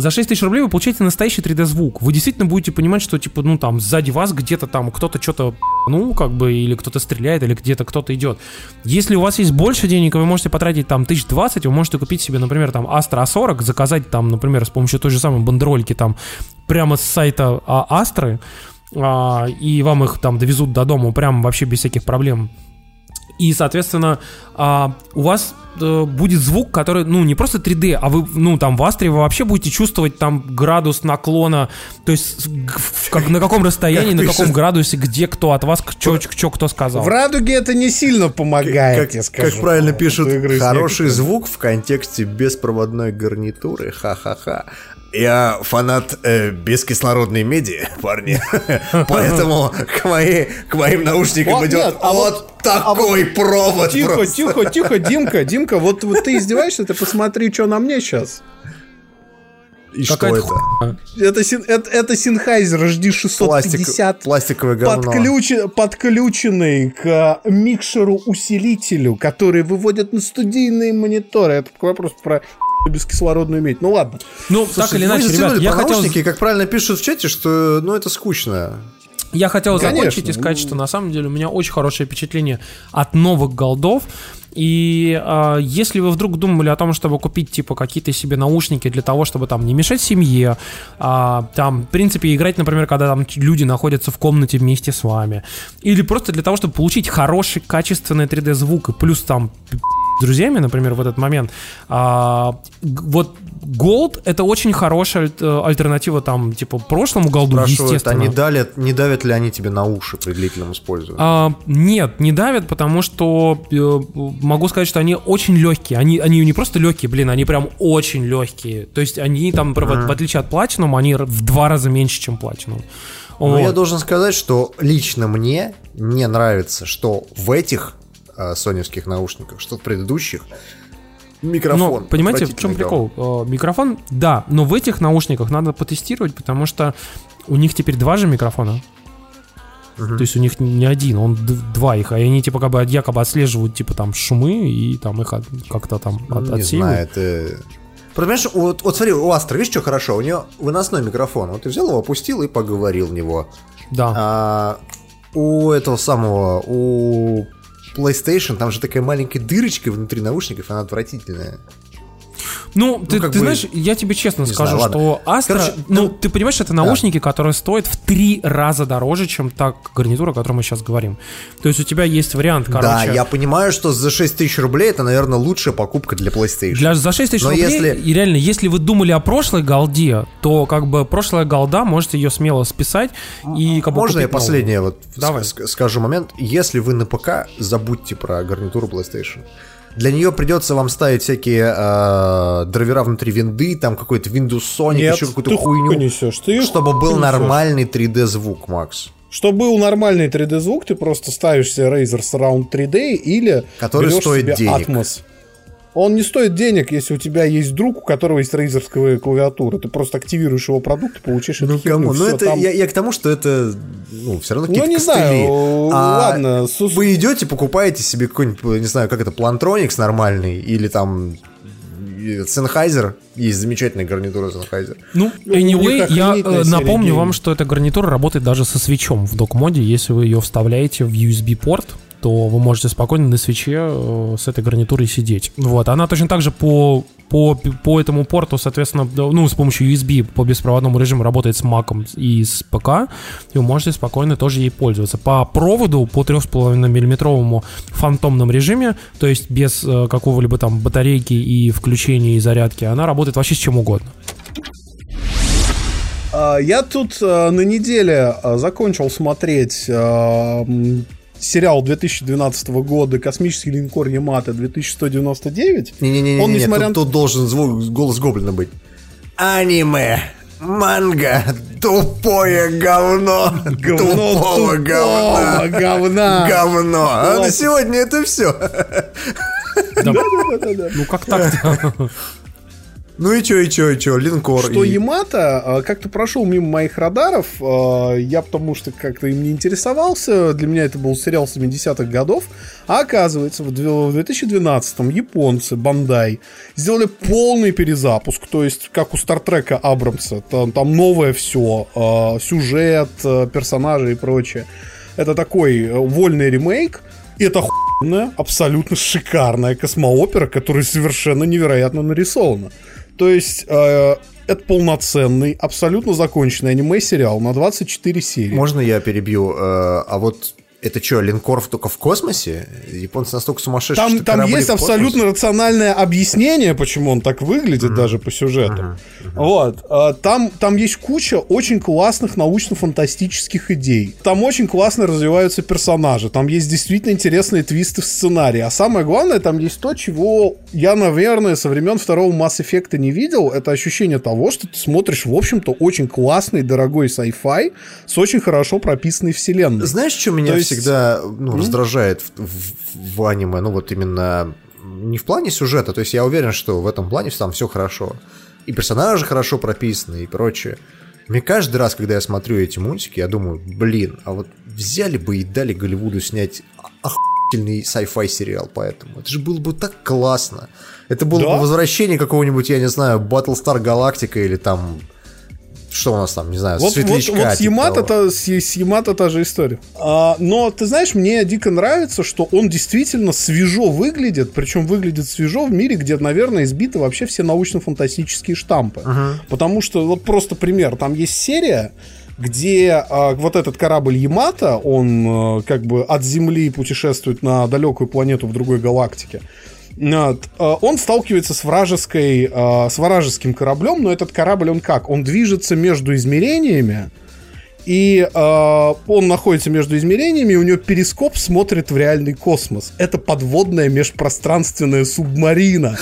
За 6 тысяч рублей вы получаете настоящий 3D-звук. Вы действительно будете понимать, что, типа, ну, там, сзади вас где-то там кто-то что-то, ну, как бы, или кто-то стреляет, или где-то кто-то идет. Если у вас есть больше денег, и вы можете потратить там 1020, вы можете купить себе, например, там, Astra A40, заказать там, например, с помощью той же самой бандерольки там прямо с сайта а, Астры, а, и вам их там довезут до дома прям вообще без всяких проблем. И, соответственно, а, у вас э, будет звук, который, ну, не просто 3D, а вы, ну, там, в Астре вы вообще будете чувствовать там градус наклона, то есть как, на каком расстоянии, на каком градусе, где кто от вас, что кто сказал. В радуге это не сильно помогает, Как, я скажу. как правильно пишут, хороший звук в контексте беспроводной гарнитуры. Ха-ха-ха. Я фанат э, бескислородной меди, *laughs* парни. Поэтому к, моей, к моим наушникам Вот идет нет, а вот такой провод. Тихо, просто. тихо, тихо, Димка, Димка, вот, вот ты издеваешься, ты посмотри, что на мне сейчас. И что это? Это, син- это, это Пластик, HD650 пластиковое говно. подключи- подключенный к микшеру-усилителю, который выводит на студийные мониторы. Это вопрос про бескислородную медь. Ну ладно. Ну, так Слушай, или вы иначе, ребят, я хотел, наушники, как правильно пишут в чате, что ну это скучно. я хотел Конечно. закончить и сказать, что на самом деле у меня очень хорошее впечатление от новых голдов. И а, если вы вдруг думали о том, чтобы купить типа какие-то себе наушники для того, чтобы там не мешать семье, а, там, в принципе, играть, например, когда там люди находятся в комнате вместе с вами, или просто для того, чтобы получить хороший, качественный 3D звук и плюс там с друзьями, например, в этот момент, а, вот Gold это очень хорошая аль- э, альтернатива там, типа, прошлому голду, Спрашивают, естественно. а не, давят, не давят ли они тебе на уши при длительном использовании? А, нет, не давят, потому что э, могу сказать, что они очень легкие. Они, они не просто легкие, блин, они прям очень легкие. То есть они там, в, в отличие от Platinum, они в два раза меньше, чем Platinum. Но Вот. я должен сказать, что лично мне не нравится, что в этих э, соневских наушниках, что в предыдущих, Микрофон. Но, понимаете, в чем прикол? Э, Микрофон, да, но в этих наушниках надо потестировать, потому что у них теперь два же микрофона. То есть у них не один, он два их, а они типа как бы якобы отслеживают типа там шумы и там их от- как-то там от- Не отсеивают. знаю, это... Понимаешь, вот, вот смотри, у Астра, видишь, что хорошо? У нее выносной микрофон. Вот ты взял его, опустил и поговорил в него. Да. А у этого самого, у PlayStation, там же такая маленькая дырочка внутри наушников, она отвратительная. Ну, ты, как ты бы, знаешь, я тебе честно не скажу, знаю, что Astra, Короче, ну, там- ты понимаешь, это наушники, которые стоят в три раза дороже, чем та гарнитура, о которой мы сейчас говорим. То есть у тебя есть вариант, короче... Да, я понимаю, что за 6 тысяч рублей это, наверное, лучшая покупка для PlayStation. Для, за 6 тысяч рублей, если- и реально, если вы думали о прошлой голде, то как бы прошлая голда, можете ее смело списать и как бы Можно я новую. последнее вот Давай. ск- скажу момент? Если вы на ПК, забудьте про гарнитуру PlayStation. Для нее придется вам ставить всякие э, драйвера внутри винды, там какой-то Windows Sonic, Нет, еще какую-то хуйню. несешь. Ты Чтобы был несешь. нормальный 3D звук, Макс. Чтобы был нормальный 3D звук, ты просто ставишь себе Razer Surround 3D или Который стоит себе денег. Atmos. Он не стоит денег, если у тебя есть друг, у которого есть рейзерская клавиатура. Ты просто активируешь его продукт и получишь эту херню. Кому? Ну, это там- я, я к тому, что это, ну, все равно Ну, какие-то не костыли. знаю, А ладно. сус- Вы идете, покупаете себе какой-нибудь, не знаю, как это, Plantronics нормальный, или там Sennheiser, есть замечательная гарнитура Sennheiser. Ну, Ну, anyway, я э, напомню геймов. вам, что эта гарнитура работает даже со свечом в док-моде. Если вы ее вставляете в USB-порт, то вы можете спокойно на свече э, с этой гарнитурой сидеть. Вот, она точно так же по, по, по этому порту, соответственно, ну, с помощью USB по беспроводному режиму работает с Mac и с ПК, и вы можете спокойно тоже ей пользоваться. По проводу, по 3,5 миллиметровому фантомном режиме, то есть без э, какого-либо там батарейки и включения и зарядки, она работает вообще с чем угодно. А, Я тут а, на неделе закончил смотреть сериал 2012 года «Космический линкор Ямато 2199». Не-не-не, Он, несмотря тут, тут должен звук, голос гоблина быть. Аниме, манга, тупое говно, Говно тупого тупого говна. говна. Говно. А на сегодня это все. Ну как так-то? Ну и чё, и чё, и чё, линкор. Что и- Ямато а, как-то прошел мимо моих радаров, а, я потому что как-то им не интересовался, для меня это был сериал 70-х годов, а оказывается в дв- в 2012-м японцы, Бандай, сделали полный перезапуск, то есть как у Стартрека Абрамса, там, там новое все, сюжет, а, персонажи и прочее. Это такой э, вольный ремейк, и это охуенная, абсолютно шикарная космоопера, которая совершенно невероятно нарисована. То есть э, это полноценный, абсолютно законченный аниме-сериал на 24 серии. Можно я перебью? э, А вот это что, линкор только в космосе? Японцы настолько сумасшедшие, Там, что там есть абсолютно рациональное объяснение, почему он так выглядит даже по сюжету. Вот. А, Там, там есть куча очень классных научно-фантастических идей. Там очень классно развиваются персонажи. Там есть действительно интересные твисты в сценарии. А самое главное, там есть то, чего я, наверное, со времен второго Mass Effect не видел. Это ощущение того, что ты смотришь, в общем-то, очень классный, дорогой sci-fi с очень хорошо прописанной вселенной. Знаешь, что меня То есть- всегда ну, раздражает в, в- в аниме? Ну, вот именно не в плане сюжета. То есть я уверен, что в этом плане там все хорошо. И персонажи хорошо прописаны и прочее. Мне каждый раз, когда я смотрю эти мультики, я думаю, блин, а вот взяли бы и дали Голливуду снять охуительный sci-fi сериал по этому. Это же было бы так классно. Это было Да? бы возвращение какого-нибудь, я не знаю, Battlestar Galactica или там... Что у нас там, не знаю, Вот, вот, Светлячка. вот с типа Ямато, того. та, с, с Ямато та же история. А, но, ты знаешь, мне дико нравится, что он действительно свежо выглядит, причем выглядит свежо в мире, где, наверное, избиты вообще все научно-фантастические штампы. Потому что, вот просто пример, там есть серия, где а, вот этот корабль Ямато, он а, как бы от Земли путешествует на далекую планету в другой галактике. А, Он сталкивается с вражеской, а, с вражеским кораблем, но этот корабль, он как? Он движется между измерениями, и э, он находится между измерениями, и у него перископ смотрит в реальный космос. Это подводная межпространственная субмарина.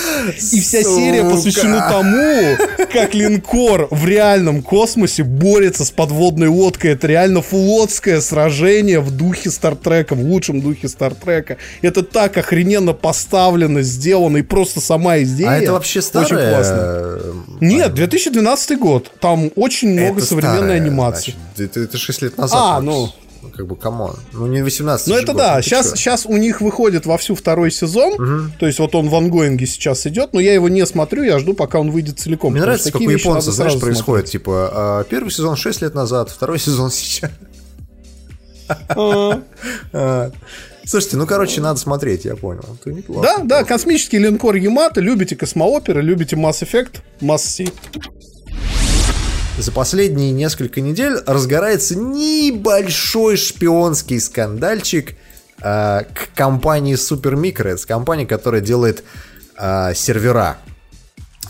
И вся серия посвящена тому, как линкор в реальном космосе борется с подводной лодкой. Это реально флотское сражение в духе Стартрека, в лучшем духе Стартрека. Это так охрененно поставлено, сделано, и просто сама идея. А это вообще старая? Очень классно. Нет, 2012 год. Там очень много Это современной старая, анимации. значит. Это, это 6 лет назад. А, ну. Ну, Как бы, come on. Ну, не 18 Ну это год, да, ну сейчас, чё? сейчас у них выходит вовсю второй сезон, то есть вот он в ангоинге сейчас идет, но я его не смотрю, я жду, пока он выйдет целиком. Мне нравится, как у японцев, знаешь, происходит. Типа, а, первый сезон 6 лет назад, второй *laughs* сезон сейчас. А, Слушайте, ну, короче, надо смотреть, я понял. Это неплохо. Да, да, космический линкор Ямато, любите космооперы, любите Mass Effect, Mass C. За последние несколько недель разгорается небольшой шпионский скандальчик а, к компании Supermicro. Это компания, которая делает а, сервера.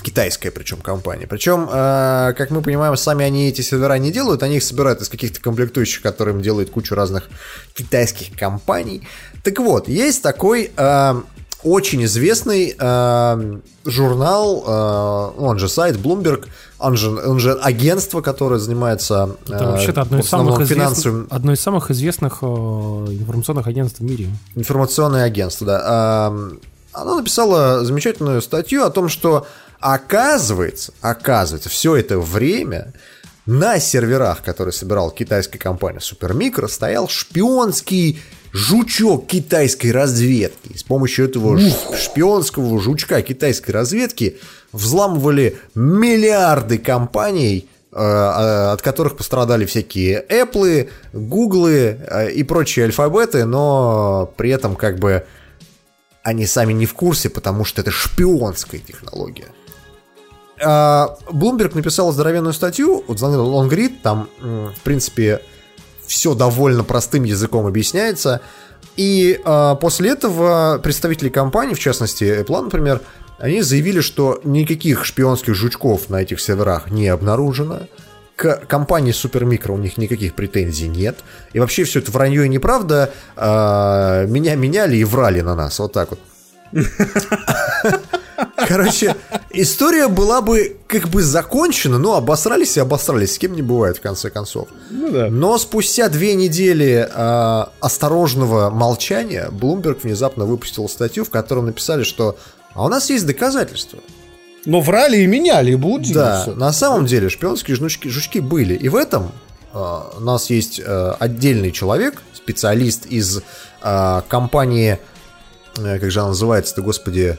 Китайская причем компания. Причем, а, как мы понимаем, сами они эти сервера не делают, они их собирают из каких-то комплектующих, которые им делает кучу разных китайских компаний. Так вот, есть такой а, очень известный а, журнал, а, он же сайт Bloomberg, он же, он же агентство, которое занимается Это а, вообще-то одно из, самых финансовым известных, одно из самых известных э, информационных агентств в мире. информационное агентство, да. А, Оно написало замечательную статью о том, что оказывается, оказывается, все это время на серверах, которые собирала китайская компания Supermicro, стоял шпионский жучок китайской разведки. С помощью этого ш- шпионского жучка китайской разведки взламывали миллиарды компаний, э, э, от которых пострадали всякие Apple, Google э, и прочие альфабеты, но при этом как бы они сами не в курсе, потому что это шпионская технология. А, Bloomberg написал здоровенную статью, вот он говорит, там, в принципе, все довольно простым языком объясняется. И а, после этого представители компании, в частности Apple, например, они заявили, что никаких шпионских жучков на этих серверах не обнаружено. К компании Supermicro у них никаких претензий нет. И вообще все это вранье и неправда. а, меня меняли и врали на нас. Вот так вот. *laughs* Короче, история была бы как бы закончена, но обосрались и обосрались, с кем не бывает в конце концов. Ну да. Но спустя две недели э, осторожного молчания Bloomberg внезапно выпустил статью, в которой написали, что а у нас есть доказательства. Но врали и меняли, и будут Да, на самом деле шпионские жучки, жучки были. И в этом э, у нас есть э, отдельный человек, специалист из э, компании, э, как же она называется-то, господи,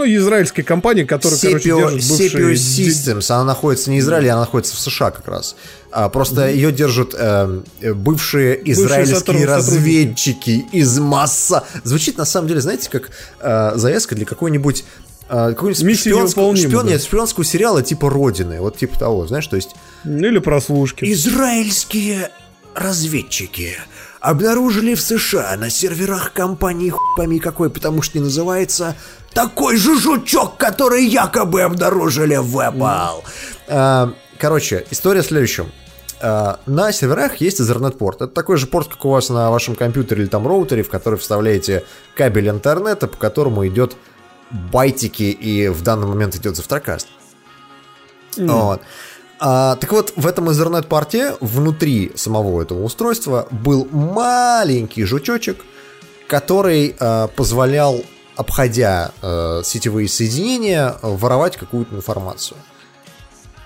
Ну, израильская компания, которая, короче, CPO, держит бывшие... CPO Systems, она находится не в Израиле, она находится в США как раз. А, просто ее держат э, бывшие израильские сотрудники. разведчики из масса. Звучит на самом деле, знаете, как э, завязка для какой-нибудь э, какой-нибудь шпионского, шпион, да. нет, шпионского сериала типа Родины, вот типа того, знаешь, то есть Ну, Или прослушки. Израильские разведчики обнаружили в США на серверах компании хуй пойми какой, потому что не называется такой же жучок, который якобы обнаружили в Apple. А, Короче, история в следующем. А, На серверах есть Ethernet-порт. Это такой же порт, как у вас на вашем компьютере или там роутере, в который вставляете кабель интернета, по которому идет байтики, и в данный момент идет завтракаст. Вот. А, так вот, в этом Ethernet-порте внутри самого этого устройства был маленький жучочек, который а, позволял, обходя а, сетевые соединения, воровать какую-то информацию.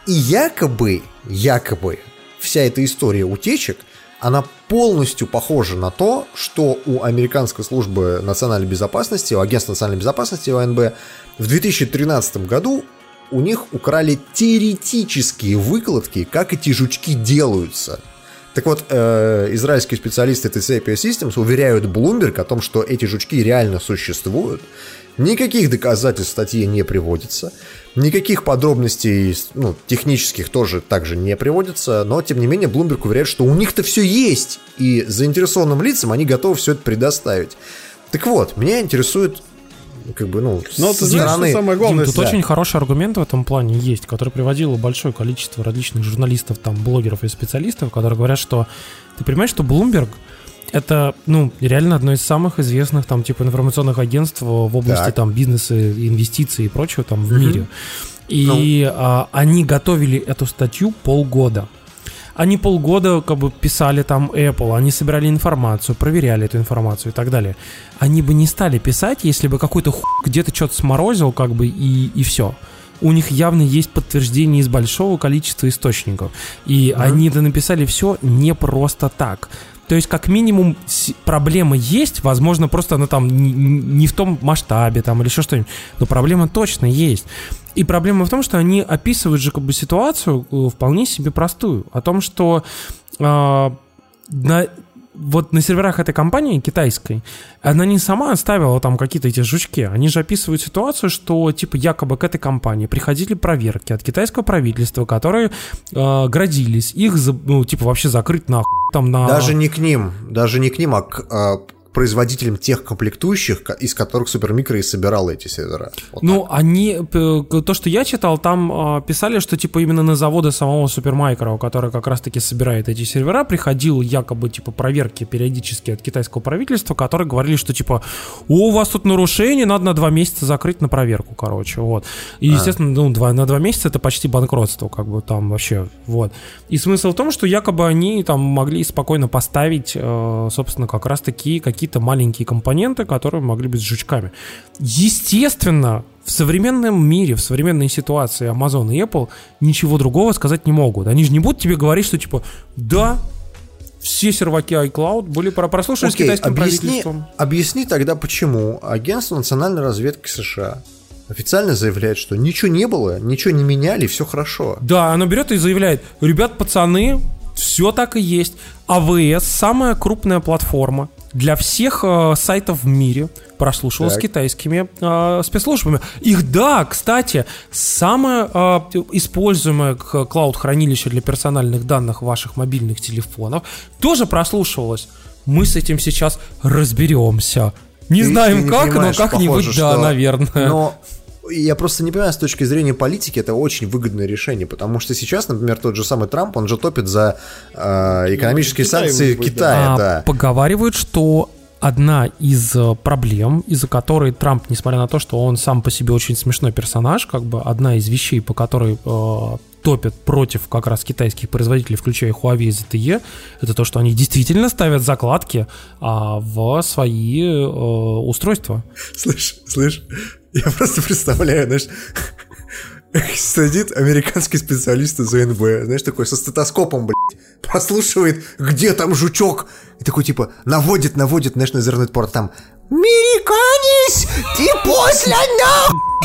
И якобы, якобы, вся эта история утечек, она полностью похожа на то, что у американской службы национальной безопасности, у агентства национальной безопасности ОНБ в 2013 году у них украли теоретические выкладки, как эти жучки делаются. Так вот, э, израильские специалисты TCP Systems уверяют Bloomberg о том, что эти жучки реально существуют. Никаких доказательств в статье не приводится. Никаких подробностей ну, технических тоже также не приводится. Но, тем не менее, Bloomberg уверяет, что у них-то все есть. И заинтересованным лицам они готовы все это предоставить. Так вот, меня интересует как бы, ну, Но ты знаешь, стороны... что самое главное? Дим, тут да. очень хороший аргумент в этом плане есть, который приводило большое количество различных журналистов, там, блогеров и специалистов, которые говорят, что ты понимаешь, что Bloomberg это, ну, реально одно из самых известных, там, типа, информационных агентств в области, Так. там, бизнеса, инвестиций и прочего, там, в Мгм. мире. И а, они готовили эту статью полгода. Они полгода как бы писали там Apple, они собирали информацию, проверяли эту информацию и так далее. Они бы не стали писать, если бы какой-то хуй где-то что-то сморозил, как бы, и, и все. У них явно есть подтверждение из большого количества источников. И они это написали все не просто так. То есть, как минимум, проблема есть, возможно, просто она там не, не в том масштабе там, или еще что-нибудь, но проблема точно есть. И проблема в том, что они описывают же как бы ситуацию э, вполне себе простую. О том, что а, на, вот на серверах этой компании китайской, она не сама оставила там какие-то эти жучки. Они же описывают ситуацию, что типа якобы к этой компании приходили проверки от китайского правительства, которые э, грозились их, за- ну, типа вообще закрыть нахуй там на... Даже не к ним, даже не к ним, а к а, производителям тех комплектующих, ко- из которых Супермикро и собирал эти сервера. Вот Ну, они, п- то, что я читал, там а, писали, что типа именно на заводы самого Супермайкро, который как раз-таки собирает эти сервера, приходил якобы типа проверки периодически от китайского правительства, которые говорили, что типа, у вас тут нарушение, надо на два месяца закрыть на проверку, короче, вот. И, естественно, ну, два, на два месяца это почти банкротство, как бы там вообще, вот. И смысл в том, что якобы они там могли спокойно поставить, э, собственно, как раз-таки какие-то маленькие компоненты, которые могли быть с жучками. Естественно, в современном мире, в современной ситуации Amazon и Apple ничего другого сказать не могут. Они же не будут тебе говорить, что типа, да, все серваки iCloud были про- прослушаны с Окей, китайским объясни, правительством. объясни тогда, почему агентство национальной разведки США официально заявляет, что ничего не было, ничего не меняли, все хорошо. Да, оно берет и заявляет, ребят, пацаны, все так и есть. АВС самая крупная платформа для всех э, сайтов в мире прослушивалась Так. китайскими э, спецслужбами. Их, да, кстати, самое э, используемое клауд-хранилище для персональных данных ваших мобильных телефонов тоже прослушивалось. Мы с этим сейчас разберемся. Не Ты- знаем ты не как, но как-нибудь, похоже, да, что- наверное. Но я просто не понимаю, с точки зрения политики, это очень выгодное решение, потому что сейчас, например, тот же самый Трамп, он же топит за э, экономические Китай санкции быть, Китая, А, да. Поговаривают, что одна из э, проблем, из-за которой Трамп, несмотря на то, что он сам по себе очень смешной персонаж, как бы одна из вещей, по которой э, топят против как раз китайских производителей, включая Huawei и ZTE, это то, что они действительно ставят закладки а, в свои э, устройства. Слышь, слышь, *laughs* я просто представляю, знаешь, *laughs* сидит американский специалист из УНБ, знаешь, такой со стетоскопом, блядь, прослушивает, где там жучок, и такой, типа, наводит, наводит, знаешь, на интернет-порт, там, «Американец, ты после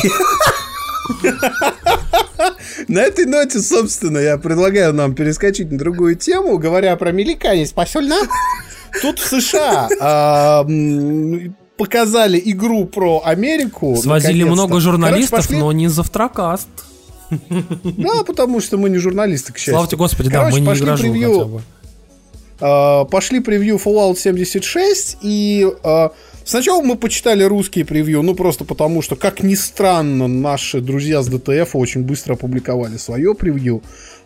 *laughs* На этой ноте, собственно, я предлагаю нам перескочить на другую тему, говоря про меликанец посольно. Тут в США а, показали игру про Америку. Свозили много журналистов, Короче, пошли- но не завтракаст. Да, потому что мы не журналисты, к счастью. Слава тебе, Господи, да, мы не пошли игражу превью. хотя бы. А, пошли превью Fallout 76, и а, сначала мы почитали русские превью, ну просто потому, что, как ни странно, наши друзья с ДТФ очень быстро опубликовали свое превью,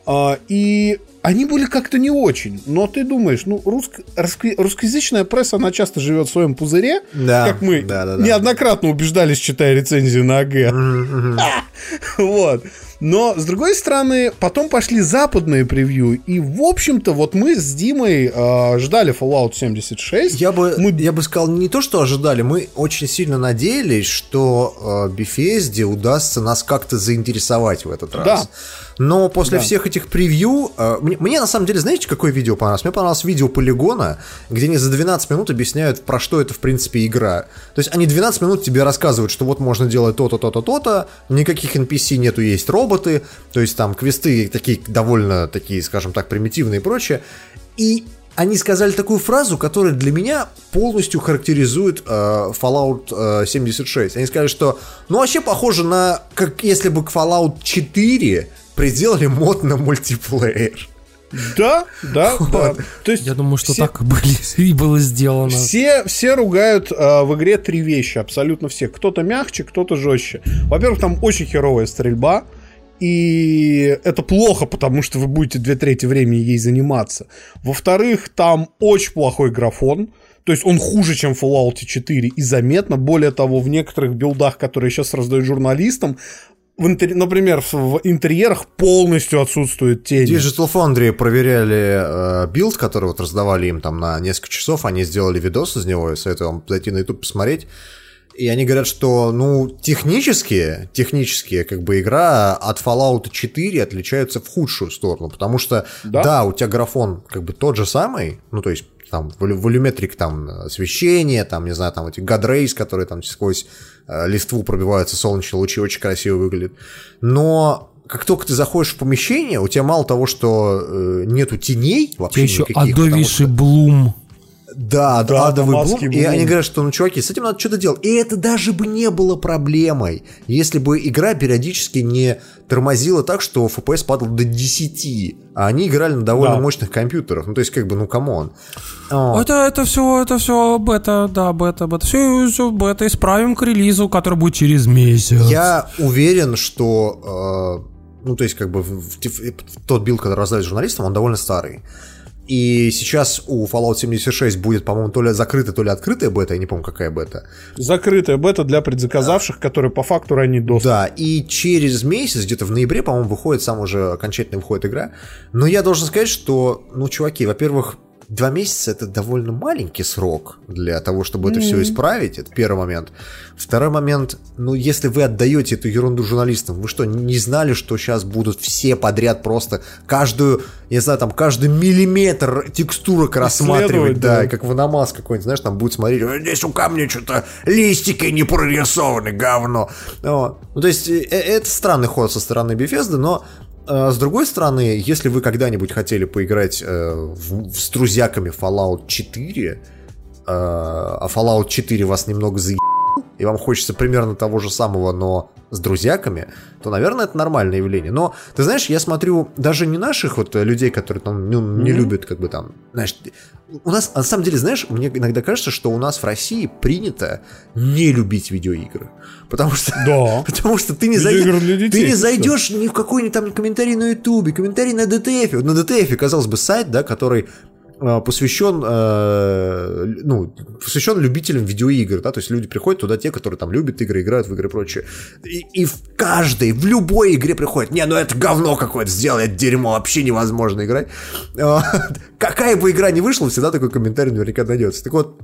А, и они были как-то не очень, но ты думаешь, ну, русско- русско- русскоязычная пресса, она часто живет в своем пузыре, Да, как мы да, да, да. неоднократно убеждались, читая рецензию на АГ. *laughs* Вот. Но, с другой стороны, потом пошли западные превью, и, в общем-то, вот мы с Димой э, ждали Fallout 76. Я бы, Мы- я бы сказал, не то, что ожидали, мы очень сильно надеялись, что э, Bethesda удастся нас как-то заинтересовать в этот раз. Да. Но после Да. всех этих превью... э, мне, мне, на самом деле, знаете, какое видео понравилось? Мне понравилось видео Полигона, где они за 12 минут объясняют, про что это, в принципе, игра. То есть они 12 минут тебе рассказывают, что вот можно делать то-то, то-то, то-то, никаких NPC нету, есть роботы, то есть там квесты такие довольно такие, скажем так, примитивные и прочее. И они сказали такую фразу, которая для меня полностью характеризует э, Fallout э, 76. Они сказали, что ну вообще похоже на как если бы к Fallout 4 приделали мод на мультиплеер. Да, да, *laughs* да. То есть Я думаю, что все- так и, были, *laughs* и было сделано. Все, все ругают э, в игре три вещи, абсолютно все. Кто-то мягче, кто-то жестче. Во-первых, там очень херовая стрельба. И это плохо, потому что вы будете две трети времени ей заниматься. Во-вторых, там очень плохой графон. То есть он хуже, чем в Fallout 4 и заметно. Более того, в некоторых билдах, которые сейчас раздают журналистам, в интер- например, в- интерьерах полностью отсутствует тень. Digital Foundry проверяли э, билд, который вот раздавали им там на несколько часов, они сделали видос из него, я советую вам зайти на YouTube посмотреть. И они говорят, что, ну, технически, технически, как бы игра от Fallout 4 отличается в худшую сторону, потому что, Да? да, у тебя графон как бы тот же самый, ну, то есть там волю- volumetric, там освещение, там, не знаю, там эти god rays, которые там сквозь листву пробиваются солнечные лучи, очень красиво выглядит. Но как только ты заходишь в помещение, у тебя мало того, что э, нету теней вообще тебя еще никаких, адовейший что- bloom. Да, Да, да, адовый bloom. адский И они говорят, что, ну, чуваки, с этим надо что-то делать. И это даже бы не было проблемой, если бы игра периодически не тормозила так, что FPS падал до 10, а они играли на довольно Да. мощных компьютерах. Ну, то есть, как бы, ну, come on. О, Это, это все, это все бета, да, бета, бета. Все, все бета. Исправим к релизу, который будет через месяц. Я уверен, что, э, ну, то есть, как бы, в- в- в тот билд, который раздали журналистам, он довольно старый. И сейчас у Fallout 76 будет, по-моему, то ли закрытая, то ли открытая бета, я не помню, какая бета. Закрытая бета для предзаказавших, которые по факту ранний доступ. Да, и через месяц, где-то в ноябре, по-моему, выходит сам уже окончательный выходит игра. Но я должен сказать, что, ну, чуваки, во-первых, два месяца это довольно маленький срок для того, чтобы это все исправить. Это первый момент. Второй момент, ну, если вы отдаете эту ерунду журналистам, вы что, не знали, что сейчас будут все подряд просто каждую, я знаю, там, каждый миллиметр текстурок рассматривать, да, да. как в намаз какой-нибудь, знаешь, там будет смотреть, «Э, здесь у камня что-то листики не прорисованы, говно. Вот. Ну, то есть, э, э, это странный ход со стороны Bethesda, но э, с другой стороны, если вы когда-нибудь хотели поиграть э, с друзьяками Fallout 4, э, а Fallout 4 вас немного заебал, и вам хочется примерно того же самого, но с друзьяками, то, наверное, это нормальное явление. Но, ты знаешь, я смотрю даже не наших вот э, людей, которые там ну, не любят, как бы там, знаешь, у нас, на самом деле, знаешь, мне иногда кажется, что у нас в России принято не любить видеоигры. Потому что, Да. *laughs* потому что ты не, зайдешь, детей, ты не зайдешь ни в какой-нибудь там комментарий на Ютубе, комментарий на ДТФ. На ДТФ, казалось бы, сайт, да, который посвящен, э, ну, посвящен любителям видеоигр, да, то есть люди приходят туда, те, которые там любят игры, играют в игры и прочее. И, и в каждой, в любой игре приходят, не, ну это говно какое-то, сделай это дерьмо, вообще невозможно играть. Э, *laughs* Какая бы игра ни вышла, всегда такой комментарий наверняка найдется. Так вот,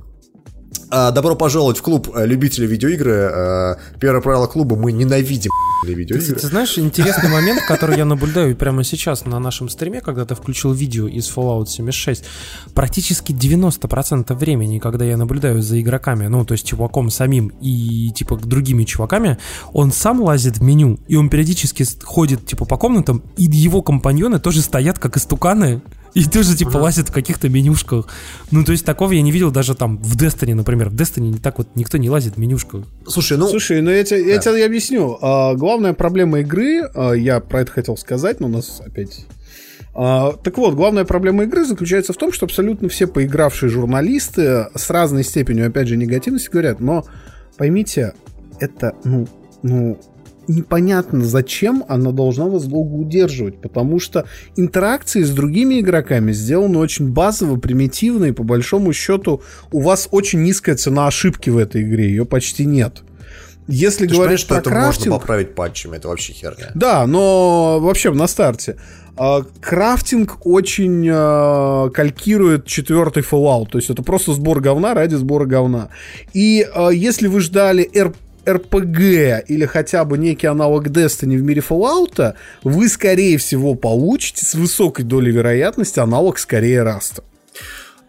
Добро пожаловать в клуб э, любителей видеоигры. Э, Первое правило клуба мы ненавидим *laughs* Ты, видеоигры. ты знаешь, интересный момент, который я наблюдаю прямо сейчас на нашем стриме, когда ты включил видео из Fallout 76. Практически 90% времени, когда я наблюдаю за игроками, ну, то есть чуваком самим и, типа, другими чуваками, он сам лазит в меню, и он периодически ходит, типа, по комнатам, и его компаньоны тоже стоят, как истуканы, и тоже, типа, лазят в каких-то менюшках. Ну, то есть такого я не видел даже там в Destiny, например. В Destiny не так вот никто не лазит в менюшках. Слушай, ну, Слушай, ну я, тебе, я тебе объясню. А, главная проблема игры, а, я про это хотел сказать, но у нас опять... А, так вот, главная проблема игры заключается в том, что абсолютно все поигравшие журналисты с разной степенью, опять же, негативности говорят, но поймите, это, ну, ну, непонятно, зачем она должна вас долго удерживать, потому что интеракции с другими игроками сделаны очень базово, примитивно, и по большому счету у вас очень низкая цена ошибки в этой игре, ее почти нет. Если ты понимаешь, что про это крафтинг... можно поправить патчами, это вообще херня. Да, но вообще на старте. А, Крафтинг очень а, калькирует четвертый Fallout. То есть это просто сбор говна ради сбора говна. И а, если вы ждали R- RPG или хотя бы некий аналог Destiny в мире Fallout, вы, скорее всего, получите с высокой долей вероятности аналог скорее Раста.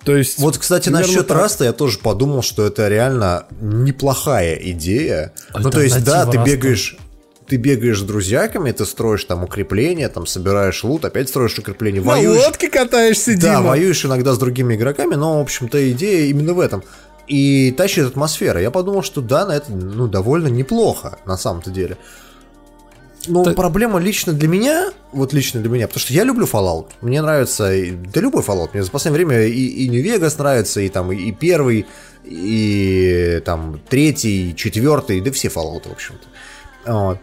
То есть... Вот, кстати, насчет так. Раста я тоже подумал, что это реально неплохая идея. Ну, то есть, да, ты Расту. бегаешь ты бегаешь с друзьями, ты строишь там укрепления, там собираешь лут, опять строишь укрепления, На воюешь. лодке катаешься, Да, Дима. воюешь иногда с другими игроками, но, в общем-то, идея именно в этом. И тащит атмосфера. Я подумал, что да, на это ну, довольно неплохо, на самом-то деле. Но Та- проблема лично для меня, вот лично для меня, потому что я люблю Fallout. Мне нравится, да любой Fallout. Мне за последнее время и, и New Vegas нравится, и там и первый, и там третий, и четвертый, да все Fallout, в общем-то. Вот.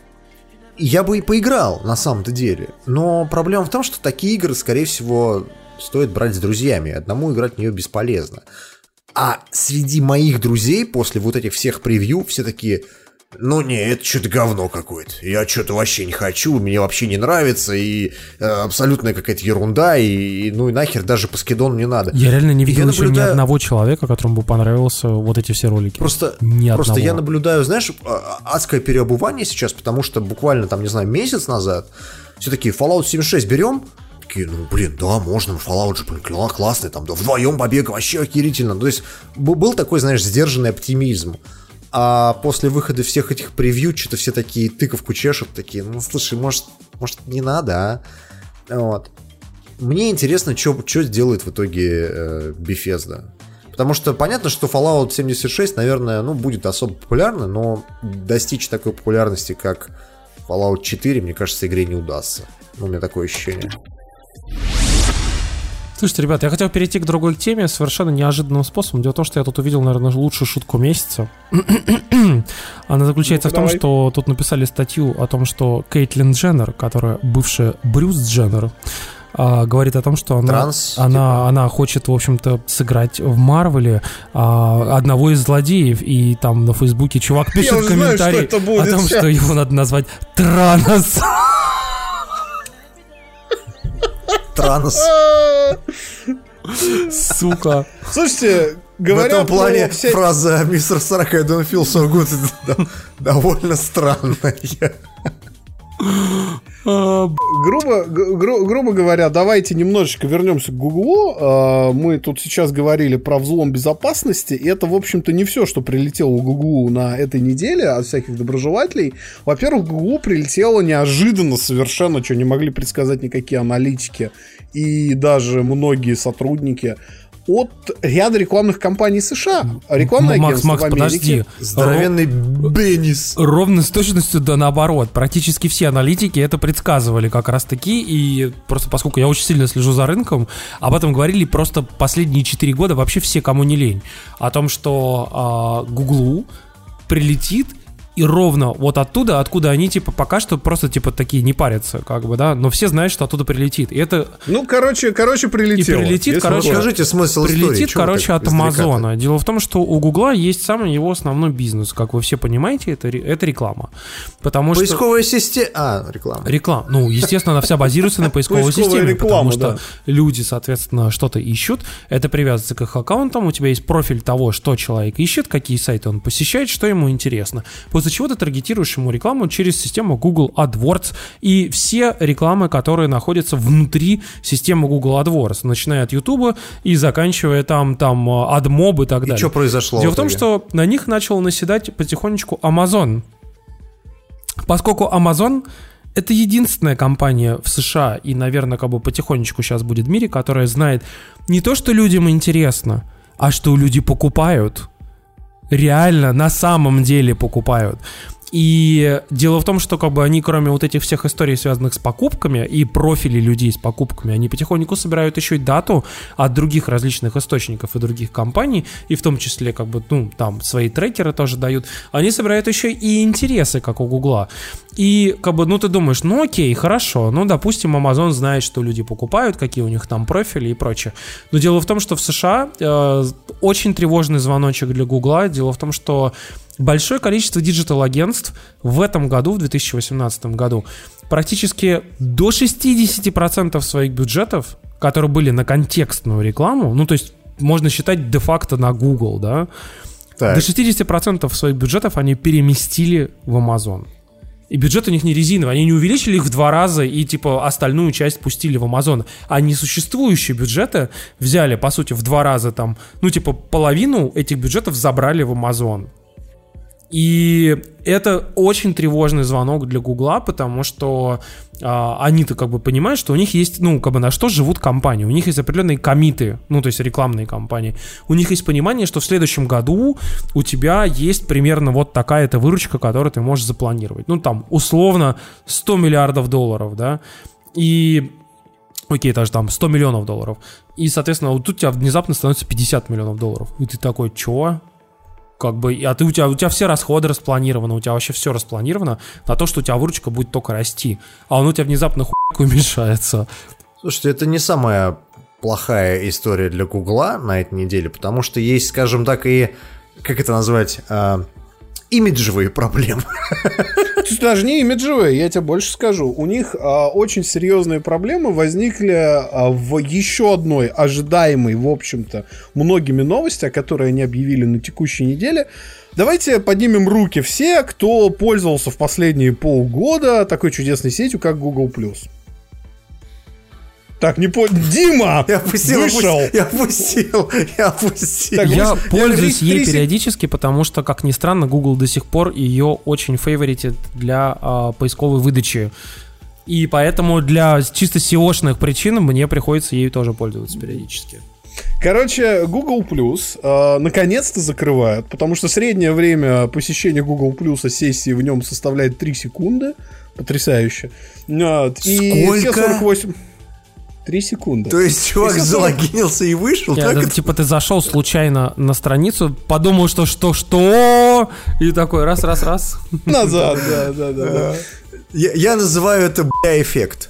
Я бы и поиграл, на самом-то деле. Но проблема в том, что такие игры, скорее всего, стоит брать с друзьями. Одному играть в нее бесполезно. А среди моих друзей после вот этих всех превью все такие, ну не, это что-то говно какое-то. Я что-то вообще не хочу, мне вообще не нравится, и э, абсолютная какая-то ерунда, и, и ну и нахер даже по скидону не надо. Я реально не Я видел еще ни наблюдаю- одного человека, которому бы понравился вот эти все ролики. Просто, Ни просто одного. я наблюдаю, знаешь, а- адское переобувание сейчас, потому что буквально там, не знаю, месяц назад все такие Fallout 76 берем, такие, ну, блин, да, можно, Fallout же, блин, кла- классный, там, да, вдвоем побег, вообще охерительно. То есть был такой, знаешь, сдержанный оптимизм. А после выхода всех этих превью, что-то все такие тыковку чешут, такие, ну, слушай, может, может не надо, а? Вот. Мне интересно, что сделает в итоге э, Bethesda. Потому что понятно, что Fallout 76, наверное, ну, будет особо популярно, но достичь такой популярности, как Fallout 4, мне кажется, игре не удастся. Ну, у меня такое ощущение. Слушайте, ребята, я хотел перейти к другой теме совершенно неожиданным способом. Дело в том, что я тут увидел, наверное, лучшую шутку месяца. *clears throat* Она заключается в том, давай. что тут написали статью о том, что Кейтлин Дженнер, которая бывшая Брюс Дженнер, а, говорит о том, что она, Транс, она, типа? она хочет, в общем-то, сыграть в Марвеле а, одного из злодеев. И там на Фейсбуке чувак пишет знаю, комментарий будет о том, сейчас. что его надо назвать Транос. *laughs* Транс. Сука. Слушайте, В говоря этом плане про вся- фраза «Мистер 40 I don't feel so good» довольно странная. А, грубо, гру- грубо говоря, давайте немножечко вернемся к Гуглу. А, Мы тут сейчас говорили про взлом безопасности, и это, в общем-то, не все, что прилетело у Гуглу на этой неделе от всяких доброжелателей. Во-первых, Гуглу прилетело неожиданно совершенно, что не могли предсказать никакие аналитики и даже многие сотрудники от ряда рекламных компаний США. Рекламное Макс, агентство Макс, в Америке. подожди. Здоровенный Беннис. Ровно с точностью да наоборот. Практически все аналитики это предсказывали как раз таки. И просто поскольку я очень сильно слежу за рынком, об этом говорили просто последние 4 года вообще все, кому не лень. О том, что а, Гуглу прилетит и ровно вот оттуда, откуда они, типа, пока что просто, типа, такие не парятся, как бы, да, но все знают, что оттуда прилетит. И это Ну, короче, короче, прилетело. И прилетит, Если короче, Скажите смысл истории. прилетит, чё вы короче, от? Амазона. Дело в том, что у Гугла есть самый его основной бизнес, как вы все понимаете, это, это реклама. Потому что... Поисковая система... А, реклама. Реклама. Ну, естественно, она вся базируется на поисковой системе, потому что люди, соответственно, что-то ищут, это привязывается к их аккаунтам, у тебя есть профиль того, что человек ищет, какие сайты он посещает, что ему интересно. После чего ты таргетируешь ему рекламу через систему Google AdWords и все рекламы, которые находятся внутри системы Google AdWords, начиная от YouTube и заканчивая там, там, э, AdMob и так И далее. что произошло? Дело в в том, что на них начал наседать потихонечку Amazon. Поскольку Amazon это единственная компания в США и, наверное, как бы потихонечку сейчас будет в мире, которая знает не то, что людям интересно, а что люди покупают. Реально, на самом деле покупают. И дело в том, что как бы они, кроме вот этих всех историй, связанных с покупками и профилей людей с покупками, они потихоньку собирают еще и дату от других различных источников и других компаний, и в том числе как бы, ну, там свои трекеры тоже дают. Они собирают еще и интересы, как у Гугла. И как бы, ну, ты думаешь, ну, окей, хорошо, ну, допустим, Amazon знает, что люди покупают, какие у них там профили и прочее. Но дело в том, что в США э, очень тревожный звоночек для Гугла. Дело в том, что большое количество digital-агентств в этом году, в 2018 году, практически до 60% своих бюджетов, которые были на контекстную рекламу, ну, то есть можно считать де-факто на Google, да, Так. до 60% своих бюджетов они переместили в Amazon. И бюджет у них не резиновый, они не увеличили их в два раза и типа остальную часть пустили в Amazon. А несуществующие бюджеты взяли, по сути, в два раза там, ну типа половину этих бюджетов забрали в Amazon. И это очень тревожный звонок для Гугла, потому что а, они-то как бы понимают, что у них есть, ну, как бы на что живут компании. У них есть определенные комиты, ну, то есть рекламные компании. У них есть понимание, что в следующем году у тебя есть примерно вот такая-то выручка, которую ты можешь запланировать. Ну, там, условно, 100 миллиардов долларов, да. И окей, даже там 100 миллионов долларов. И, соответственно, вот тут у тебя внезапно становится 50 миллионов долларов. И ты такой, чё? Как бы, а ты, у, тебя, у тебя все расходы распланированы, у тебя вообще все распланировано на то, что у тебя выручка будет только расти, а он у тебя внезапно хуй уменьшается. Слушайте, это не самая плохая история для Гугла на этой неделе, потому что есть, скажем так, и, как это назвать, э, имиджевые проблемы. *laughs* Даже не имиджевые, я тебе больше скажу. У них а, очень серьезные проблемы возникли а, в еще одной ожидаемой, в общем-то, многими новости, о которой они объявили на текущей неделе. Давайте поднимем руки все, кто пользовался в последние полгода такой чудесной сетью, как Google+. Так, не по... Дима! Я опустил, вышел! Я опустил, я опустил. Так, я вы- пользуюсь три- ей периодически, потому что, как ни странно, Google до сих пор ее очень фейворитит для а, поисковой выдачи. И поэтому для чисто SEO-шных причин мне приходится ею тоже пользоваться периодически. Короче, Google Plus э, наконец-то закрывают, потому что среднее время посещения Google Plus сессии в нем составляет 3 секунды. Потрясающе. И Сколько? все 48... 3 секунды. То есть чувак залогинился и вышел, Я, так это, это? типа ты зашел случайно на страницу, подумал, что что что, и такой раз раз раз. Назад, да, да, да. да. Я, я называю это, бля, эффект.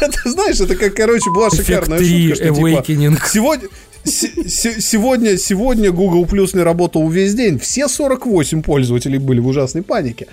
Это, знаешь, это как, короче, была шикарная 3 шутка, что, типа, Awakening. Сегодня, се- се- сегодня, сегодня Google Plus не работал весь день. Все 48 пользователей были в ужасной панике.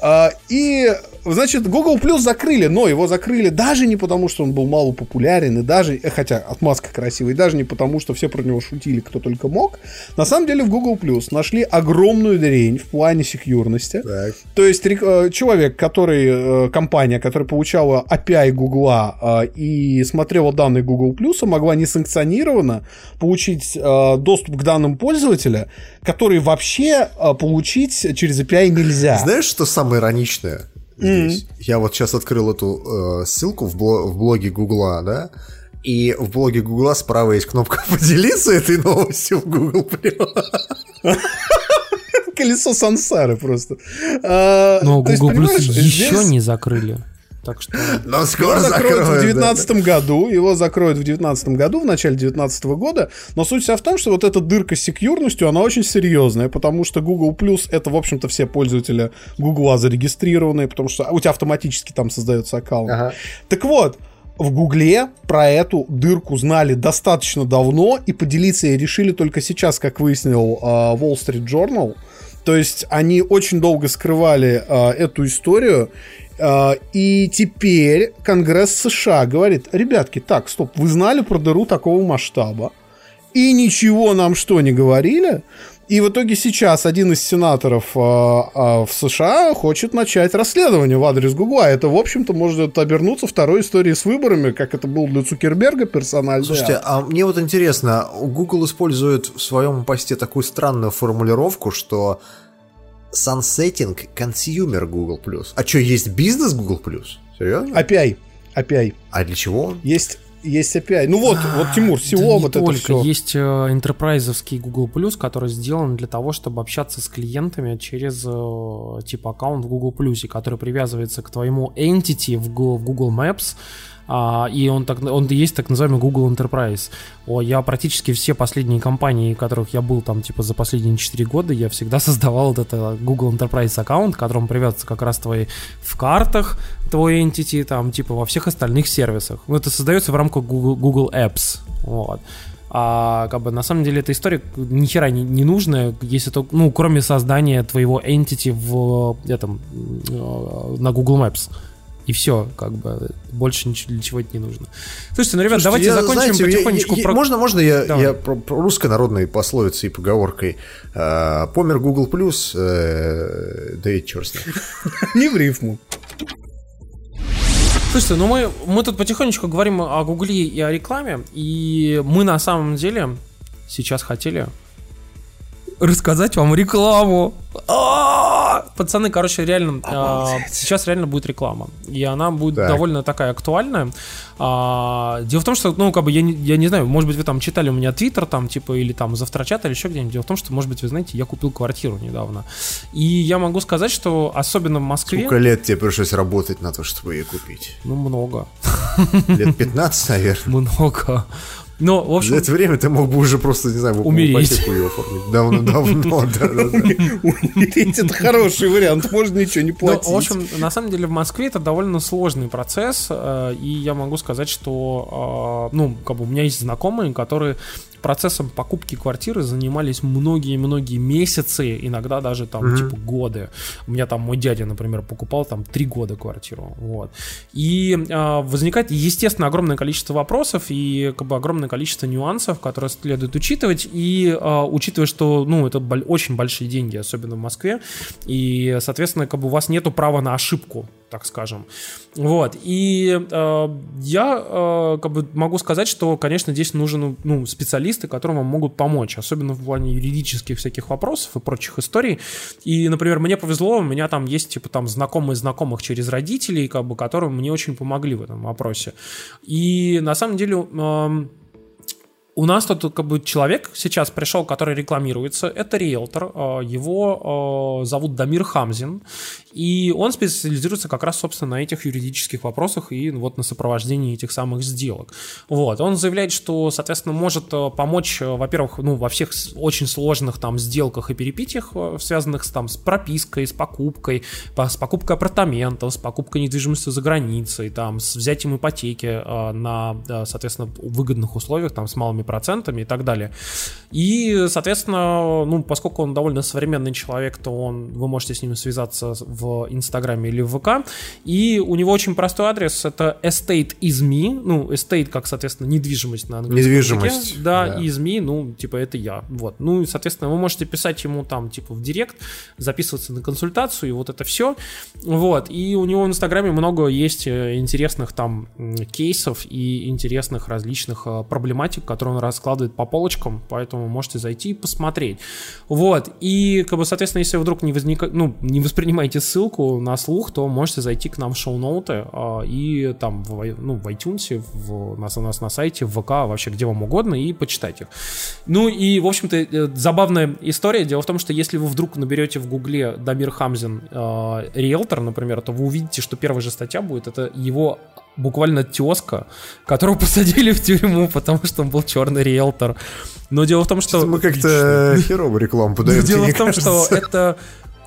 А, и, значит, Google Plus закрыли, но его закрыли даже не потому, что он был мало популярен, и даже, э, хотя отмазка красивая, и даже не потому, что все про него шутили, кто только мог. На самом деле в Google Plus нашли огромную дрень в плане секьюрности. Так. То есть э, человек, который, э, компания, которая получала API э, и смотрела данные Google Plus, могла несанкционированно получить доступ к данным пользователя, который вообще получить через API нельзя. Знаешь, что самое ироничное здесь? Я вот сейчас открыл эту э, ссылку в, бло- в блоге Гугла, да? И в блоге Гугла справа есть кнопка *laughs* поделиться этой новостью в Google+. *laughs* Колесо сансары просто. А, Но Google Plus еще не закрыли. Так что... *laughs* Но Его скоро закроют в закроют, да. 2019 году, его закроют в 2019 году, в начале 2019 года, но суть вся в том, что вот эта дырка с секьюрностью, она очень серьезная, потому что Google Plus это, в общем-то, все пользователи Google зарегистрированные, потому что у тебя автоматически там создается аккаунт. Ага. Так вот, в Гугле про эту дырку знали достаточно давно, и поделиться ей решили только сейчас, как выяснил э, Wall Street Journal. То есть они очень долго скрывали э, эту историю, и теперь Конгресс США говорит, ребятки, так, стоп, вы знали про дыру такого масштаба, и ничего нам что не говорили? И в итоге сейчас один из сенаторов э, э, в США хочет начать расследование в адрес Гугла. Это, в общем-то, может обернуться второй историей с выборами, как это было для Цукерберга персонально. Слушайте, а мне вот интересно, Google использует в своем посте такую странную формулировку, что sunsetting consumer Google+. А что, есть бизнес Google+? Серьезно? API. API. А для чего он? Есть, есть API. Ну вот, вот Тимур, Да SEO, не вот это только. все. Есть э, enterprise Google Plus, который сделан для того, чтобы общаться с клиентами через типа аккаунт в Google Plus, который привязывается к твоему entity в Google Maps. А, и он, так, он есть так называемый Google Enterprise. О, я практически все последние компании, в которых я был там типа за последние 4 года, я всегда *laughs* создавал вот это Google Enterprise аккаунт, к которому привязывается как раз твои в картах, твой entity, там типа во всех остальных сервисах. Ну, Это создается в рамках Google, Google Apps. Вот. А как бы на самом деле эта история ни хера не, не нужная, если то, ну, кроме создания твоего entity в этом э, на Google Maps. И все, как бы больше ничего для чего это не нужно. Слушайте, ну, ребят, Слушайте, давайте я, закончим знаете, я- потихонечку я- про. Можно, можно я, Давай. я про, про русской народной пословицей и поговоркой? Э, помер Google Плюс, э, да и черт с ним. *laughs* Не в рифму. Слушайте, ну мы, мы тут потихонечку говорим о Гугле и о рекламе, и мы на самом деле сейчас хотели рассказать вам рекламу. А! Пацаны, короче, реально, а, сейчас реально будет реклама. И она будет Так. довольно такая актуальная. А, Дело в том, что, ну, как бы, я не, я не знаю, может быть, вы там читали у меня твиттер, там, типа, или там завтрачат, или еще где-нибудь. Дело в том, что, может быть, вы знаете, я купил квартиру недавно. И я могу сказать, что особенно в Москве... Сколько лет тебе пришлось работать на то, чтобы ее купить? Ну, много. Лет 15, наверное. Много. Но, в За общем, это время ты мог бы уже просто, не знаю, Умереть. ее оформить. Давно-давно, да-да-да. Умереть это хороший вариант, можно ничего не платить. в общем, на самом деле в Москве это довольно сложный процесс, э, и я могу сказать, что, э, ну, как бы у меня есть знакомые, которые процессом покупки квартиры занимались многие-многие месяцы, иногда даже там типа годы. У меня там мой дядя, например, покупал там три года квартиру, вот. И э, возникает, естественно, огромное количество вопросов и как бы огромное количество нюансов, которые следует учитывать, и э, учитывая, что, ну, это очень большие деньги, особенно в Москве, и, соответственно, как бы у вас нету права на ошибку, так скажем. Вот. И э, я э, как бы могу сказать, что, конечно, здесь нужен ну, специалисты, которые вам могут помочь, особенно в плане юридических всяких вопросов и прочих историй. И, например, мне повезло, у меня там есть типа там знакомые знакомых через родителей, как бы, которые мне очень помогли в этом вопросе. И на самом деле эм, у нас тут как бы человек сейчас пришел, который рекламируется. Это риэлтор. э, Его э, зовут Дамир Хамзин. И он специализируется как раз, собственно, на этих юридических вопросах и вот на сопровождении этих самых сделок. Вот. Он заявляет, что, соответственно, может э, помочь, э, во-первых, ну, во всех очень сложных там сделках и перепитиях, э, связанных с, там, с пропиской, с покупкой, по- с покупкой апартаментов, с покупкой недвижимости за границей, там, с взятием ипотеки на, соответственно, выгодных условиях, там, с малыми процентами и так далее. И, соответственно, ну, поскольку он довольно современный человек, то он, вы можете с ним связаться в Инстаграме или в ВК. И у него очень простой адрес, это estate is me, ну, estate, как, соответственно, недвижимость на английском Недвижимость, языке. Да, да. is me, ну, типа, это я. Вот. Ну, и, соответственно, вы можете писать ему там, типа, в директ, записываться на консультацию, и вот это все. Вот. И у него в Инстаграме много есть э, интересных там кейсов и интересных различных э, проблематик, которые он раскладывает по полочкам, поэтому можете зайти и посмотреть. Вот. И, как бы, соответственно, если вдруг не возник... ну, не воспринимаете ссылку на слух, то можете зайти к нам в шоу-ноуты а, и там в, ну, в iTunes, в, нас, у нас на сайте, в ВК, вообще где вам угодно, и почитать их. Ну и, в общем-то, э, забавная история. Дело в том, что если вы вдруг наберете в гугле Дамир Хамзин э, риэлтор, например, то вы увидите, что первая же статья будет, это его буквально тезка, которого *laughs* посадили в тюрьму, потому что он был черный риэлтор. Но дело в том, что... Мы как-то херово рекламу подаем. *laughs* дело в том, что это...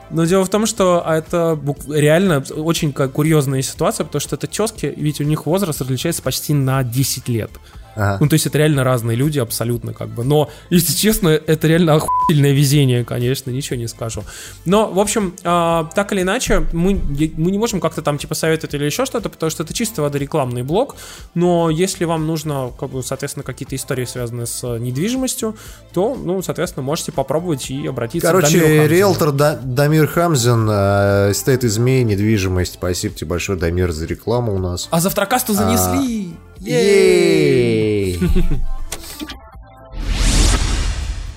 Но дело в том, что это бук- реально очень курьезная ситуация, потому что это тески, ведь у них возраст различается почти на 10 лет. Ага. Ну, то есть это реально разные люди абсолютно как бы. Но, если честно, это реально охуительное везение, конечно, ничего не скажу. Но, в общем, а, так или иначе, мы, мы не можем как-то там типа советовать или еще что-то, потому что это чисто вода рекламный блок. Но если вам нужно, как бы, соответственно, какие-то истории, связанные с э, недвижимостью, то, ну, соответственно, можете попробовать и обратиться к Дамиру Короче, риэлтор Да- Дамир Хамзин, э, стоит из недвижимость. Спасибо тебе большое, Дамир, за рекламу у нас. А завтракасту занесли! Ей! *laughs*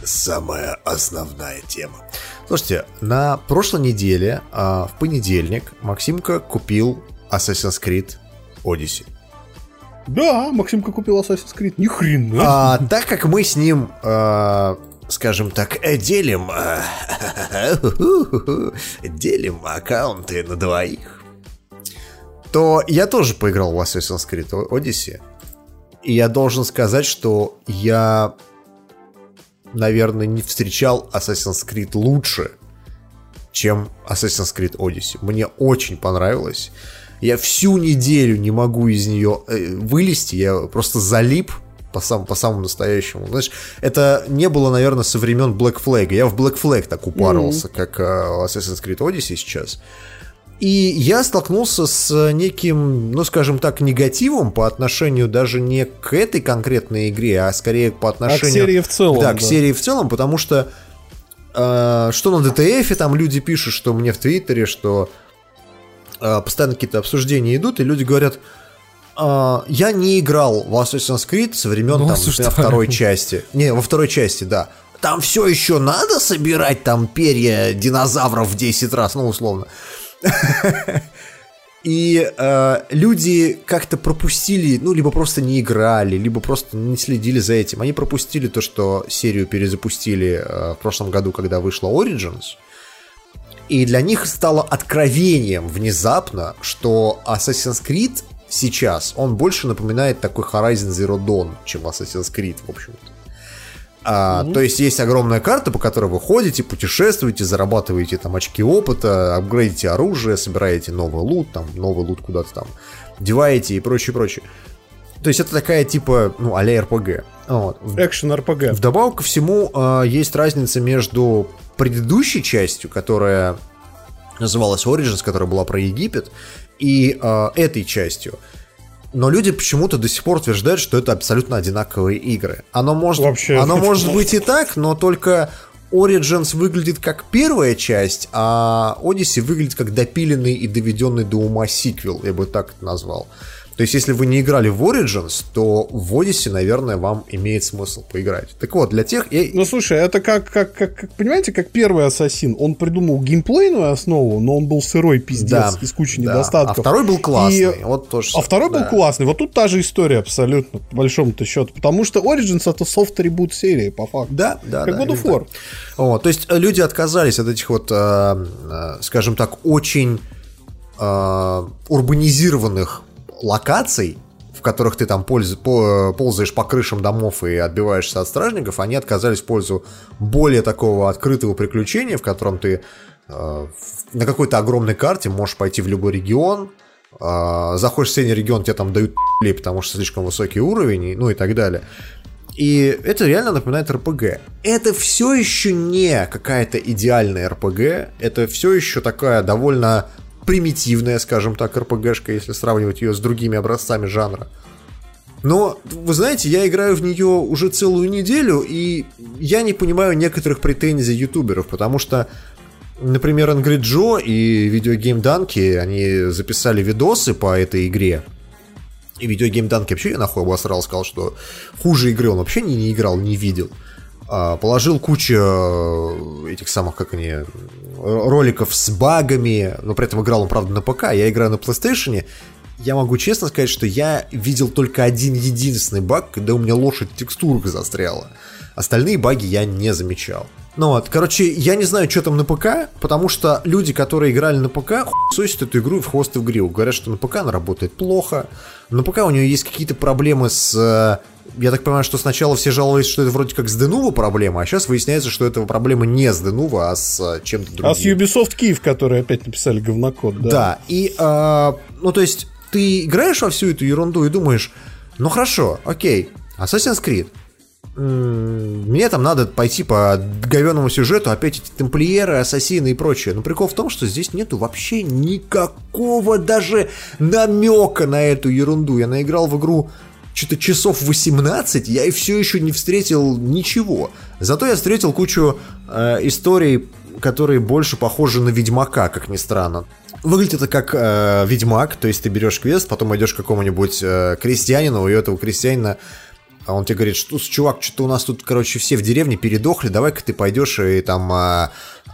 Самая основная тема. Слушайте, на прошлой неделе, а, в понедельник, Максимка купил Assassin's Creed Odyssey. Да, Максимка купил Assassin's Creed. Ни хрена. А, так как мы с ним, э, скажем так, э, делим, э, *laughs* делим аккаунты на двоих, то я тоже поиграл в Assassin's Creed Odyssey. И я должен сказать, что я, наверное, не встречал Assassin's Creed лучше, чем Assassin's Creed Odyssey. Мне очень понравилось. Я всю неделю не могу из нее э, вылезти, я просто залип по, сам, по самому настоящему. Знаешь, это не было, наверное, со времен Black Flag. Я в Black Flag так упарывался, как э, Assassin's Creed Odyssey сейчас. И я столкнулся с неким, ну, скажем так, негативом по отношению даже не к этой конкретной игре, а скорее по отношению... серии в целом, Да, к да. серии в целом, потому что э, что на DTF там люди пишут, что мне в Твиттере, что э, постоянно какие-то обсуждения идут, и люди говорят, «А, я не играл в Assassin's Creed со времен Ну, там, например, второй части. Не, во второй части, да. там все еще надо собирать там перья динозавров в 10 раз, ну, условно. *laughs* И э, люди как-то пропустили, ну, либо просто не играли, либо просто не следили за этим. Они пропустили то, что серию перезапустили э, в прошлом году, когда вышла Origins. И для них стало откровением внезапно, что Assassin's Creed сейчас, он больше напоминает такой Horizon Zero Dawn, чем Assassin's Creed, в общем-то. А, mm-hmm. То есть есть огромная карта, по которой вы ходите, путешествуете, зарабатываете там очки опыта, апгрейдите оружие, собираете новый лут, там новый лут куда-то там деваете и прочее, прочее. То есть это такая типа, ну, а-ля РПГ. Вот. Экшен РПГ. Вдобавок ко всему э, есть разница между предыдущей частью, которая называлась Origins, которая была про Египет, и э, этой частью. Но люди почему-то до сих пор утверждают, что это абсолютно одинаковые игры. Оно может, Вообще, оно может быть и так, но только Origins выглядит как первая часть, а Odyssey выглядит как допиленный и доведенный до ума сиквел, я бы так это назвал. То есть, если вы не играли в Origins, то в Odyssey, наверное, вам имеет смысл поиграть. Так вот, для тех... Я... Ну, слушай, это как, как, как, как, понимаете, как первый Ассасин. Он придумал геймплейную основу, но он был сырой пиздец да, и с кучей да. недостатков. А второй был классный. И... Вот тоже. А второй да. был классный. Вот тут та же история абсолютно, по большому-то счету. Потому что Origins это софт-ребут серии, по факту. Да, да. Как да, God of War. Вот, то есть, э, люди отказались от этих вот, э, э, скажем так, очень э, урбанизированных локаций, в которых ты там польз, по, ползаешь по крышам домов и отбиваешься от стражников, они отказались в пользу более такого открытого приключения, в котором ты э, на какой-то огромной карте можешь пойти в любой регион, э, заходишь в соседний регион, тебе там дают потому что слишком высокий уровень, ну и так далее. И это реально напоминает РПГ. Это все еще не какая-то идеальная РПГ, это все еще такая довольно примитивная, скажем так, РПГшка, если сравнивать ее с другими образцами жанра. Но, вы знаете, я играю в нее уже целую неделю, и я не понимаю некоторых претензий ютуберов, потому что, например, Angry Joe и Videogame Данки, они записали видосы по этой игре, и Videogame Данки вообще я нахуй обосрал, сказал, что хуже игры он вообще не, не играл, не видел. Положил кучу э, этих самых, как они, роликов с багами, но при этом играл он, правда, на ПК, я играю на PlayStation, я могу честно сказать, что я видел только один единственный баг, когда у меня лошадь в текстурах застряла. Остальные баги я не замечал. Ну вот, короче, я не знаю, что там на ПК, потому что люди, которые играли на ПК, хуесосят эту игру в хвост и в гриву. Говорят, что на ПК она работает плохо, на ПК у нее есть какие-то проблемы с э, я так понимаю, что сначала все жаловались, что это вроде как с Denuvo проблема, а сейчас выясняется, что это проблема не с Denuvo, а с а, чем-то другим. А с Ubisoft Киев, которые опять написали говнокод, да? Да, и, э, ну то есть, ты играешь во всю эту ерунду и думаешь, ну хорошо, окей, Assassin's Creed, мне там надо пойти по говеному сюжету, опять эти тамплиеры, ассасины и прочее. Но прикол в том, что здесь нету вообще никакого даже намека на эту ерунду. Я наиграл в игру что-то часов 18, я и все еще не встретил ничего. Зато я встретил кучу э, историй, которые больше похожи на Ведьмака, как ни странно. Выглядит это как э, Ведьмак, то есть ты берешь квест, потом идешь к какому-нибудь э, крестьянину, и у этого крестьянина а он тебе говорит, что чувак, что-то у нас тут, короче, все в деревне передохли, давай-ка ты пойдешь и там а,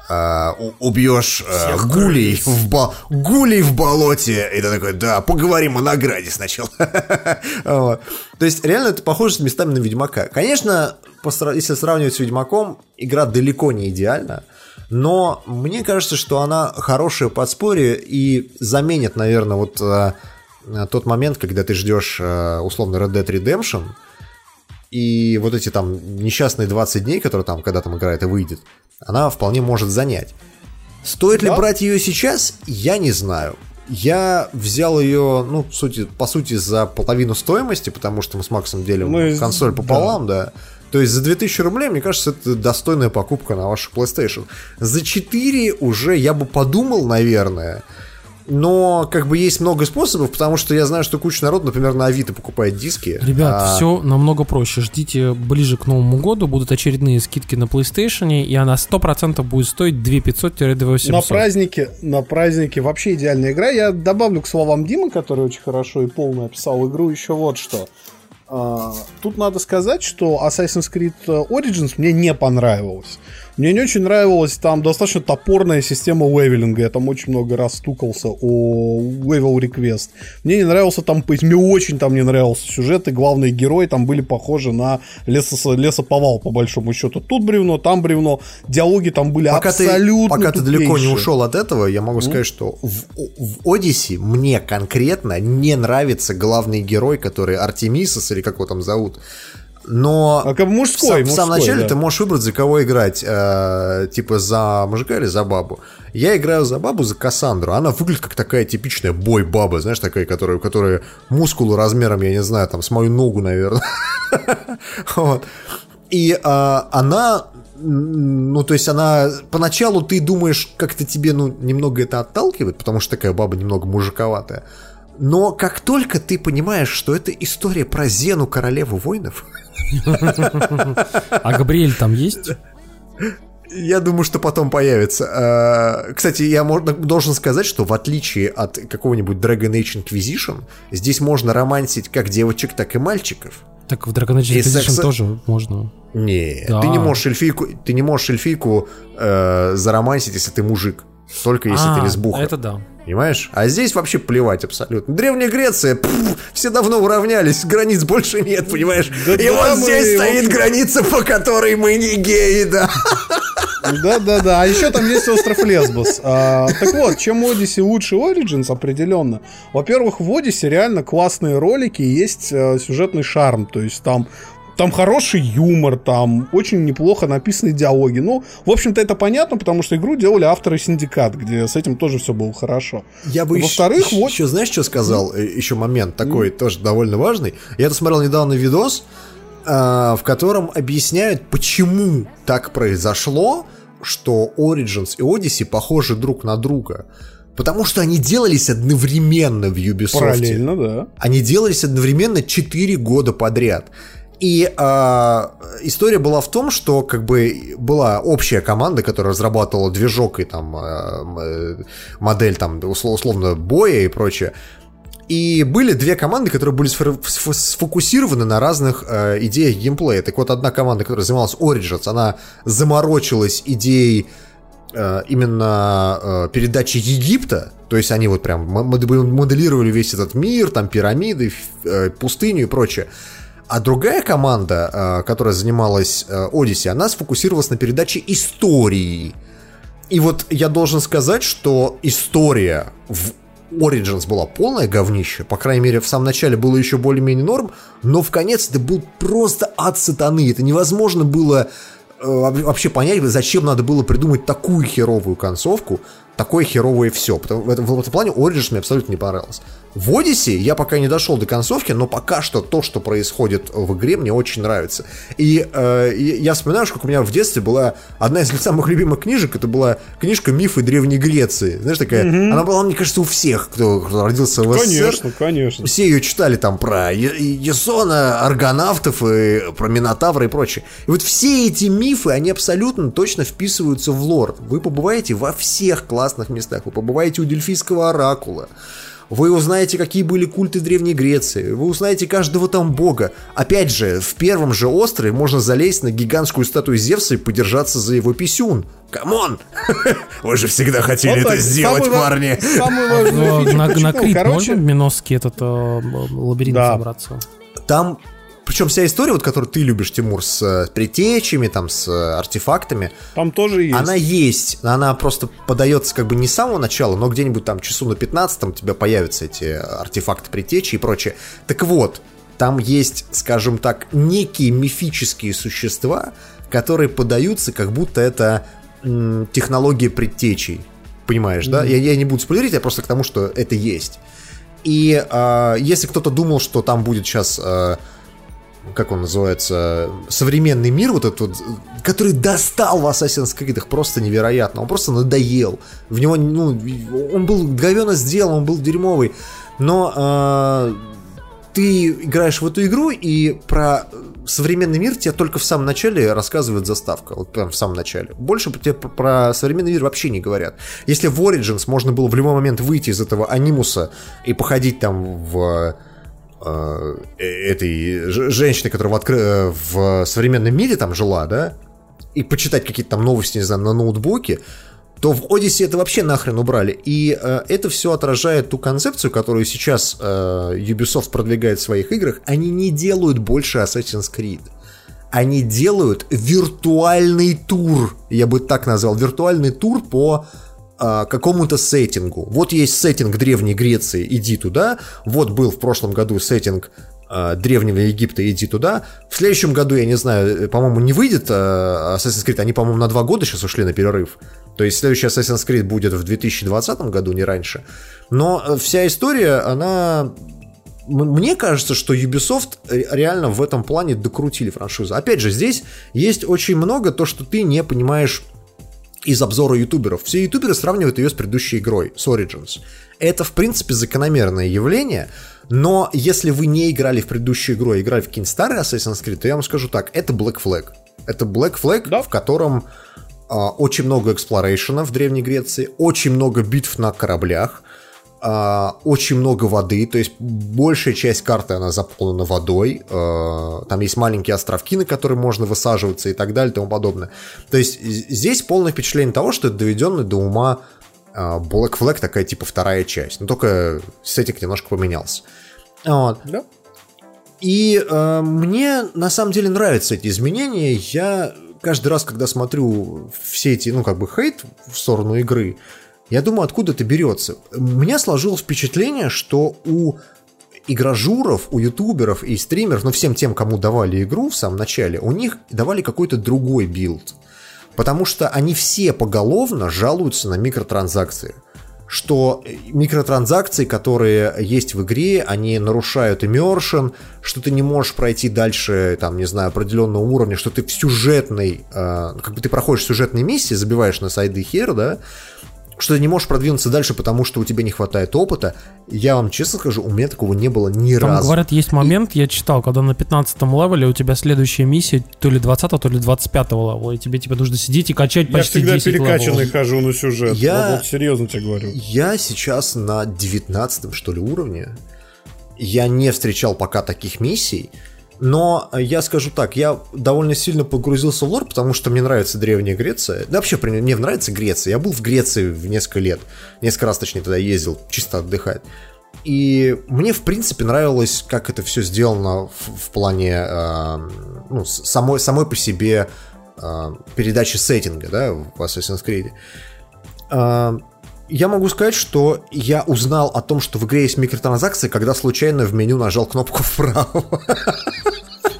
а, убьешь а, гулей в, бо... гулей в болоте. И ты такой, да, поговорим о награде сначала. *laughs* То есть, реально, это похоже с местами на Ведьмака. Конечно, если сравнивать с Ведьмаком, игра далеко не идеальна. Но мне кажется, что она хорошее подспорье и заменит, наверное, вот э, тот момент, когда ты ждешь э, условно Red Dead Redemption, и вот эти там несчастные 20 дней, которые там, когда там игра это выйдет, она вполне может занять. Стоит да. ли брать ее сейчас, я не знаю. Я взял ее, ну, сути, по сути, за половину стоимости, потому что мы с Максом делим мы... консоль пополам, да. да. То есть за 2000 рублей, мне кажется, это достойная покупка на вашу PlayStation. За 4 уже я бы подумал, наверное, но как бы есть много способов, потому что я знаю, что куча народ, например, на Авито покупает диски. Ребят, а... все намного проще. Ждите ближе к Новому году, будут очередные скидки на PlayStation, и она 100% будет стоить 2500-2800. На празднике, на празднике вообще идеальная игра. Я добавлю к словам Димы, который очень хорошо и полно описал игру, еще вот что. А, тут надо сказать, что Assassin's Creed Origins мне не понравилось. Мне не очень нравилась там достаточно топорная система левелинга. Я там очень много раз стукался о level request. Мне не нравился там, мне очень там не нравился сюжет, и главные герои там были похожи на лесо, лесоповал, по большому счету. Тут бревно, там бревно. Диалоги там были пока абсолютно ты, Пока тупейшие. ты далеко не ушел от этого, я могу mm. сказать, что в, в Одиссе мне конкретно не нравится главный герой, который Артемисос, или как его там зовут. Но а как мужской, в, в самом начале да. ты можешь выбрать, за кого играть. Э, типа за мужика или за бабу. Я играю за бабу, за Кассандру. Она выглядит как такая типичная бой-баба, знаешь, такая, которая, которая мускулы размером, я не знаю, там, с мою ногу, наверное. *laughs* вот. И а, она ну, то есть она... Поначалу ты думаешь, как-то тебе, ну, немного это отталкивает, потому что такая баба немного мужиковатая. Но как только ты понимаешь, что это история про Зену, королеву воинов... А Габриэль там есть? Я думаю, что потом появится. А, кстати, я должен сказать, что в отличие от какого-нибудь Dragon Age Inquisition, здесь можно романсить как девочек, так и мальчиков. Так в Dragon Age Inquisition секса... тоже можно. Не, да. ты не можешь эльфийку, ты не можешь эльфийку э, заромансить, если ты мужик. Только если а, ты лесбуха. Это да. Понимаешь? А здесь вообще плевать абсолютно. Древняя Греция, пфф, все давно уравнялись, границ больше нет, понимаешь? Да, И да, вот здесь мы, стоит граница, по которой мы не геи, да. Да-да-да, а еще там есть остров Лесбос. А, так вот, чем Odyssey лучше Origins определенно? Во-первых, в Odyssey реально классные ролики, есть а, сюжетный шарм, то есть там там хороший юмор, там очень неплохо написаны диалоги. Ну, в общем-то, это понятно, потому что игру делали авторы Синдикат, где с этим тоже все было хорошо. Я бы Во-вторых, еще, вот... еще, знаешь, что сказал? Mm. Еще момент такой mm. тоже довольно важный. Я это смотрел недавно видос, а, в котором объясняют, почему так произошло, что Origins и Odyssey похожи друг на друга. Потому что они делались одновременно в Ubisoft. Параллельно, да. Они делались одновременно 4 года подряд. И э, история была в том, что как бы была общая команда, которая разрабатывала движок и там э, модель там условно боя и прочее. И были две команды, которые были сфокусированы на разных э, идеях геймплея. Так вот, одна команда, которая занималась Origins, она заморочилась идеей э, именно э, передачи Египта. То есть они вот прям моделировали весь этот мир, там пирамиды, э, пустыню и прочее. А другая команда, э, которая занималась э, Odyssey, она сфокусировалась на передаче истории. И вот я должен сказать, что история в Origins была полное говнище, по крайней мере, в самом начале было еще более-менее норм, но в конец это был просто ад сатаны. Это невозможно было э, вообще понять, зачем надо было придумать такую херовую концовку, такое херовое все. Потому, в, этом, в этом плане Origins мне абсолютно не понравилось. В Odyssey я пока не дошел до концовки, но пока что то, что происходит в игре, мне очень нравится. И э, я вспоминаю, как у меня в детстве была одна из самых любимых книжек, это была книжка «Мифы Древней Греции». Знаешь, такая, угу. она была, мне кажется, у всех, кто, кто родился в СССР. Конечно, конечно. Все ее читали там про Есона, аргонавтов, и про Минотавра и прочее. И вот все эти мифы, они абсолютно точно вписываются в лор. Вы побываете во всех классных местах, вы побываете у Дельфийского оракула, вы узнаете, какие были культы Древней Греции, вы узнаете каждого там бога. Опять же, в первом же острове можно залезть на гигантскую статую Зевса и подержаться за его писюн. Come on! *laughs* Вы же всегда хотели это сделать, парни. На Крит можно Миносский этот э, лабиринт забраться? Там причем вся история, вот, которую ты любишь, Тимур, с э, предтечами, там, с э, артефактами. Там тоже есть. Она есть. Она просто подается как бы не с самого начала, но где-нибудь там часу на 15 там у тебя появятся эти артефакты предтечи и прочее. Так вот, там есть, скажем так, некие мифические существа, которые подаются, как будто это м, технология предтечей. Понимаешь, mm-hmm. да? Я, я не буду спойлерить, я просто к тому, что это есть. И э, если кто-то думал, что там будет сейчас э, как он называется, современный мир вот этот вот, который достал в Assassin's Creed просто невероятно, он просто надоел, в него, ну, он был говенно сделан, он был дерьмовый, но э, ты играешь в эту игру и про современный мир тебе только в самом начале рассказывает заставка, вот прям в самом начале. Больше тебе про современный мир вообще не говорят. Если в Origins можно было в любой момент выйти из этого анимуса и походить там в этой женщины, которая в, откры... в современном мире там жила, да, и почитать какие-то там новости, не знаю, на ноутбуке, то в Odyssey это вообще нахрен убрали. И э, это все отражает ту концепцию, которую сейчас э, Ubisoft продвигает в своих играх. Они не делают больше Assassin's Creed. Они делают виртуальный тур, я бы так назвал, виртуальный тур по э, какому-то сеттингу. Вот есть сеттинг Древней Греции, иди туда. Вот был в прошлом году сеттинг Э, древнего Египта, иди туда. В следующем году, я не знаю, э, по-моему, не выйдет э, Assassin's Creed. Они, по-моему, на два года сейчас ушли на перерыв. То есть следующий Assassin's Creed будет в 2020 году, не раньше. Но вся история, она... Мне кажется, что Ubisoft реально в этом плане докрутили франшизу. Опять же, здесь есть очень много то, что ты не понимаешь из обзора ютуберов. Все ютуберы сравнивают ее с предыдущей игрой, с Origins. Это, в принципе, закономерное явление, но если вы не играли в предыдущую игру, а играли в какие-нибудь старые Assassin's Creed, то я вам скажу так, это Black Flag. Это Black Flag, да? в котором а, очень много exploration а в Древней Греции, очень много битв на кораблях, очень много воды, то есть большая часть карты она заполнена водой, а, там есть маленькие островки, на которые можно высаживаться и так далее и тому подобное. То есть здесь полное впечатление того, что это доведенный до ума а, Black Flag такая типа вторая часть, но только сеттинг немножко поменялся. Вот. Да. И э, мне на самом деле нравятся эти изменения. Я каждый раз, когда смотрю все эти, ну, как бы хейт в сторону игры, я думаю, откуда это берется. У меня сложилось впечатление, что у игражуров, у ютуберов и стримеров, ну, всем тем, кому давали игру в самом начале, у них давали какой-то другой билд. Потому что они все поголовно жалуются на микротранзакции. Что микротранзакции, которые есть в игре, они нарушают immersion, что ты не можешь пройти дальше, там, не знаю, определенного уровня, что ты в сюжетной, э, как бы ты проходишь сюжетные миссии, забиваешь на сайды хер, да, что ты не можешь продвинуться дальше, потому что у тебя не хватает опыта. Я вам честно скажу, у меня такого не было ни Там, разу. говорят, есть момент, я читал, когда на 15 левеле у тебя следующая миссия то ли 20 то ли 25 левела, и тебе типа нужно сидеть и качать почти Я всегда 10 перекачанный левелов. хожу на сюжет. Я... Вот, серьезно тебе говорю. Я сейчас на 19 что ли уровне. Я не встречал пока таких миссий. Но я скажу так, я довольно сильно погрузился в лор, потому что мне нравится Древняя Греция. Да вообще, мне нравится Греция. Я был в Греции в несколько лет. Несколько раз, точнее, туда ездил, чисто отдыхать. И мне, в принципе, нравилось, как это все сделано в, в плане э, ну, самой, самой по себе э, передачи сеттинга, да, в Assassin's Creed. Э, я могу сказать, что я узнал о том, что в игре есть микротранзакции, когда случайно в меню нажал кнопку вправо.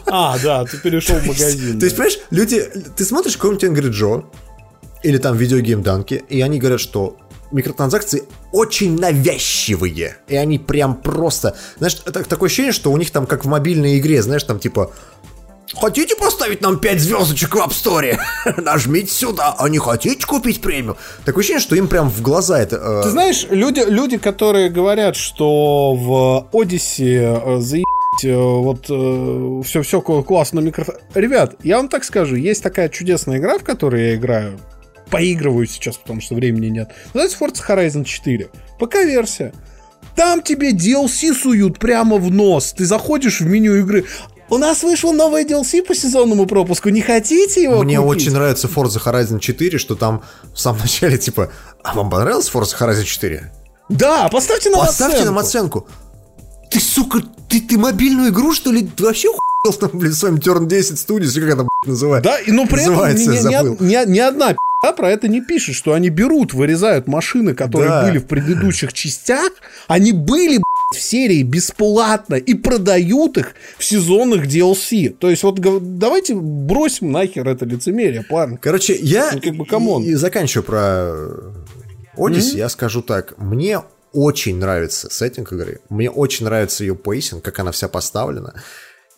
А, да, ты перешел в магазин. То есть, понимаешь, люди... Ты смотришь какой-нибудь Angry Joe или там видеогейм Данки, и они говорят, что микротранзакции очень навязчивые. И они прям просто... Знаешь, такое ощущение, что у них там как в мобильной игре, знаешь, там типа Хотите поставить нам 5 звездочек в App Store? *laughs* Нажмите сюда. А не хотите купить премию? Такое ощущение, что им прям в глаза это... Э... Ты знаешь, люди, люди, которые говорят, что в Odyssey э, заебать э, вот э, все, все классно микрофон. Ребят, я вам так скажу, есть такая чудесная игра, в которой я играю, поигрываю сейчас, потому что времени нет. Называется Forza Horizon 4. ПК-версия. Там тебе DLC суют прямо в нос. Ты заходишь в меню игры, у нас вышел новый DLC по сезонному пропуску. Не хотите его Мне купить? очень нравится Forza Horizon 4, что там в самом *laughs* начале типа, а вам понравилось Forza Horizon 4? Да, поставьте нам Поставьте оценку. нам оценку. Ты, сука, ты, ты мобильную игру, что ли? Ты вообще хуел *laughs* там, блин, своим Turn 10 Studios, как это, блин, называется? Да, и ну при этом ни, ни, ни, ни одна пи***а про это не пишет, что они берут, вырезают машины, которые да. были в предыдущих частях, они были, в серии бесплатно и продают их в сезонных DLC. То есть вот давайте бросим нахер это лицемерие, парни. Короче, я ну, как бы, come on. И, и заканчиваю про Odyssey, mm-hmm. я скажу так. Мне очень нравится сеттинг игры. Мне очень нравится ее pacing, как она вся поставлена.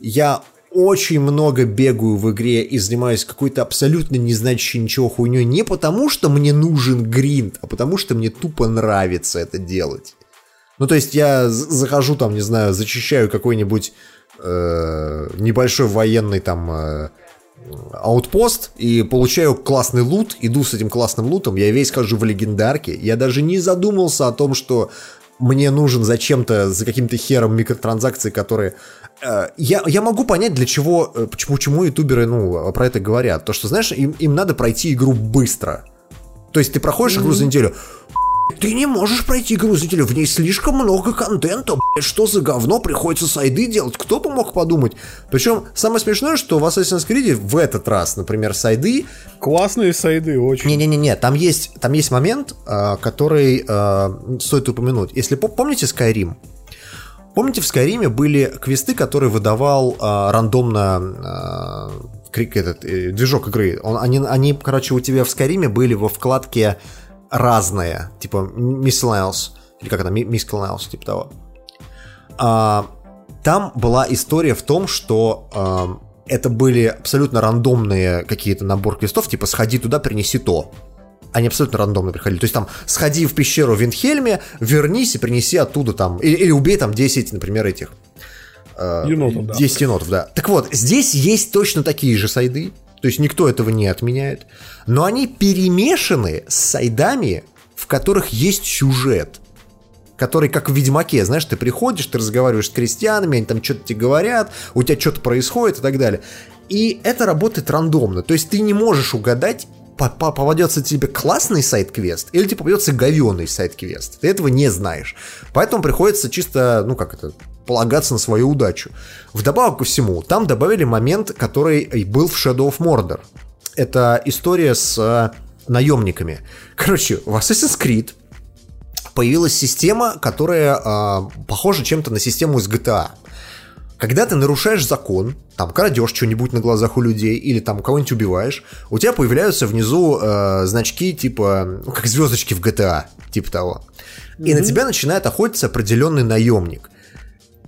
Я очень много бегаю в игре и занимаюсь какой-то абсолютно не значащей ничего хуйней не потому, что мне нужен гринд, а потому что мне тупо нравится это делать. Ну, то есть я захожу там, не знаю, зачищаю какой-нибудь э, небольшой военный там э, аутпост и получаю классный лут, иду с этим классным лутом, я весь хожу в легендарке, я даже не задумался о том, что мне нужен зачем-то за каким-то хером микротранзакции, которые... Э, я, я могу понять, для чего, э, почему, почему ютуберы, ну, про это говорят. То, что, знаешь, им, им надо пройти игру быстро. То есть ты проходишь игру за неделю, ты не можешь пройти игру за неделю, в ней слишком много контента, блядь, что за говно, приходится сайды делать, кто бы мог подумать. Причем самое смешное, что в Assassin's Creed в этот раз, например, сайды... Классные сайды, очень. Не-не-не, там есть, там есть момент, э, который э, стоит упомянуть. Если помните Skyrim, Помните, в Скайриме были квесты, которые выдавал э, рандомно э, крик этот, э, движок игры. Он, они, они, короче, у тебя в Скайриме были во вкладке разное, типа miscellaneous, или как это, miscellaneous, типа того. А, там была история в том, что а, это были абсолютно рандомные какие-то набор квестов, типа сходи туда, принеси то. Они абсолютно рандомно приходили. То есть там сходи в пещеру в Винхельме, вернись и принеси оттуда там, или, или убей там 10, например, этих енотов, 10 да. енотов, да. Так вот, здесь есть точно такие же сайды, то есть никто этого не отменяет. Но они перемешаны с сайдами, в которых есть сюжет. Который, как в Ведьмаке, знаешь, ты приходишь, ты разговариваешь с крестьянами, они там что-то тебе говорят, у тебя что-то происходит и так далее. И это работает рандомно. То есть ты не можешь угадать, попадется тебе классный сайт-квест или тебе попадется говеный сайт-квест. Ты этого не знаешь. Поэтому приходится чисто, ну как это, полагаться на свою удачу. Вдобавок ко всему, там добавили момент, который был в Shadow of Mordor. Это история с э, наемниками. Короче, в Assassin's Creed появилась система, которая э, похожа чем-то на систему из GTA. Когда ты нарушаешь закон, там крадешь что-нибудь на глазах у людей или там кого-нибудь убиваешь, у тебя появляются внизу э, значки типа, ну, как звездочки в GTA, типа того. И mm-hmm. на тебя начинает охотиться определенный наемник.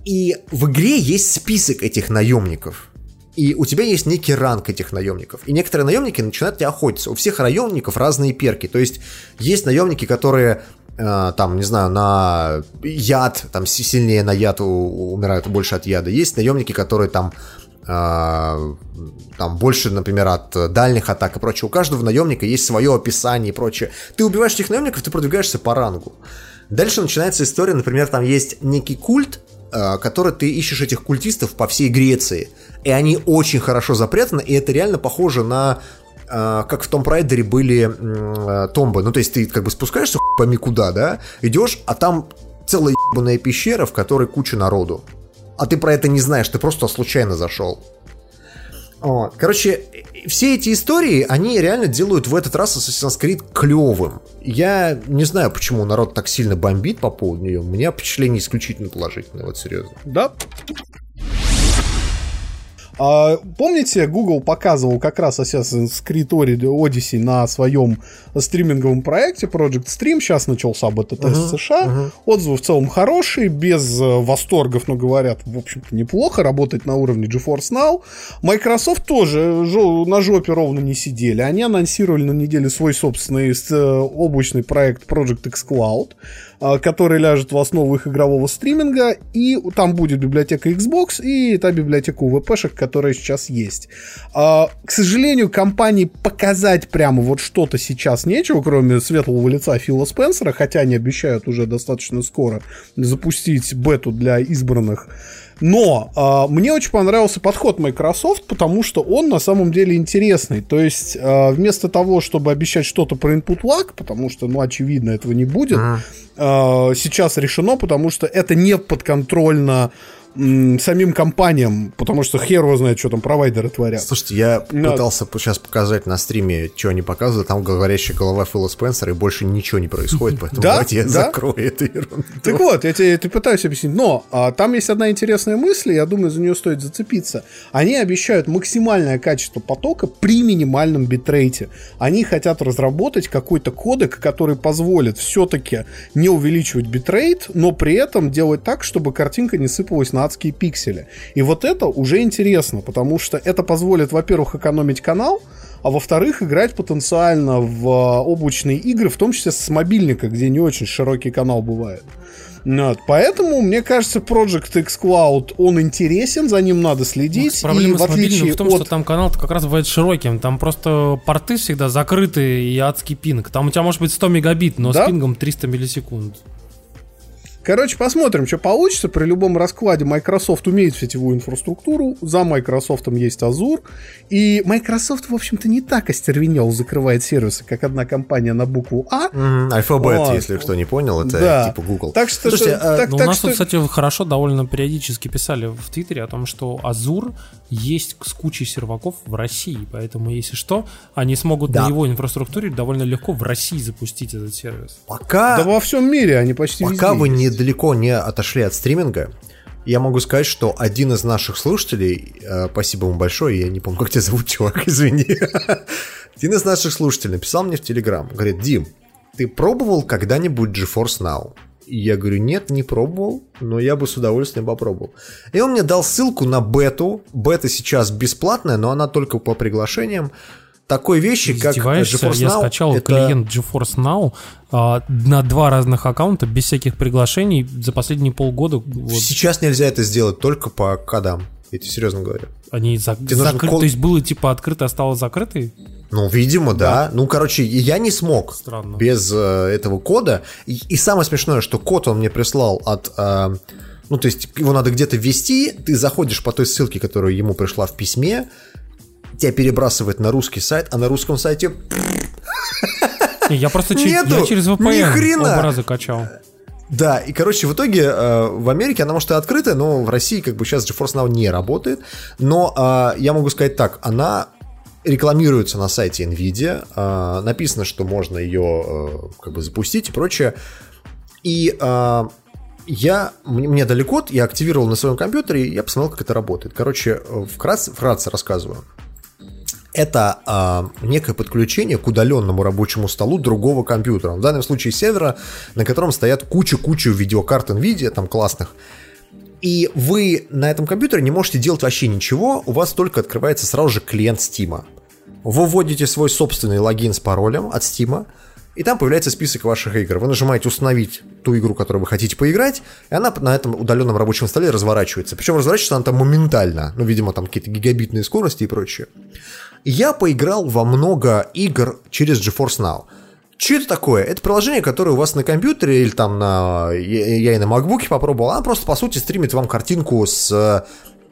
И в игре есть список этих наемников. И у тебя есть некий ранг этих наемников. И некоторые наемники начинают тебя охотиться. У всех наемников разные перки. То есть есть наемники, которые э, там, не знаю, на яд, там сильнее на яд умирают больше от яда. Есть наемники, которые там э, там больше, например, от дальних атак и прочее. У каждого наемника есть свое описание и прочее. Ты убиваешь этих наемников, ты продвигаешься по рангу. Дальше начинается история, например, там есть некий культ, который ты ищешь этих культистов по всей Греции. И они очень хорошо запрятаны, и это реально похоже на э, как в том прайдере были э, томбы. Ну, то есть ты как бы спускаешься пойми куда, да, идешь, а там целая ебаная пещера, в которой куча народу. А ты про это не знаешь, ты просто случайно зашел. Вот. Короче, все эти истории, они реально делают в этот раз Assassin's Creed клевым. Я не знаю, почему народ так сильно бомбит по поводу нее. У меня впечатление исключительно положительное, вот серьезно. Да. А, помните, Google показывал как раз Assassin's Creed Odyssey на своем стриминговом проекте Project Stream. Сейчас начался бета-тест uh-huh, США. Uh-huh. Отзывы в целом хорошие, без э, восторгов, но говорят, в общем-то, неплохо. Работать на уровне GeForce Now. Microsoft тоже на жопе ровно не сидели. Они анонсировали на неделе свой собственный э, облачный проект Project X Cloud. А, который ляжет в основу их игрового стриминга, и там будет библиотека Xbox и та библиотека UVP-шек, которая сейчас есть. А, к сожалению, компании показать прямо вот что-то сейчас нечего, кроме светлого лица Фила Спенсера, хотя они обещают уже достаточно скоро запустить бету для избранных но э, мне очень понравился подход Microsoft, потому что он на самом деле интересный. То есть э, вместо того, чтобы обещать что-то про input lag, потому что, ну, очевидно, этого не будет, э, сейчас решено, потому что это не подконтрольно самим компаниям, потому что хер его знает, что там провайдеры творят. Слушайте, я Но... пытался сейчас показать на стриме, что они показывают, там говорящая голова Фила Спенсера, и больше ничего не происходит, *laughs* поэтому да? давайте я да? закрою эту ерунду. Так вот, я тебе, я тебе пытаюсь объяснить, но а, там есть одна интересная мысль, я думаю, за нее стоит зацепиться. Они обещают максимальное качество потока при минимальном битрейте. Они хотят разработать какой-то кодек, который позволит все-таки не увеличивать битрейт, но при этом делать так, чтобы картинка не сыпалась на на адские пиксели. И вот это уже интересно, потому что это позволит, во-первых, экономить канал, а во-вторых, играть потенциально в а, облачные игры, в том числе с мобильника, где не очень широкий канал бывает. Вот. Поэтому, мне кажется, Project X Cloud, он интересен, за ним надо следить. Ну, проблема и, в отличие в том, от... что там канал как раз бывает широким. Там просто порты всегда закрыты и адский пинг. Там у тебя может быть 100 мегабит, но да? с пингом 300 миллисекунд. Короче, посмотрим, что получится. При любом раскладе Microsoft умеет сетевую инфраструктуру. За Microsoft есть Azure. И Microsoft, в общем-то, не так остервенел закрывает сервисы, как одна компания на букву А. Alphabet, Вот. если кто не понял, это Да. типа Google. Так что... Слушайте, что- а, так, Ну, так у нас что... тут, кстати, хорошо довольно периодически писали в Твиттере о том, что Азур есть с кучей серваков в России, поэтому, если что, они смогут Да. на его инфраструктуре довольно легко в России запустить этот сервис. Пока... Да во всем мире они почти Пока везде вы есть. недалеко не отошли от стриминга, я могу сказать, что один из наших слушателей, э, спасибо ему большое, я не помню, как тебя зовут, чувак, *laughs* извини. Один из наших слушателей написал мне в Телеграм, говорит, Дим, ты пробовал когда-нибудь GeForce Now? И я говорю, нет, не пробовал, но я бы с удовольствием попробовал. И он мне дал ссылку на бету. Бета сейчас бесплатная, но она только по приглашениям. Такой вещи, как? GeForce Я Now, скачал это- клиент GeForce Now а, на два разных аккаунта без всяких приглашений за последние полгода. вот, Сейчас нельзя это сделать только по кодам. Я тебе серьезно говорю. они за- закрыты. код- То есть было типа открыто, а стало закрытой? Ну, видимо, да. Ну, короче, я не смог Странно. без э, этого кода. И, и самое смешное, что код он мне прислал от... э, ну, то есть его надо где-то ввести, ты заходишь по той ссылке, которая ему пришла в письме, тебя перебрасывает на русский сайт, а на русском сайте Не, Я просто че- Нету! я через Ни VPN хрена! оба раза качал. Да, и, короче, в итоге э, в Америке она, может, и открытая, но в России как бы сейчас GeForce Now не работает. Но э, я могу сказать так, она рекламируется на сайте NVIDIA, э, написано, что можно ее э, как бы запустить и прочее. И э, я, мне, код, я активировал на своем компьютере, и я посмотрел, как это работает. Короче, э, вкратце, вкратце рассказываю. Это а, некое подключение к удаленному рабочему столу другого компьютера. В данном случае сервера, на котором стоят куча-куча видеокарт NVIDIA, там классных. И вы на этом компьютере не можете делать вообще ничего, у вас только открывается сразу же клиент Steam. Вы вводите свой собственный логин с паролем от Steam, и там появляется список ваших игр. Вы нажимаете «Установить» ту игру, которую вы хотите поиграть, и она на этом удаленном рабочем столе разворачивается. Причем разворачивается она там моментально. Ну, видимо, там какие-то гигабитные скорости и прочее. Я поиграл во много игр через GeForce Now. Что это такое? Это приложение, которое у вас на компьютере или там на... Я и на MacBook попробовал. Оно просто, по сути, стримит вам картинку с э,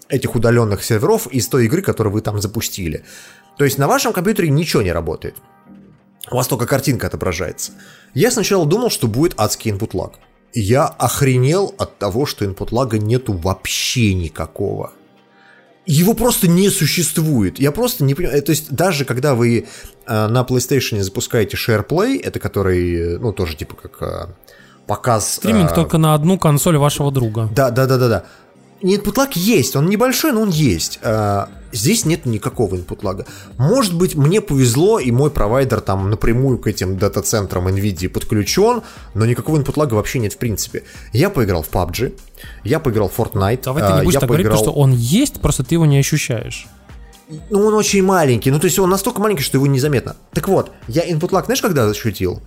этих удаленных серверов из той игры, которую вы там запустили. То есть на вашем компьютере ничего не работает. У вас только картинка отображается. Я сначала думал, что будет адский input lag. Я охренел от того, что input lag нету вообще никакого. Его просто не существует. Я просто не понимаю. То есть даже когда вы э, на PlayStation запускаете SharePlay, это который, э, ну, тоже типа как э, показ... Стриминг э, только на одну консоль вашего друга. да, да, да, да, да. Input lag есть, он небольшой, но он есть. А, Здесь нет никакого input lag. Может быть, мне повезло, и мой провайдер там напрямую к этим дата-центрам NVIDIA подключен, но никакого input lag вообще нет в принципе. Я поиграл в PUBG, я поиграл в Fortnite. Давай ты а, не будешь я так говорить, поиграл- потому что он есть, просто ты его не ощущаешь. Ну, он очень маленький. Ну, то есть он настолько маленький, что его незаметно. Так вот, я input lag, знаешь, когда ощутил?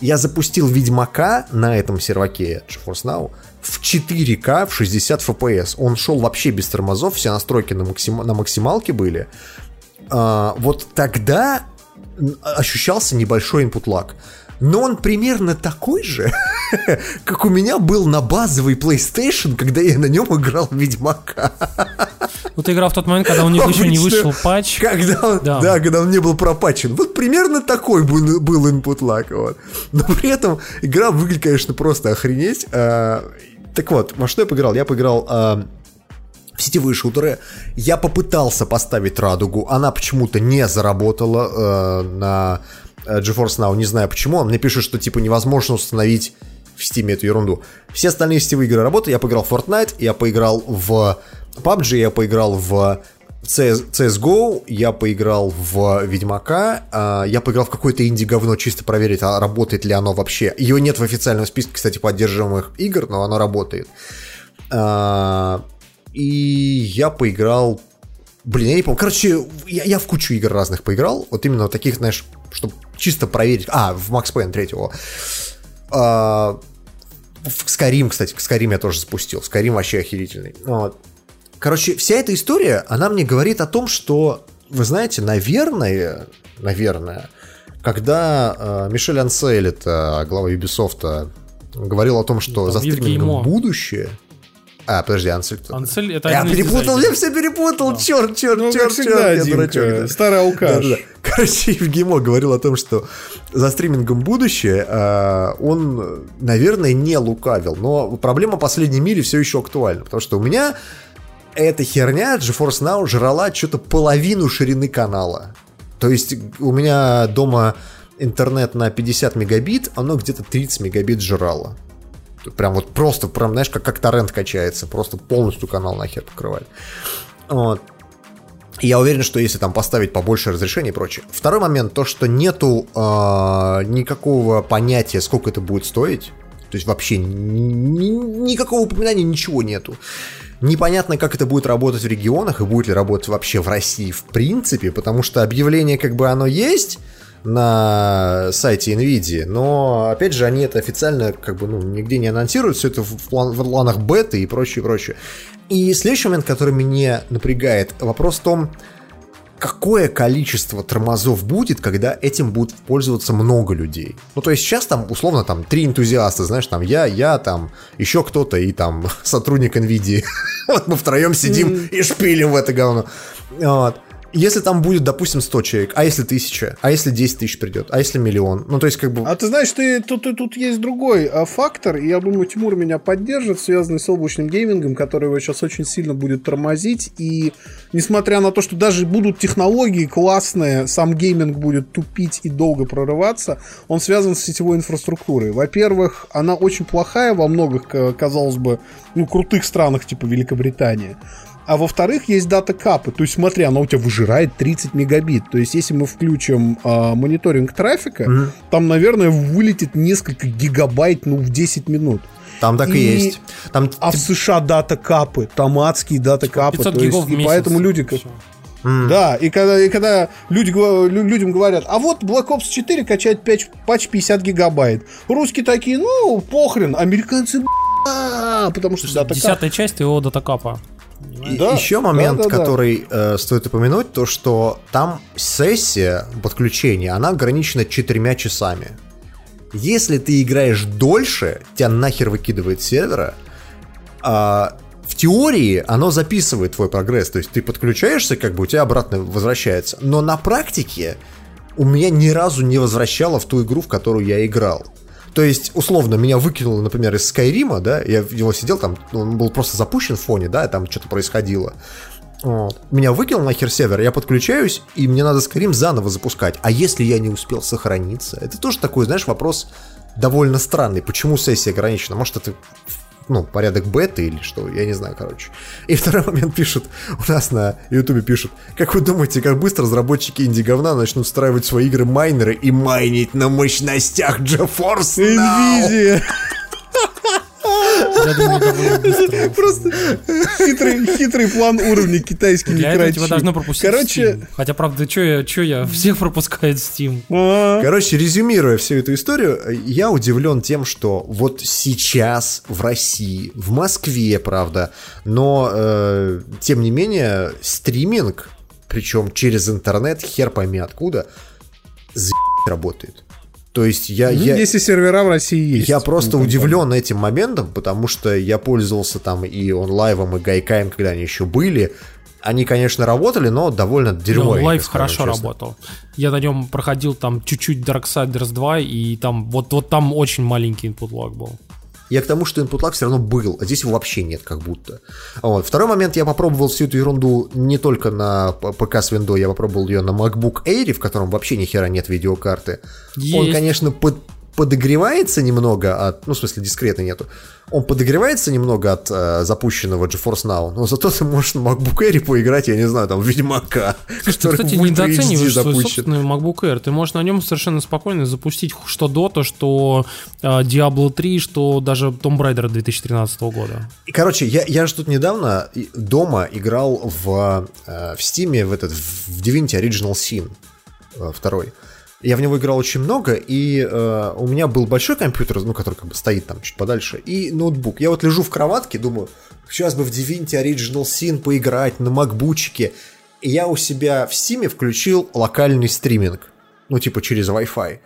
Я запустил Ведьмака на этом серваке GeForce Now в 4К в 60 FPS. Он шел вообще без тормозов, все настройки на, максим- на максималке были. А, вот тогда ощущался небольшой input lag. Но он примерно такой же, *laughs* как у меня был на базовый PlayStation, когда я на нем играл в Ведьмака. Ну, ты играл в тот момент, когда у них еще не Обычно, вышел патч. Когда он, Да. да. когда он не был пропачен. Вот примерно такой был, был input lag. Вот. Но при этом игра выглядит, конечно, просто охренеть. Так вот, во что я поиграл? Я поиграл а, в сетевые шутеры. Я попытался поставить радугу. Она почему-то не заработала э, на э, GeForce Now. Не знаю почему. Мне пишут, что типа невозможно установить в Steam эту ерунду. Все остальные сетевые игры работают. Я поиграл в Fortnite, я поиграл в PUBG, я поиграл в CS, CSGO, я поиграл в Ведьмака, а, я поиграл в какое-то инди-говно, чисто проверить, а работает ли оно вообще. Ее нет в официальном списке, кстати, поддерживаемых игр, но оно работает. А, И я поиграл... Блин, я не помню. Короче, я, я в кучу игр разных поиграл. Вот именно таких, знаешь, чтобы чисто проверить. А, в Max Payne третьего. А, в Skyrim, кстати, Skyrim я тоже запустил. Skyrim вообще охерительный. Вот. Короче, вся эта история, она мне говорит о том, что, вы знаете, наверное, наверное, когда э, Мишель Ансель, это глава Ubisoft, говорил о том, что там за стримингом будущее. А, подожди, Ансель кто? Ансель это Я один из перепутал, я все перепутал, черт, черт, Ну, черт, черт, я Димка, дурачок. да. старый алкаш. Да-да-да. *laughs* Короче, Евгемо говорил о том, что за стримингом будущее а, он, наверное, не лукавил. Но проблема последней мили все еще актуальна. Потому что у меня эта херня GeForce Now жрала что-то половину ширины канала. То есть у меня дома интернет на 50 мегабит, оно где-то 30 мегабит жрало. Прям вот просто, прям, знаешь, как, как торрент качается. Просто полностью канал нахер покрывали. Вот. Я уверен, что если там поставить побольше разрешений и прочее. Второй момент, то, что нету э, никакого понятия, сколько это будет стоить. То есть вообще ни- ни- никакого упоминания, ничего нету. Непонятно, как это будет работать в регионах и будет ли работать вообще в России в принципе, потому что объявление как бы оно есть на сайте NVIDIA, но опять же они это официально как бы ну, нигде не анонсируют, все это в, план- в планах беты и прочее, прочее. И следующий момент, который меня напрягает, вопрос в том, какое количество тормозов будет, когда этим будут пользоваться много людей. Ну, то есть сейчас там, условно, там, три энтузиаста, знаешь, там, я, я, там, еще кто-то и там *laughs* сотрудник NVIDIA. *laughs* Вот мы втроем сидим и шпилим в это говно. Вот. Если там будет, допустим, 100 человек, а если 1000, а если 10 тысяч придет, а если миллион, ну, то есть, как бы... А ты знаешь, ты, тут, тут, есть другой а, фактор, и я думаю, Тимур меня поддержит, связанный с облачным геймингом, который его сейчас очень сильно будет тормозить. И несмотря на то, что даже будут технологии классные, сам гейминг будет тупить и долго прорываться, он связан с сетевой инфраструктурой. Во-первых, она очень плохая во многих, казалось бы, ну, крутых странах, типа Великобритания. А во-вторых, есть дата капы. То есть, смотри, она у тебя выжирает 30 мегабит. То есть, если мы включим а, мониторинг трафика, там, наверное, вылетит несколько гигабайт, ну, в 10 минут. Там так и, и- есть. Там А в США дата капы, там адские даты капы. 500 то есть, в и поэтому люди... как- Да, и когда, и когда люди, людям говорят, а вот Black Ops 4 качает патч, патч 50 гигабайт. Русские такие, ну, похрен, американцы, потому что дата. Десятая часть его датакапа. Да, еще момент, да, да, да. который э, стоит упомянуть, то что там сессия подключения, она ограничена четырьмя часами. Если ты играешь дольше, тебя нахер выкидывает сервера. А, в теории оно записывает твой прогресс, то есть ты подключаешься, как бы у тебя обратно возвращается. Но на практике у меня ни разу не возвращало в ту игру, в которую я играл. То есть, условно, меня выкинуло, например, из Скайрима, да, я в него сидел, там, ну, он был просто запущен в фоне, да, там что-то происходило. Вот. Меня выкинул нахер сервер, я подключаюсь, и мне надо Skyrim заново запускать. А если я не успел сохраниться? Это тоже такой, знаешь, вопрос довольно странный. Почему сессия ограничена? Может, это ну, порядок беты или что, я не знаю, короче. И второй момент пишут, у нас на ютубе пишут, как вы думаете, как быстро разработчики инди-говна начнут встраивать в свои игры майнеры и майнить на мощностях GeForce Now? Nvidia. *laughs* Я думаю, довольно. Просто хитрый, хитрый план уровня китайский Для этого тебя должны пропустить Короче, Steam. Хотя, правда, что я, чё я, всех пропускает Steam. а, Короче, резюмируя всю эту историю, я удивлен тем, что вот сейчас в России, в Москве, правда, но э, тем не менее стриминг, причем через интернет, хер пойми откуда, за работает. То есть я, ну, я, если сервера в России есть. я просто Ну, удивлен этим моментом, потому что я пользовался там и онлайвом, и гайкаем, когда они еще были. Они, конечно, работали, но довольно Ну, дерьмо. лайф хорошо работал. Я на нем проходил там чуть-чуть Darksiders 2, и там вот, вот там очень маленький input lag был. Я к тому, что input lag все равно был, а здесь его вообще нет, как будто. Вот. Второй момент, я попробовал всю эту ерунду не только на ПК с Windows, я попробовал ее на MacBook Air, в котором вообще ни хера нет видеокарты. Он, Есть. конечно, под- подогревается немного от... Ну, в смысле, дискретно нету. Он подогревается немного от э, запущенного GeForce Now, но зато ты можешь на MacBook Air поиграть, я не знаю, там, Ведьмака. Который кстати, Ultra недооцениваешь свой собственный MacBook Air. Ты можешь на нем совершенно спокойно запустить что Dota, что э, Diablo 3, что даже Tomb Raider 2013 года. И, Короче, я, я же тут недавно дома играл в, э, в Steam в этот в Divinity Original Sin э, второй. Я в него играл очень много, и э, у меня был большой компьютер, ну, который как бы стоит там чуть подальше, и ноутбук. Я вот лежу в кроватке, думаю, сейчас бы в Divinity Original Sin поиграть на макбучике. И я у себя в Steam включил локальный стриминг, ну, типа через Wi-Fi.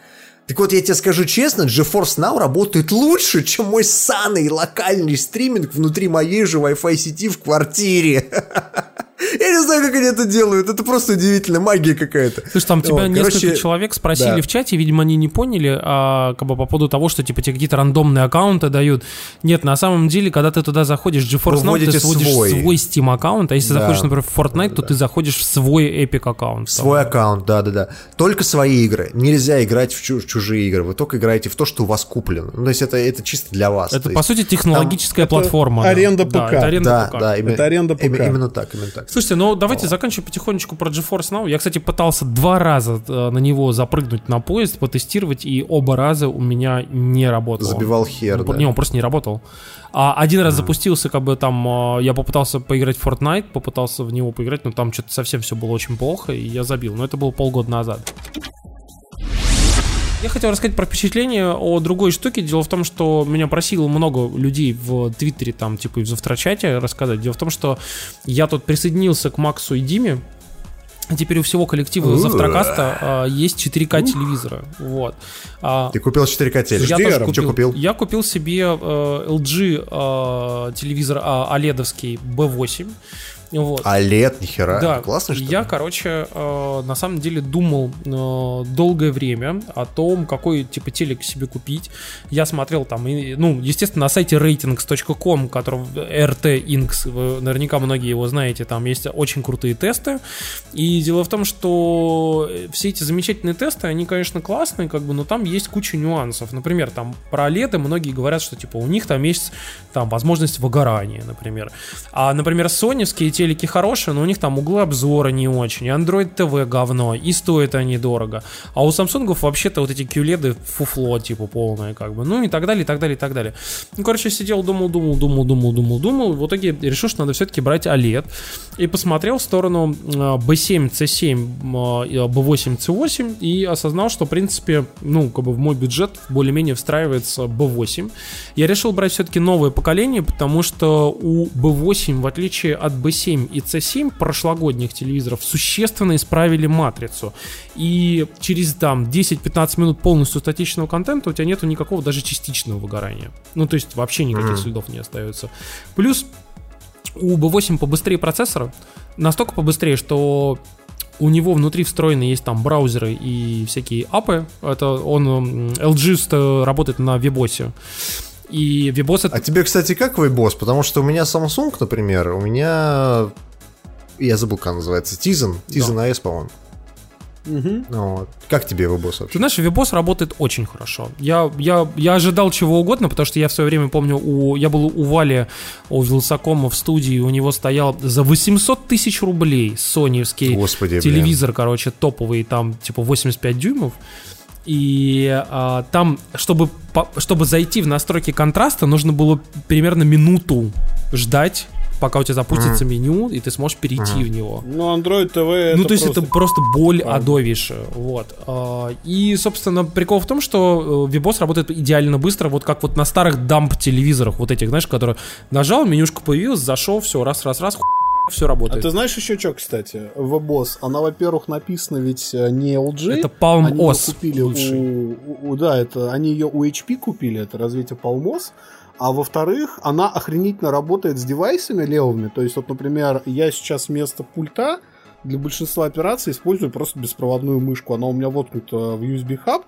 Так вот, я тебе скажу честно, GeForce Now работает лучше, чем мой саный локальный стриминг внутри моей же Wi-Fi сети в квартире. *laughs* Я не знаю, как они это делают. Это просто удивительная магия какая-то. Слушай, там тебя Вот, несколько короче, человек спросили да. в чате, видимо, они не поняли, а, как бы по поводу того, что типа тебе какие-то рандомные аккаунты дают. Нет, на самом деле, когда ты туда заходишь в GeForce Now, ты сводишь свой. свой Steam аккаунт, а если Да. заходишь, например, в Fortnite, то ты заходишь в свой Epic аккаунт. Свой аккаунт, да-да-да. Только свои игры. Нельзя играть в чу- чужие игры. Вы только играете в то, что у вас куплено. Ну, то есть это, это чисто для вас. Это, То по сути, технологическая это платформа. да. аренда Да, ПК. это аренда Да, ПК. да, именно, Это аренда ПК. Именно так, именно так. Слушайте, ну давайте заканчиваем потихонечку про GeForce Now. Я, кстати, пытался два раза э, на него запрыгнуть на поезд, потестировать, и оба раза у меня не работало. Забивал хер, Ну, да. Не, он просто не работал. А один раз запустился, как бы там, э, я попытался поиграть в Fortnite, попытался в него поиграть, но там что-то совсем все было очень плохо, и я забил. Но это было полгода назад. Я хотел рассказать про впечатление о другой штуке. Дело в том, что меня просило много людей в Твиттере, там, типа, и в завтрачате рассказать. Дело в том, что я тут присоединился к Максу и Диме. Теперь у всего коллектива. Завтракаста а, есть 4К телевизора. Вот. А, Ты купил 4К телек. я тоже купил. Купил? Я купил себе э, LG э, телевизор а, OLED-овский B8. Вот. А лет, нихера. Да, Классно, что ли? я, короче, э, на самом деле думал э, долгое время о том, какой типа телек себе купить. Я смотрел там, и, ну, естественно, на сайте ratings.com, который RT Inks, вы наверняка многие его знаете, там есть очень крутые тесты. И дело в том, что все эти замечательные тесты, они, конечно, классные, как бы, но там есть куча нюансов. Например, там про OLED многие говорят, что типа у них там есть там возможность выгорания, например. А, например, соневские телеки хорошие, но у них там углы обзора не очень, Android TV говно, и стоят они дорого. А у Самсунгов вообще-то вот эти QLED фуфло, типа, полное, как бы, ну и так далее, и так далее, и так далее. Ну, короче, сидел, думал, думал, думал, думал, думал, думал, в итоге решил, что надо все-таки брать OLED, и посмотрел в сторону э, B7, C7, э, B8, C8, и осознал, что, в принципе, ну, как бы в мой бюджет более-менее встраивается B8. Я решил брать все-таки новое поколение, потому что у B8, в отличие от B7 и C7 прошлогодних телевизоров, существенно исправили матрицу. И через там 10-15 минут полностью статичного контента у тебя нету никакого даже частичного выгорания. Ну, то есть вообще никаких следов не остается. Плюс у B8 побыстрее процессора, настолько побыстрее, что у него внутри встроены есть там браузеры и всякие апы. Это он LG работает на Вебосе. И Вебос это А тебе, кстати, как босс? Потому что у меня Samsung, например, у меня... Я забыл, как называется. Tizen. Tizen AS, по-моему. Ну, вот. Как тебе его босс Ты вообще? знаешь, Вебос работает очень хорошо. Я, я, я ожидал чего угодно, потому что я в свое время помню, у, я был у Вали, у Вилсакома в студии, у него стоял за 800 тысяч рублей соневский Господи, блин. телевизор, короче, топовый, там типа 85 дюймов. И а, там, чтобы, по- чтобы зайти в настройки контраста, нужно было примерно минуту ждать, пока у тебя запустится меню, и ты сможешь перейти в него. Ну, Android TV Ну, это то есть просто- это просто боль адовейшая. Вот. А, И, собственно, прикол в том, что э, Вибос работает идеально быстро, вот как вот на старых дамп-телевизорах, вот этих, знаешь, которые нажал, менюшка появилась, зашел, все, раз-раз-раз, все А работает. ты знаешь еще что, кстати, VBOS? Она, во-первых, написана ведь э, не LG. Это Palm они OS купили лучший. у, у- Да, это они ее у HP купили, это развитие Palmos. А во-вторых, она охренительно работает с девайсами левыми. То есть, вот, например, я сейчас вместо пульта для большинства операций использую просто беспроводную мышку. Она у меня воткнута в USB-хаб,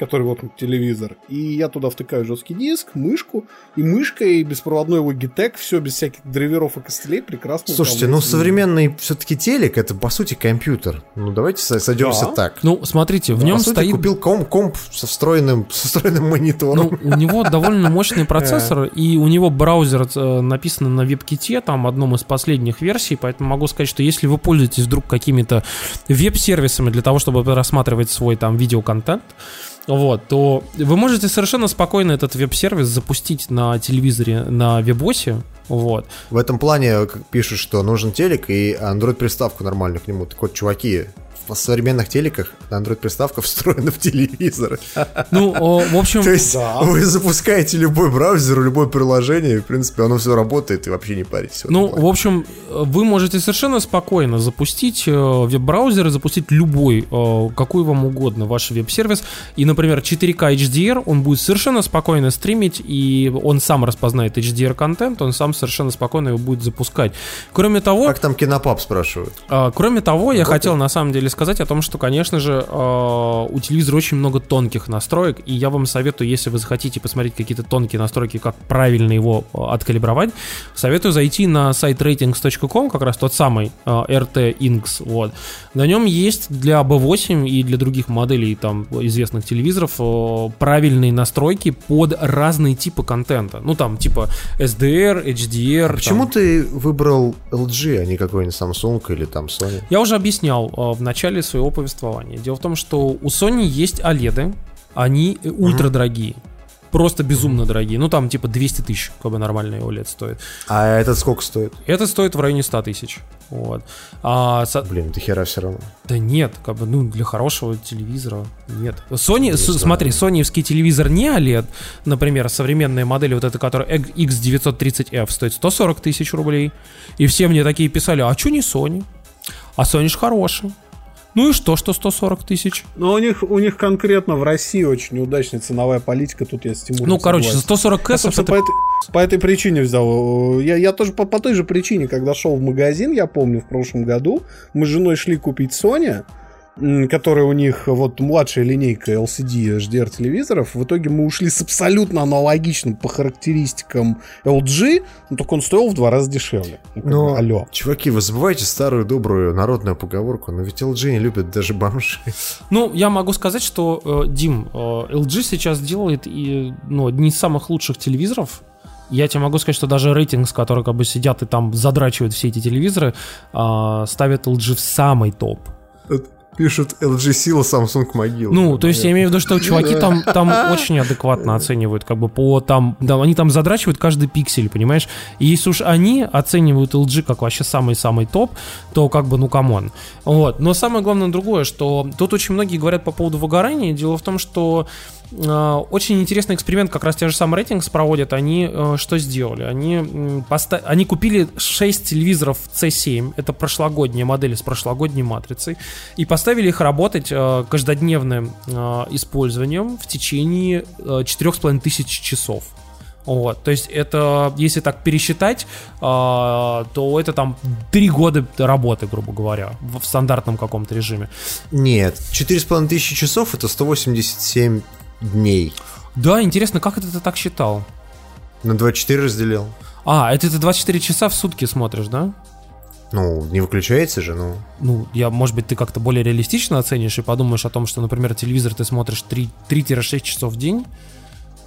который воткнут в телевизор. И я туда втыкаю жесткий диск, мышку, и мышкой беспроводной Logitech, все без всяких драйверов и костылей прекрасно Слушайте, ну современный все-таки телек это по сути компьютер. Ну давайте со- сойдемся Да. так. Ну, смотрите, в По нем сути, стоит... купил комп, комп со встроенным, со встроенным монитором. Ну, у него *laughs* довольно мощный процессор, и у него браузер э, написан на WebKit, там одном из последних версий, поэтому могу сказать, что если вы пользуетесь вдруг какими-то веб-сервисами для того, чтобы рассматривать свой там видеоконтент, вот, то вы можете совершенно спокойно этот веб-сервис запустить на телевизоре на вебосе, вот. В этом плане пишут, что нужен телек и Android-приставку нормальную к нему. Так вот, чуваки, в современных телеках Android-приставка *laughs* встроена в телевизор. Ну, о, в общем... *laughs* То есть вы запускаете любой браузер, любое приложение, и, в принципе, оно все работает, и вообще не паритесь. Ну, в общем, вы можете совершенно спокойно запустить э, веб-браузер и запустить любой, э, какой вам угодно, ваш веб-сервис. И, например, 4К HDR, он будет совершенно спокойно стримить, и он сам распознает HDR-контент, он сам совершенно спокойно его будет запускать. Кроме того... Как там кинопап спрашивают? А, кроме того, я хотел на самом деле сказать о том, что, конечно же, а, у телевизора очень много тонких настроек, и я вам советую, если вы захотите посмотреть какие-то тонкие настройки, как правильно его а, откалибровать, советую зайти на сайт ratings.com, как раз тот самый RT Inks, вот. На нем есть для B8 и для других моделей там известных телевизоров правильные настройки под разные типы контента. Ну, там, типа SDR, HDR. А почему там... ты выбрал LG, а не какой-нибудь Samsung или там Sony? Я уже объяснял э, в начале своего повествования. Дело в том, что у Sony есть OLED, они mm-hmm. ультра дорогие. Просто безумно дорогие. Ну, там типа 200 тысяч, как бы нормальный OLED стоит. А этот сколько стоит? Это стоит в районе 100 тысяч. Вот. А, со... Блин, ты хера все равно. Да нет, как бы, ну, для хорошего телевизора нет. Sony, с, смотри, соневский телевизор не OLED, например, современные модели, вот эта, которая X930F стоит 140 тысяч рублей. И все мне такие писали, а что не Sony? А Sony ж хороший. Ну и что, что 140 тысяч? Ну, у них, у них конкретно в России очень неудачная ценовая политика, тут я с Тимуром Ну, короче, за 140 кэсов это... По, этой, по этой причине взял. Я, я тоже по, по той же причине, когда шел в магазин, я помню, в прошлом году, мы с женой шли купить Sony, которая у них вот младшая линейка LCD HDR телевизоров, в итоге мы ушли с абсолютно аналогичным по характеристикам LG, но только он стоил в два раза дешевле. Ну, но, алло. Чуваки, вы забываете старую добрую народную поговорку, но ведь LG не любят даже бомжи. Ну, я могу сказать, что, э, Дим, э, LG сейчас делает и, ну, одни из самых лучших телевизоров, я тебе могу сказать, что даже рейтинг, с которым как бы сидят и там задрачивают все эти телевизоры, э, ставят LG в самый топ пишут LG сила, Samsung могила. Ну, то есть я имею в виду, что чуваки там, там *laughs* очень адекватно оценивают, как бы по там, да, они там задрачивают каждый пиксель, понимаешь? И если уж они оценивают LG как вообще самый-самый топ, то как бы, ну, come on. Вот. Но самое главное другое, что тут очень многие говорят по поводу выгорания. Дело в том, что очень интересный эксперимент, как раз те же самые рейтингс проводят. Они э, что сделали? Они, поста- они купили 6 телевизоров C7, это прошлогодние модели с прошлогодней матрицей, и поставили их работать э, каждодневным использованием в течение 4,5 тысяч часов. Вот, то есть это, если так пересчитать, э, то это там 3 года работы, грубо говоря, в стандартном каком-то режиме. Нет, 4,5 тысячи часов это 187 дней. Да, интересно, как это ты так считал? На 24 разделил. А, это ты 24 часа в сутки смотришь, да? Ну, не выключается же, ну. Ну, я, может быть, ты как-то более реалистично оценишь и подумаешь о том, что, например, телевизор ты смотришь 3-6 часов в день,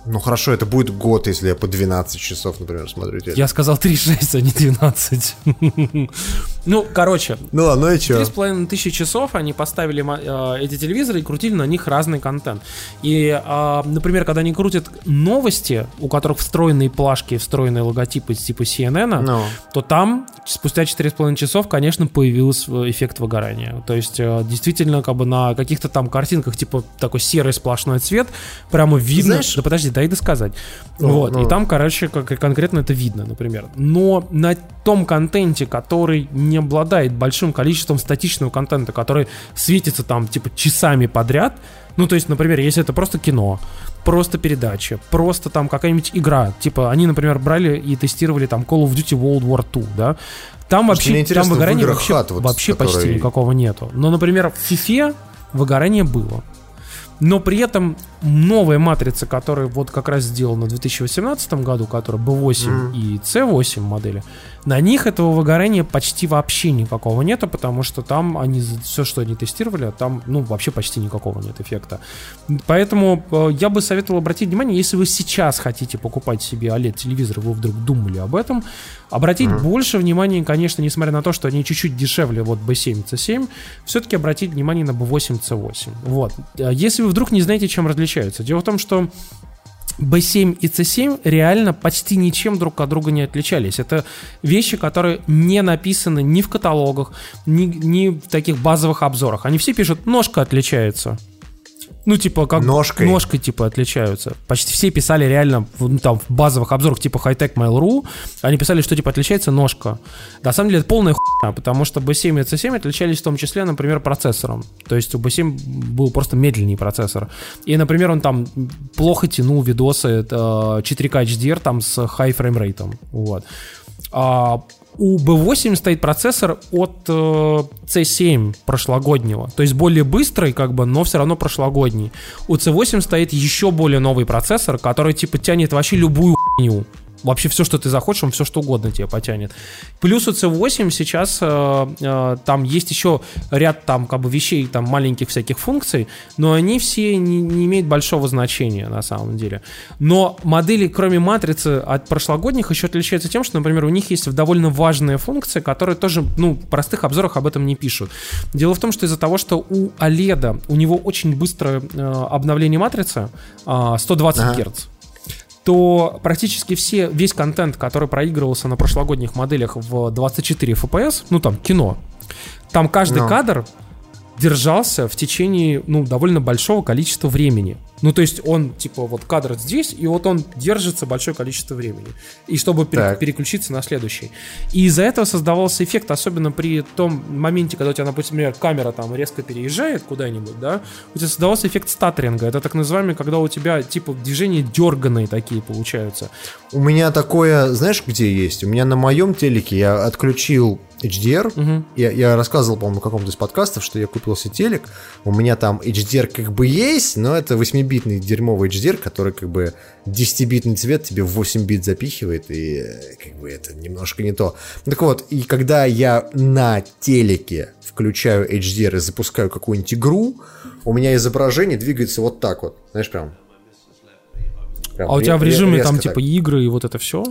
ну хорошо, это будет год, если я по 12 часов, например, смотрю телек. Я сказал 3,6, а не 12. *laughs* ну, короче. Ну ладно, ну и что? 3,5 тысячи часов они поставили э, эти телевизоры и крутили на них разный контент. И, э, например, когда они крутят новости, у которых встроенные плашки, встроенные логотипы типа CNN, no. Ну. то там спустя 4,5 часов, конечно, появился эффект выгорания. То есть, э, действительно, как бы на каких-то там картинках, типа такой серый сплошной цвет, прямо видно... Знаешь, да подожди, дай досказать. Ну, вот, ну. и там, короче, как, конкретно это видно, например. Но на том контенте, который не обладает большим количеством статичного контента, который светится там, типа, часами подряд, ну, то есть, например, если это просто кино, просто передача, просто там какая-нибудь игра, типа, они, например, брали и тестировали там Call of Duty World War 2, да, там вообще, там выгорания вообще, вот, вообще который... почти никакого нету. Но, например, в FIFA выгорание было. Но при этом новая матрица, которая вот как раз сделана в 2018 году, которая B8 mm. и C8 модели, на них этого выгорания почти вообще никакого нету, потому что там они все, что они тестировали, там ну вообще почти никакого нет эффекта. Поэтому э, я бы советовал обратить внимание, если вы сейчас хотите покупать себе OLED телевизор, вы вдруг думали об этом, обратить mm. больше внимания, конечно, несмотря на то, что они чуть-чуть дешевле, вот B7, C7, все-таки обратить внимание на B8, C8. Вот. Если вы вдруг не знаете, чем различаются, дело в том, что B7 и C7 реально почти ничем друг от друга не отличались. Это вещи, которые не написаны ни в каталогах, ни, ни в таких базовых обзорах. Они все пишут, ножка отличается. Ну, типа, как Ножкой. ножкой типа отличаются. Почти все писали реально ну, там, в базовых обзорах типа Hightech Mail.ru, они писали, что типа отличается ножка. На самом деле это полная хуйня, потому что B7 и C7 отличались в том числе, например, процессором. То есть у B7 был просто медленнее процессор. И, например, он там плохо тянул видосы э, 4K HDR там с high rate. Вот. А у B8 стоит процессор от э, C7 прошлогоднего, то есть более быстрый, как бы, но все равно прошлогодний. У C8 стоит еще более новый процессор, который типа тянет вообще любую хуйню. Вообще все, что ты захочешь, он все что угодно тебе потянет. Плюс у C8 сейчас э, э, там есть еще ряд там как бы вещей, там маленьких всяких функций, но они все не, не имеют большого значения на самом деле. Но модели, кроме матрицы от прошлогодних, еще отличаются тем, что, например, у них есть довольно важные функции, которые тоже, ну, в простых обзорах об этом не пишут. Дело в том, что из-за того, что у OLED у него очень быстрое э, обновление матрицы, э, 120 Ага. Гц то практически все, весь контент, который проигрывался на прошлогодних моделях в 24 FPS, ну там кино, там каждый Ну. кадр держался в течение, ну, довольно большого количества времени. Ну, то есть он, типа, вот кадр здесь, и вот он держится большое количество времени. И чтобы пере- переключиться на следующий. И из-за этого создавался эффект, особенно при том моменте, когда у тебя, например, камера там резко переезжает куда-нибудь, да, у тебя создавался эффект статтеринга. Это так называемый, когда у тебя, типа, движения дерганые такие получаются. У меня такое, знаешь, где есть? У меня на моем телеке я отключил HDR. Мгм. Я, я рассказывал, по-моему, в каком-то из подкастов, что я купил себе телек. У меня там HDR как бы есть, но это 8-битный дерьмовый HDR, который как бы 10-битный цвет тебе в 8 бит запихивает, и э, как бы это немножко не то. Так вот, и когда я на телеке включаю HDR и запускаю какую-нибудь игру, у меня изображение двигается вот так вот. Знаешь, прям... прям А у тебя в ре- режиме там, так. типа, игры и вот это все?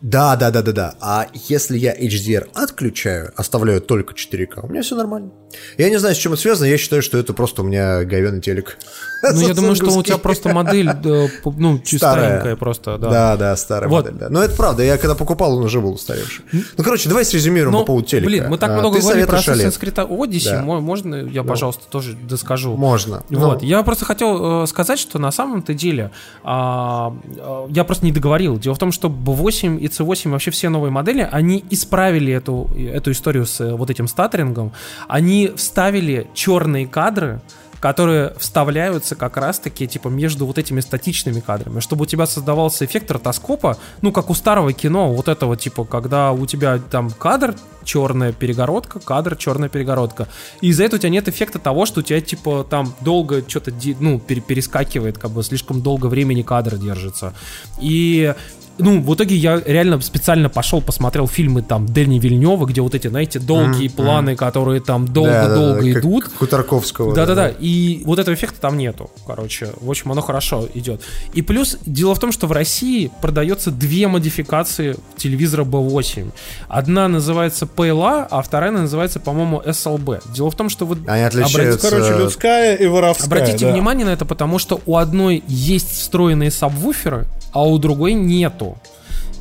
Да, да, да, да, да. А если я HDR отключаю, оставляю только 4К, у меня все нормально. Я не знаю, с чем это связано. Я считаю, что это просто у меня говенный телек. *laughs* Ну, я думаю, что у тебя просто модель, п- ну, старенькая просто, да. Да, да, старая Вот. модель. Да. Но это правда. Я когда покупал, он уже был устаревший. Ну, короче, давай срезюмируем Ну, по поводу телека. Блин, мы так А, много говорили про Assassin's? Creed Odyssey. Да. Мо- Можно я, пожалуйста, тоже доскажу? Можно. Вот, Ну, я просто хотел э, сказать, что на самом-то деле а, а, я просто не договорил. Дело в том, что B8 и C8 вообще все новые модели, они исправили эту, эту историю с э, вот этим статтерингом. Они вставили черные кадры, которые вставляются как раз-таки типа между вот этими статичными кадрами, чтобы у тебя создавался эффект ротоскопа, ну как у старого кино, вот этого типа, когда у тебя там кадр черная перегородка, кадр черная перегородка, и из-за этого у тебя нет эффекта того, что у тебя типа там долго что-то ну пере- перескакивает, как бы слишком долго времени кадр держится, и ну, в итоге я реально специально пошел, посмотрел фильмы там Дэни Вильнева, где вот эти, знаете, долгие планы, которые там да, да, долго-долго да, как- идут. как у Тарковского. Да-да-да, и вот этого эффекта там нету, короче. В общем, оно хорошо идет. И плюс, дело в том, что в России продается две модификации телевизора B8. Одна называется PLA, а вторая называется, по-моему, SLB. Дело в том, что вы... Они отличаются... Короче, людская и воровская. Обратите да. внимание на это, потому что у одной есть встроенные сабвуферы, а у другой нету.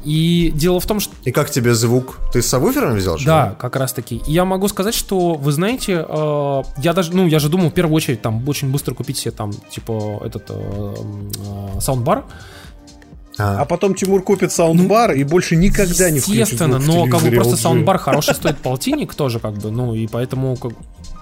И дело в том, что И как тебе звук? Ты с сабвуфером взял? что да, ли? как раз таки. И я могу сказать, что, вы знаете, э, я даже, ну, я же думал в первую очередь там очень быстро купить себе там, типа, этот э, э, саундбар. А. А потом Тимур купит саундбар и больше никогда не включит Естественно, но как бы просто LG. саундбар хороший стоит полтинник тоже, как бы, ну, и поэтому как...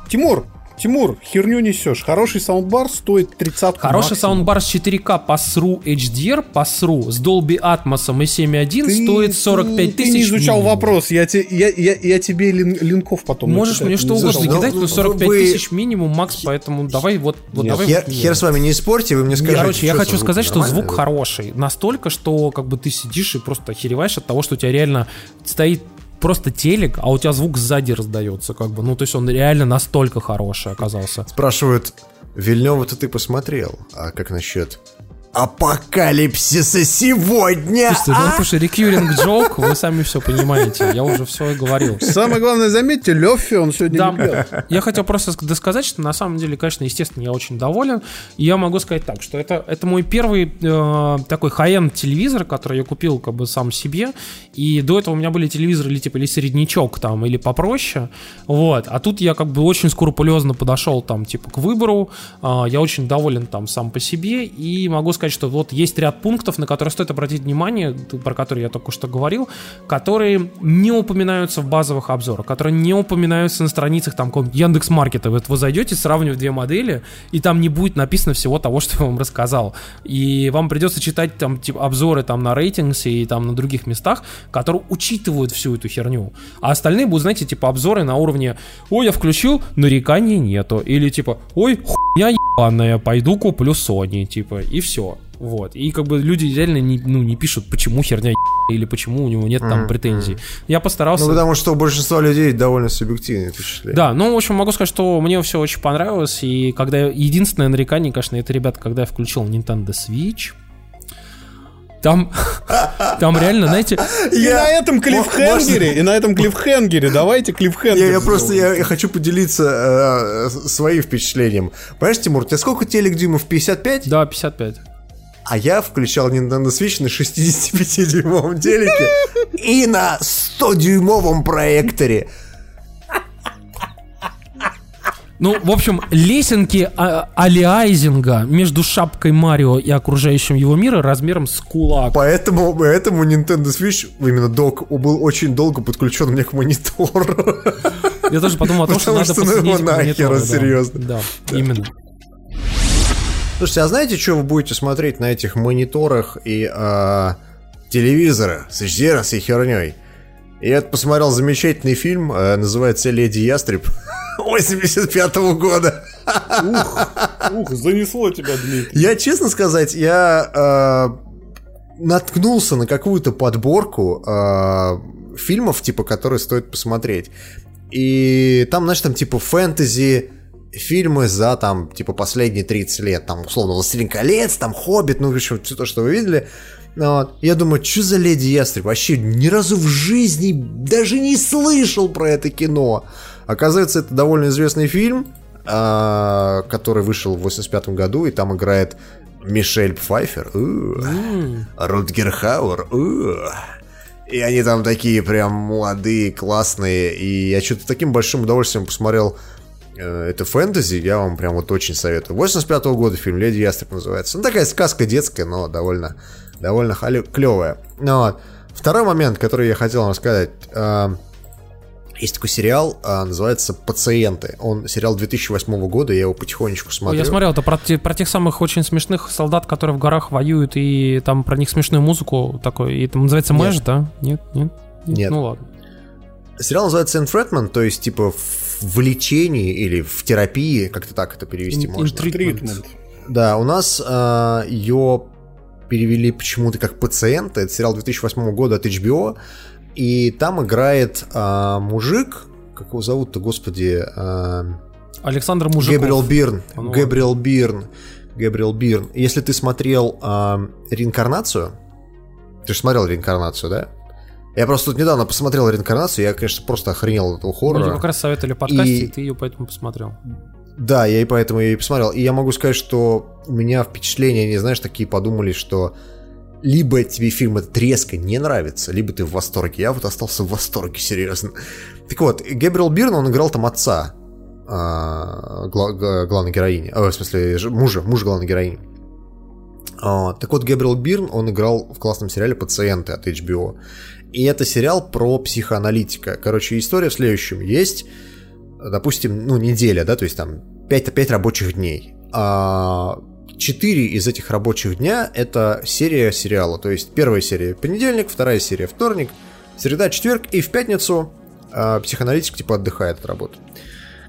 Тимур, Тимур, херню несешь. Хороший саундбар стоит 30 Хороший саундбар с 4К по SRU HDR, по SRU, с Dolby Atmos и 7.1 стоит 45 ты, тысяч. Ты не изучал минимум. вопрос. Я, те, я, я, я тебе лин- линков потом Можешь мне что угодно зашел. кидать, Ну, но 45 вы- тысяч минимум, Макс, поэтому давай вот, вот Нет, давай. Хер, вот хер с вами не спорьте, вы мне скажите. Короче, я хочу сказать, что звук хороший. Настолько, что как бы ты сидишь и просто охереваешь от того, что у тебя реально стоит просто телек, а у тебя звук сзади раздается, как бы. Ну, то есть он реально настолько хороший оказался. Спрашивают, Вильнева-то ты посмотрел, а как насчет апокалипсиса сегодня. Слушайте, ну это уже рекьюринг джок, вы сами все понимаете. Я уже все говорил. Самое главное, заметьте, Лёффи он сегодня не. Да, я хотел просто досказать, что на самом деле, конечно, естественно, я очень доволен. И я могу сказать так, что это, это мой первый э, такой high-end телевизор, который я купил как бы сам себе. И до этого у меня были телевизоры или типа или среднячок там, или попроще. Вот. А тут я как бы очень скрупулезно подошел там типа к выбору. Э, я очень доволен там сам по себе. И могу сказать, что вот есть ряд пунктов, на которые стоит обратить внимание, про которые я только что говорил, которые не упоминаются в базовых обзорах, которые не упоминаются на страницах там Яндекс Маркета. Вот вы зайдете, сравнивать две модели, и там не будет написано всего того, *laughs* что я вам рассказал. И вам придется читать там типа обзоры там на рейтингсе и там на других местах, которые учитывают всю эту херню. А остальные будут, знаете, типа обзоры на уровне «Ой, я включил, нареканий нету». Или типа «Ой, хуйня ебаная, пойду куплю Sony». Типа, и все. Вот. И как бы люди реально не, ну, не пишут, почему херня или почему у него нет там претензий. Я постарался... Ну, потому что у большинства людей довольно субъективные впечатления. Да, ну, в общем, могу сказать, что мне все очень понравилось. И когда единственное нарекание, конечно, это, ребята, когда я включил Nintendo Switch, там, там реально, знаете... И на этом клиффхенгере, и на этом клиффхенгере, давайте клиффхенгер. Я, я просто я, я хочу поделиться э, своим впечатлением. Понимаешь, Тимур, у тебя сколько телек дюймов? 55? Да, 55. А я включал Nintendo Switch на 65-дюймовом телеке и на 100-дюймовом проекторе. Ну, в общем, лесенки а- алиайзинга между шапкой Марио и окружающим его мира размером с кулак. Поэтому, поэтому Nintendo Switch, именно док, был очень долго подключен мне к монитору. Я тоже подумал о том, что Потому надо что ну подсоединить нахер, монитору, да. серьезно. Да, именно. Слушайте, а знаете, что вы будете смотреть на этих мониторах и а, телевизорах с HDR, с херней? Я вот посмотрел замечательный фильм, э, называется «Леди Ястреб» 85 года. Ух, занесло тебя, Дмитрий. Я, честно сказать, я э, наткнулся на какую-то подборку э, фильмов, типа, которые стоит посмотреть. И там, знаешь, там типа фэнтези фильмы за там, типа, последние 30 лет. Там, условно, «Властелин колец», там, «Хоббит», ну, в общем, все то, что вы видели. Ну, Вот. Я думаю, что за Леди Ястреб? Вообще ни разу в жизни даже не слышал про это кино. Оказывается, это довольно известный фильм, а, который вышел в 85 году, и там играет Мишель Пфайфер, Рутгер Хауэр, и они там такие прям молодые, классные, и я что-то таким большим удовольствием посмотрел э, это фэнтези, я вам прям вот очень советую. 85 года фильм «Леди Ястреб» называется. Ну, такая сказка детская, но довольно, довольно клевая. Ну, вот. Второй момент, который я хотел вам рассказать. Есть такой сериал, э, называется «Пациенты». Он сериал 2008 года, я его потихонечку смотрю. Я смотрел, это про, те- про тех самых очень смешных солдат, которые в горах воюют, и там про них смешную музыку такой, и там называется Нет. Мэш, да? Нет, нет? Нет. Ну ладно. Сериал называется «Энфретмент», то есть типа в лечении или в терапии, как-то так это перевести Ин- можно. Тритмент. Да, у нас э, ее перевели почему-то как пациента. Это сериал 2008 года от HBO. И там играет э, мужик, как его зовут-то, господи, э, Александр Мужиков. Гэбриэл Бирн. Ну ладно. Гэбриэл Бирн. Гэбриэл Бирн. Если ты смотрел э, «Реинкарнацию», ты же смотрел «Реинкарнацию», да? Я просто тут недавно посмотрел «Реинкарнацию», я, конечно, просто охренел от этого хоррора. как раз советовали подкасте, И- и ты ее поэтому посмотрел. Да, я и поэтому ее и посмотрел. И я могу сказать, что у меня впечатления, не знаешь, такие подумали, что либо тебе фильм этот резко не нравится, либо ты в восторге. Я вот остался в восторге, серьезно. Так вот, Гэбриэл Бирн, он играл там отца а, главной героини. А, в смысле, мужа, мужа главной героини. А, так вот, Гэбриэл Бирн, он играл в классном сериале «Пациенты» от HBO. И это сериал про психоаналитика. Короче, история в следующем. Есть допустим, ну, неделя, да, то есть там 5, 5 рабочих дней. А 4 из этих рабочих дня это серия сериала. То есть первая серия понедельник, вторая серия вторник, среда, четверг, и в пятницу а, психоаналитик типа отдыхает от работы.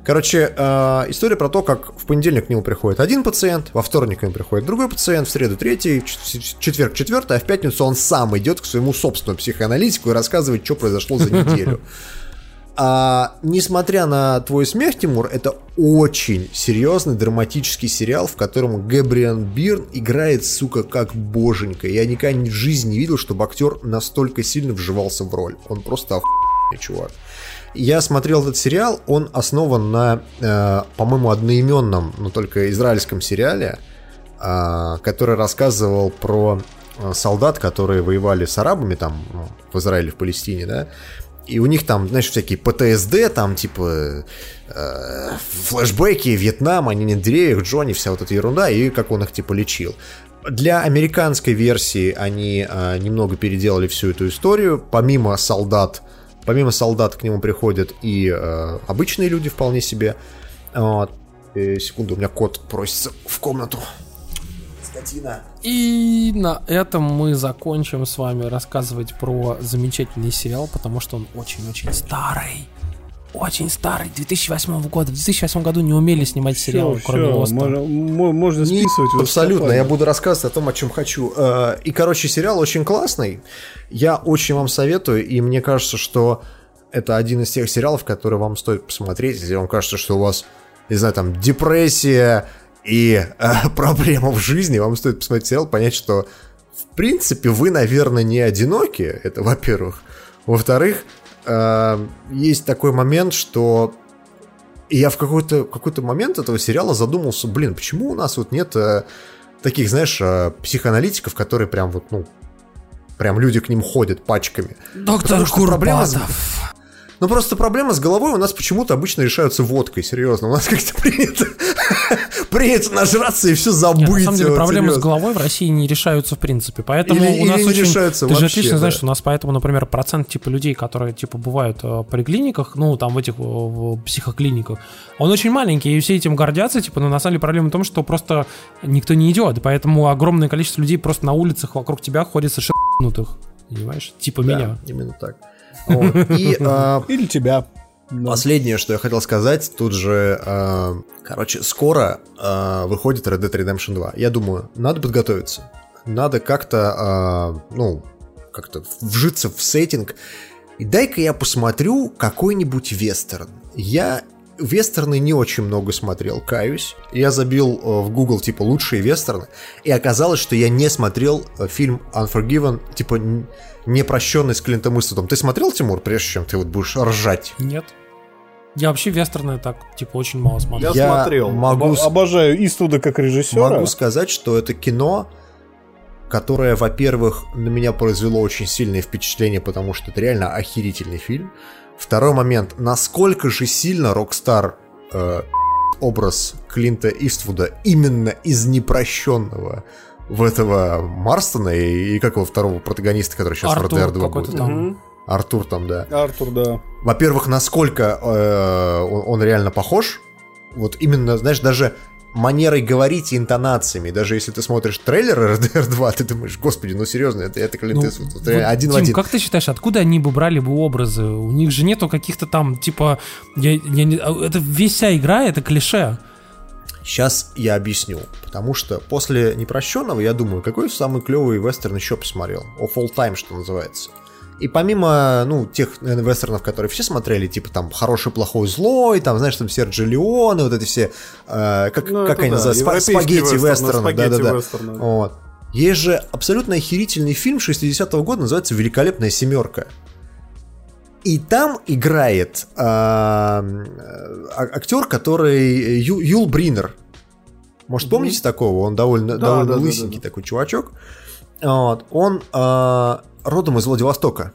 Короче, а, история про то, как в понедельник к нему приходит один пациент, во вторник к нему приходит другой пациент, в среду третий, четверг четвертый, а в пятницу он сам идет к своему собственному психоаналитику и рассказывает, что произошло за неделю. *laughs* А, несмотря на твой смех, Тимур, это очень серьезный драматический сериал, в котором Гэбриан Бирн играет, сука, как боженька. Я никогда в жизни не видел, чтобы актер настолько сильно вживался в роль. Он просто охуенный чувак. Я смотрел этот сериал, он основан на, э, по-моему, одноименном, но только израильском сериале, э, который рассказывал про э, солдат, которые воевали с арабами там ну, в Израиле, в Палестине, да, и у них там, знаешь, всякие ПТСД, там, типа, э, флешбеки, Вьетнам, они не деревьях, Джонни, вся вот эта ерунда, и как он их, типа, лечил. Для американской версии они э, немного переделали всю эту историю. Помимо солдат, помимо солдат к нему приходят и э, обычные люди вполне себе. Э, секунду, у меня кот просится в комнату. Скотина. И на этом мы закончим с вами рассказывать про замечательный сериал, потому что он очень-очень старый. Очень старый, 2008 года. В 2008 году не умели снимать сериалы, Всё, кроме Лоста. можно, мо- можно Не, списывать. в абсолютно, я буду рассказывать о том, о чем хочу. Э, И, короче, сериал очень классный. Я очень вам советую, и мне кажется, что это один из тех сериалов, которые вам стоит посмотреть, если вам кажется, что у вас, не знаю, там, депрессия и э, *laughs* проблема в жизни, вам стоит посмотреть сериал, понять, что, в принципе, вы, наверное, не одиноки, это во-первых. Во-вторых, э, есть такой момент, что и я в какой-то какой момент этого сериала задумался, блин, почему у нас вот нет э, таких, знаешь, э, психоаналитиков, которые прям вот, ну, прям люди к ним ходят пачками. Доктор что проблема с- Курбатов. Ну, просто проблема с головой у нас почему-то обычно решаются водкой, серьезно. У нас как-то принято, *laughs* принято нажраться и все забыть. Нет, на самом деле вот, проблемы с серьезно. головой в России не решаются в принципе, поэтому Или- у нас или очень... решаются Ты же вообще, отлично знаешь, да. что у нас поэтому, например, процент типа людей, которые типа бывают э, в поликлиниках, ну там в этих э, в психоклиниках, он очень маленький, и все этим гордятся, типа, но на самом деле проблема в том, что просто никто не идет, поэтому огромное количество людей просто на улицах вокруг тебя ходит совершенно понимаешь? Типа Да, меня. именно так. *laughs* А, Или тебя. Да. Последнее, что я хотел сказать, тут же, э, короче, скоро э, выходит Red Dead Redemption 2. Я думаю, надо подготовиться. Надо как-то, э, ну, как-то вжиться в сеттинг. И дай-ка я посмотрю какой-нибудь вестерн. Я вестерны не очень много смотрел, каюсь. Я забил э, в Google, типа, лучшие вестерны. И оказалось, что я не смотрел э, фильм Unforgiven, типа, непрощенный с Клинтом Иствудом. Ты смотрел, Тимур, прежде чем ты вот будешь ржать? Нет. Я вообще вестерны так, типа, очень мало смотрю. Я, Я смотрел. могу с- Обожаю Иствуда как режиссера. Могу сказать, что это кино, которое, во-первых, на меня произвело очень сильное впечатление, потому что это реально охерительный фильм. Второй момент, насколько же сильно Rockstar э, образ Клинта Иствуда именно из непрощенного в этого Марстона и, и как его второго протагониста, который сейчас в Артур RDR 2 какой-то будет. там. Артур там, да. Артур, да. Во-первых, насколько э, он, он реально похож. Вот именно, знаешь, даже манерой говорить и интонациями. Даже если ты смотришь трейлер RDR 2, ты думаешь, господи, ну серьезно, это, это Клинт Ну. Вот один в Тим, один. как ты считаешь, откуда они бы брали бы образы? У них же нету каких-то там, типа, я, я а, это весь вся игра, это клише. Сейчас я объясню. Потому что после непрощенного я думаю, какой самый клевый вестерн еще посмотрел? Of all time, что называется. И помимо, ну, тех наверное, вестернов, которые все смотрели, типа там «Хороший, плохой, злой», там, знаешь, там Серджи Леоне, вот эти все, э, как, Ну, как они да, называются, спагетти вестерны, спагетти да-да-да. Вот. Есть же абсолютно охерительный фильм 60-го года, называется «Великолепная семерка». И там играет а, а, актер, который Ю- Юл Бринер. Может, помните такого? Он довольно, Да, довольно да, лысенький да, да. такой чувачок. Вот. Он а, родом из Владивостока.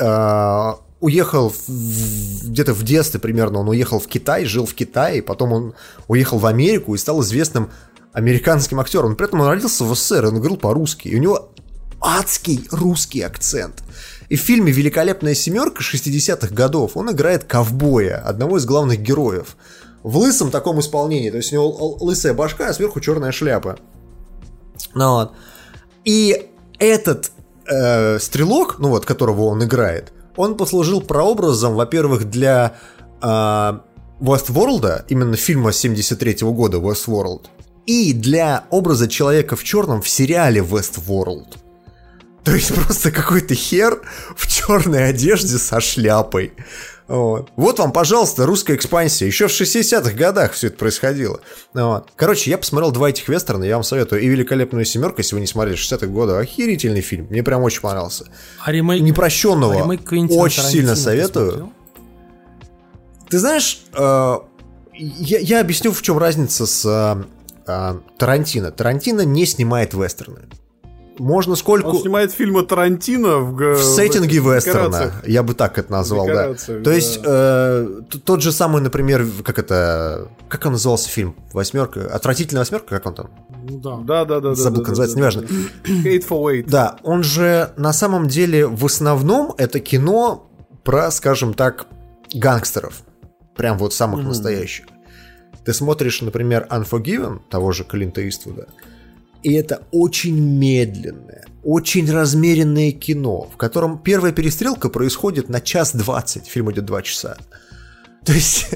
А, уехал где-то в детстве примерно, он уехал в Китай, жил в Китае, потом он уехал в Америку и стал известным американским актером. При этом он родился в СССР, он говорил по-русски. И у него адский русский акцент. И в фильме «Великолепная семерка» 60-х годов он играет ковбоя, одного из главных героев. В лысом таком исполнении. То есть у него лысая башка, а сверху черная шляпа. Ну вот. И этот э, стрелок, ну вот, которого он играет, он послужил прообразом, во-первых, для э, Westworld, именно фильма 73 года Westworld, и для образа человека в черном в сериале Westworld. То есть просто какой-то хер в черной одежде со шляпой. Вот. вот вам, пожалуйста, русская экспансия. Еще в 60-х годах все это происходило. Вот. Короче, я посмотрел два этих вестерна, я вам советую. И «Великолепную семерку», если вы не смотрели 60-х годов. Охерительный фильм. Мне прям очень понравился. А ремейк... Непрощенного. А ремейк Квентина очень Тарантино сильно ты советую. смотрел? Ты знаешь, э, я, я объясню, в чем разница с э, э, Тарантино. Тарантино не снимает вестерны. Можно сколько... Он снимает фильмы Тарантино в, в сеттинге в этих вестерна, я бы так это назвал, да. Декорациях, То да. есть э, тот же самый, например, как это, как он назывался фильм, восьмерка, отвратительная восьмерка, как он там? Ну да. Да, да, да. да, Забыл, да, как да, называется, да, неважно. да. Hateful Eight. Да, он же на самом деле в основном это кино про, скажем так, гангстеров, прям вот самых настоящих. Ты смотришь, например, Unforgiven того же Клинта Иствуда, и это очень медленное, очень размеренное кино, в котором первая перестрелка происходит на час двадцать, фильм идет два часа. *laughs* То есть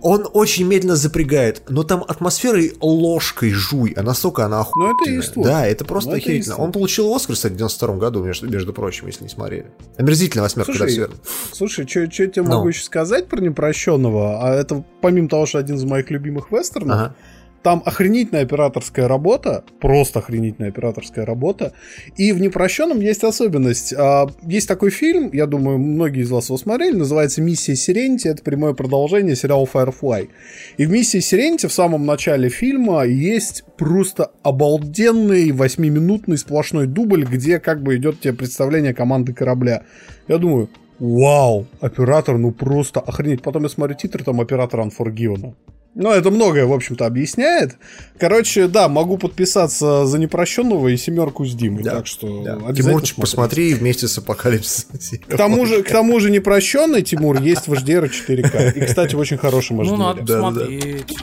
он очень медленно запрягает, но там атмосферой ложкой жуй, а настолько она охуенная. Ну, это Иствуд. Да, это просто Ну, это охерительно. Иствуд. Он получил Оскар, кстати, в 92 году, между, между прочим, если не смотрели. Омерзительная восьмерка, Слушай, все верно. Слушай, что я тебе Ну. могу еще сказать про непрощенного? А это помимо того, что один из моих любимых вестернов, Ага. Там охренительная операторская работа, просто охренительная операторская работа. И в непрощенном есть особенность. А, Есть такой фильм, я думаю, многие из вас его смотрели, называется «Миссия Сиренити». Это прямое продолжение сериала Firefly. И в «Миссии Сиренити» в самом начале фильма есть просто обалденный восьмиминутный сплошной дубль, где как бы идет тебе представление команды корабля. Я думаю, вау, оператор, ну просто охренеть. Потом я смотрю титры, там оператор Unforgiven. Ну, это многое, в общем-то, объясняет. Короче, да, могу подписаться за непрощенного и семерку с Димой. Да, так что Да. Тимурчик, смотрите. посмотри вместе с апокалипсисом. К тому же, к тому же непрощенный Тимур есть в HDR 4К. И, кстати, в очень хорошем HDR. Ну, надо посмотреть.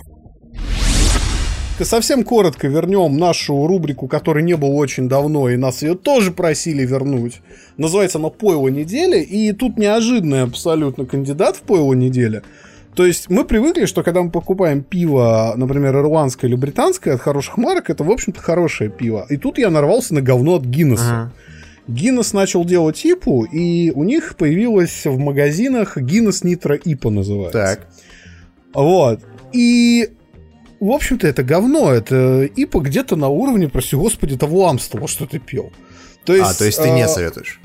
Совсем коротко вернем нашу рубрику, которой не было очень давно, и нас ее тоже просили вернуть. Называется она «Пойло недели», и тут неожиданный абсолютно кандидат в «Пойло недели». То есть мы привыкли, что когда мы покупаем пиво, например, ирландское или британское от хороших марок, это, в общем-то, хорошее пиво. И тут я нарвался на говно от Гиннесса. Гиннес начал делать ипу, и у них появилась в магазинах Гиннес Нитро Ипа называется. Так. Вот. И, в общем-то, это говно. Это ипа где-то на уровне, прости господи, того амстела, что ты пил. То есть, А, то есть ты не э, советуешь?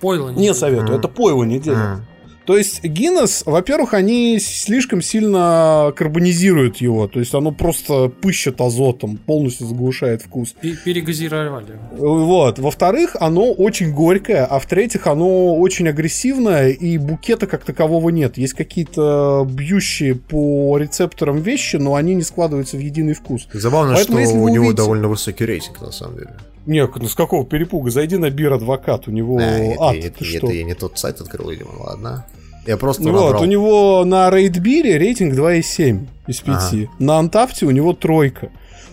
Пойло Не советую, это пойло недели. М. То есть Гиннес, во-первых, они слишком сильно карбонизируют его, то есть оно просто пыщет азотом, полностью заглушает вкус. Пе- Перегазировали. Вот. Во-вторых, оно очень горькое, а в-третьих, оно очень агрессивное, и букета как такового нет. Есть какие-то бьющие по рецепторам вещи, но они не складываются в единый вкус. Забавно, Поэтому, что если у него увидите- довольно высокий рейтинг, на самом деле. Не, ну с какого перепуга? Зайди на Бир Адвокат, у него А, это, ад, это- это что? я не тот сайт открыл, видимо, ладно. Я просто Ну вот, набрал. у него на Рейдбире рейтинг 2,7 из 5. На Антафте у него тройка.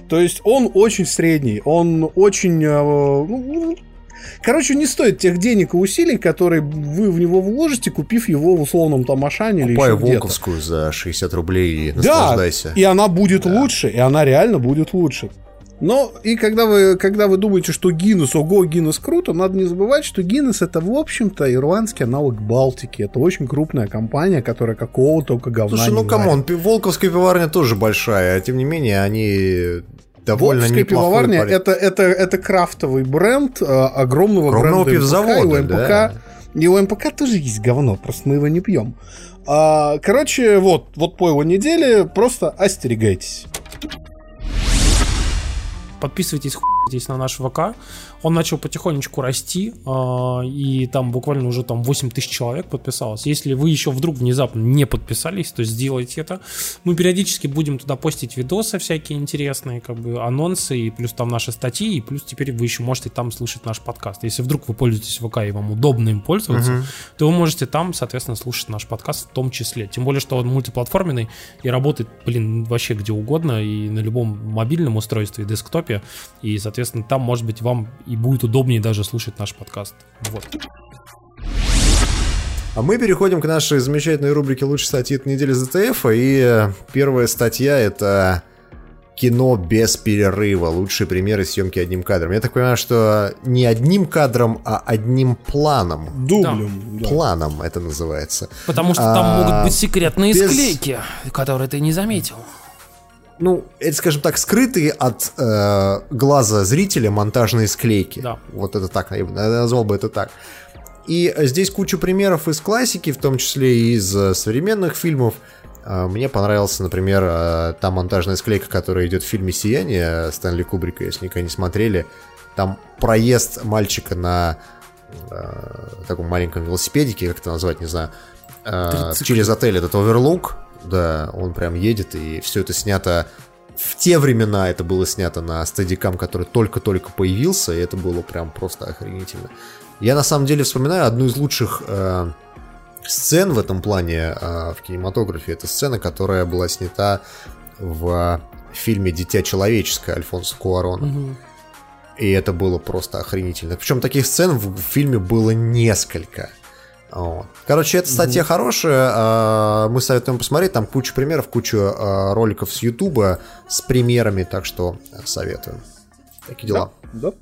То есть он очень средний, он очень... э, ну, Короче, не стоит тех денег и усилий, которые вы в него вложите, купив его в условном там Ашане или еще. Волковскую за 60 рублей и Да, наслаждайся. и она будет лучше, и она реально будет лучше. Но и когда вы, когда вы думаете, что Гиннес, ого, Гиннес круто, надо не забывать, что Гиннес это, в общем-то, ирландский аналог Балтики. Это очень крупная компания, которая какого только говна Слушай, ну come on, Волковская пивоварня тоже большая, а тем не менее они довольно неплохой пивоварня это, это, это крафтовый бренд э, огромного, Огромного бренда пивзавода, МПК, и у МПК, да. и у МПК тоже есть говно, просто мы его не пьем. А, короче, вот, вот по его неделе, просто остерегайтесь. Подписывайтесь, хуйтесь на наш ВК. Он начал потихонечку расти, а, и там буквально уже там 8 тысяч человек подписалось. Если вы еще вдруг внезапно не подписались, то сделайте это. Мы периодически будем туда постить видосы всякие интересные, как бы анонсы, и плюс там наши статьи, и плюс теперь вы еще можете там слышать наш подкаст. Если вдруг вы пользуетесь ВК и вам удобно им пользоваться, то вы можете там, соответственно, слушать наш подкаст в том числе. Тем более, что он мультиплатформенный и работает, блин, вообще где угодно, и на любом мобильном устройстве, и десктопе. И, соответственно, там, может быть, вам и будет удобнее даже слушать наш подкаст. Вот. А мы переходим к нашей замечательной рубрике «Лучшие статьи этой недели ZTF». И э, первая статья — это кино без перерыва. Лучшие примеры съемки одним кадром. Я так понимаю, что не одним кадром, а одним планом. Дублем. да. Планом это называется. Потому что там А, могут быть секретные без- склейки, которые ты не заметил. Ну, это, скажем так, скрытые от э, глаза зрителя монтажные склейки. Да. Вот это так, я назвал бы это так. И э, здесь куча примеров из классики, в том числе и из э, современных фильмов. Э, Мне понравился, например, та монтажная склейка, которая идет в фильме «Сияние» Стэнли Кубрика, если никогда не смотрели. Там проезд мальчика на э, таком маленьком велосипедике, как это назвать, не знаю, э, через отель этот оверлук, да, он прям едет, и все это снято в те времена это было снято на стадикам, который только-только появился, и это было прям просто охренительно. Я на самом деле вспоминаю одну из лучших э, сцен в этом плане э, в кинематографе. Это сцена, которая была снята в фильме «Дитя человеческое» Альфонсо Куарона. И это было просто охренительно. Причем таких сцен в фильме было несколько. Вот. Короче, эта статья хорошая, а, мы советуем посмотреть, там куча примеров, куча а, роликов с Ютуба с примерами, так что советуем. Такие дела. Да.